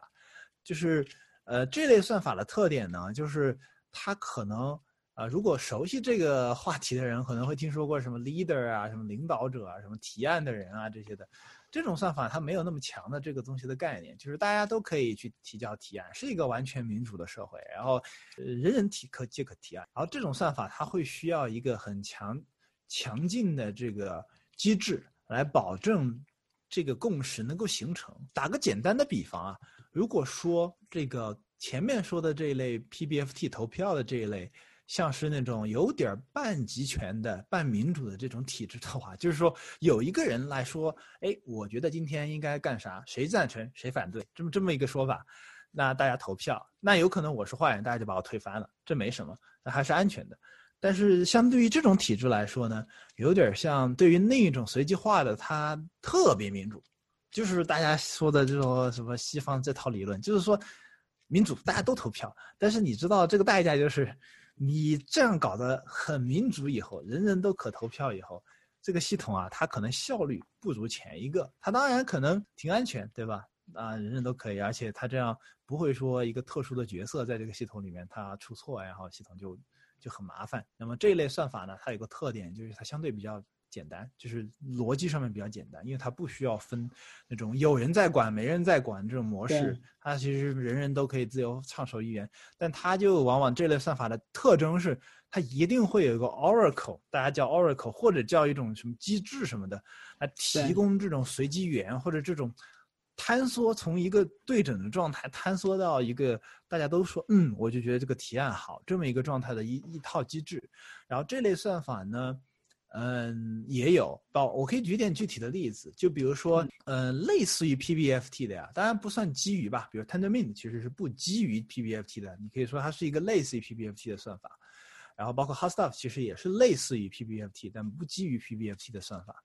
Speaker 4: 就是呃这类算法的特点呢，就是它可能啊如果熟悉这个话题的人可能会听说过什么 leader 啊，什么领导者啊，什么提案的人啊这些的。这种算法它没有那么强的这个东西的概念，就是大家都可以去提交提案，是一个完全民主的社会，然后人人提可皆可提案。然后这种算法它会需要一个很强、强劲的这个机制来保证这个共识能够形成。打个简单的比方啊，如果说这个前面说的这一类 PBFT 投票的这一类。像是那种有点半集权的、半民主的这种体制的话，就是说有一个人来说，哎，我觉得今天应该干啥？谁赞成？谁反对？这么这么一个说法，那大家投票，那有可能我是坏人，大家就把我推翻了，这没什么，那还是安全的。但是相对于这种体制来说呢，有点像对于另一种随机化的，它特别民主，就是大家说的这种什么西方这套理论，就是说民主大家都投票，但是你知道这个代价就是。你这样搞得很民主，以后人人都可投票，以后这个系统啊，它可能效率不如前一个。它当然可能挺安全，对吧？啊，人人都可以，而且它这样不会说一个特殊的角色在这个系统里面它出错，然后系统就就很麻烦。那么这一类算法呢，它有个特点，就是它相对比较。简单就是逻辑上面比较简单，因为它不需要分那种有人在管没人在管这种模式，它其实人人都可以自由畅所欲言。但它就往往这类算法的特征是，它一定会有一个 oracle，大家叫 oracle 或者叫一种什么机制什么的，来提供这种随机源或者这种坍缩，从一个对整的状态坍缩到一个大家都说嗯，我就觉得这个提案好这么一个状态的一一套机制。然后这类算法呢？嗯，也有，包我可以举点具体的例子，就比如说，嗯，类似于 PBFT 的呀，当然不算基于吧，比如 Tendermint 其实是不基于 PBFT 的，你可以说它是一个类似于 PBFT 的算法，然后包括 Hotstuff 其实也是类似于 PBFT，但不基于 PBFT 的算法，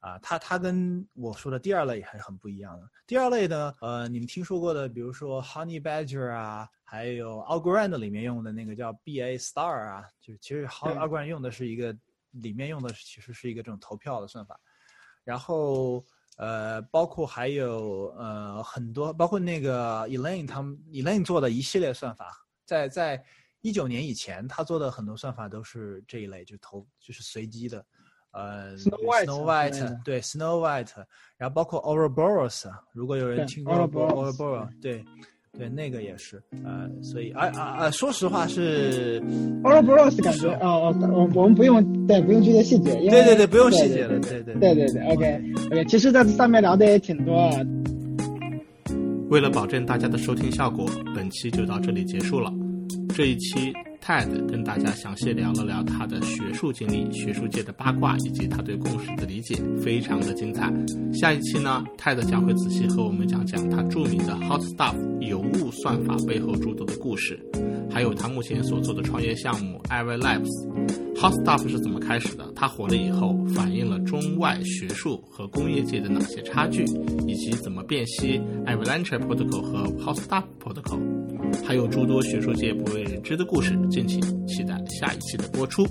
Speaker 4: 啊，它它跟我说的第二类还是很不一样的。第二类呢，呃，你们听说过的，比如说 Honey Badger 啊，还有 Algorand 里面用的那个叫 BA Star 啊，就其实 Algorand 用的是一个里面用的其实是一个这种投票的算法。然后呃，包括还有呃很多，包括那个 Elaine 他们 Elaine 做的一系列算法，在在一九年以前，他做的很多算法都是这一类，就投就是随机的。呃，Snow White 对 Snow White，然后包括 Ouroboros，如果有人听过 Ouroboros，对对，那个也是呃，所以啊啊啊，说实话是
Speaker 3: Ouroboros 感觉哦哦，我我们不用对不用这些细节，
Speaker 4: 对对对，不用细节了，对对
Speaker 3: 对对对，OK OK，其实在这上面聊的也挺多。
Speaker 2: 为了保证大家的收听效果，本期就到这里结束了。这一期。Ted 跟大家详细聊了聊他的学术经历、学术界的八卦以及他对共识的理解，非常的精彩。下一期呢，Ted 将会仔细和我们讲讲他著名的 Hot Stuff 有物算法背后诸多的故事，还有他目前所做的创业项目 Ivy Labs。Hot Stuff 是怎么开始的？它火了以后，反映了中外学术和工业界的哪些差距，以及怎么辨析 Avalanche Protocol 和 Hot Stuff Protocol，还有诸多学术界不为人知的故事敬请期待下一期的播出。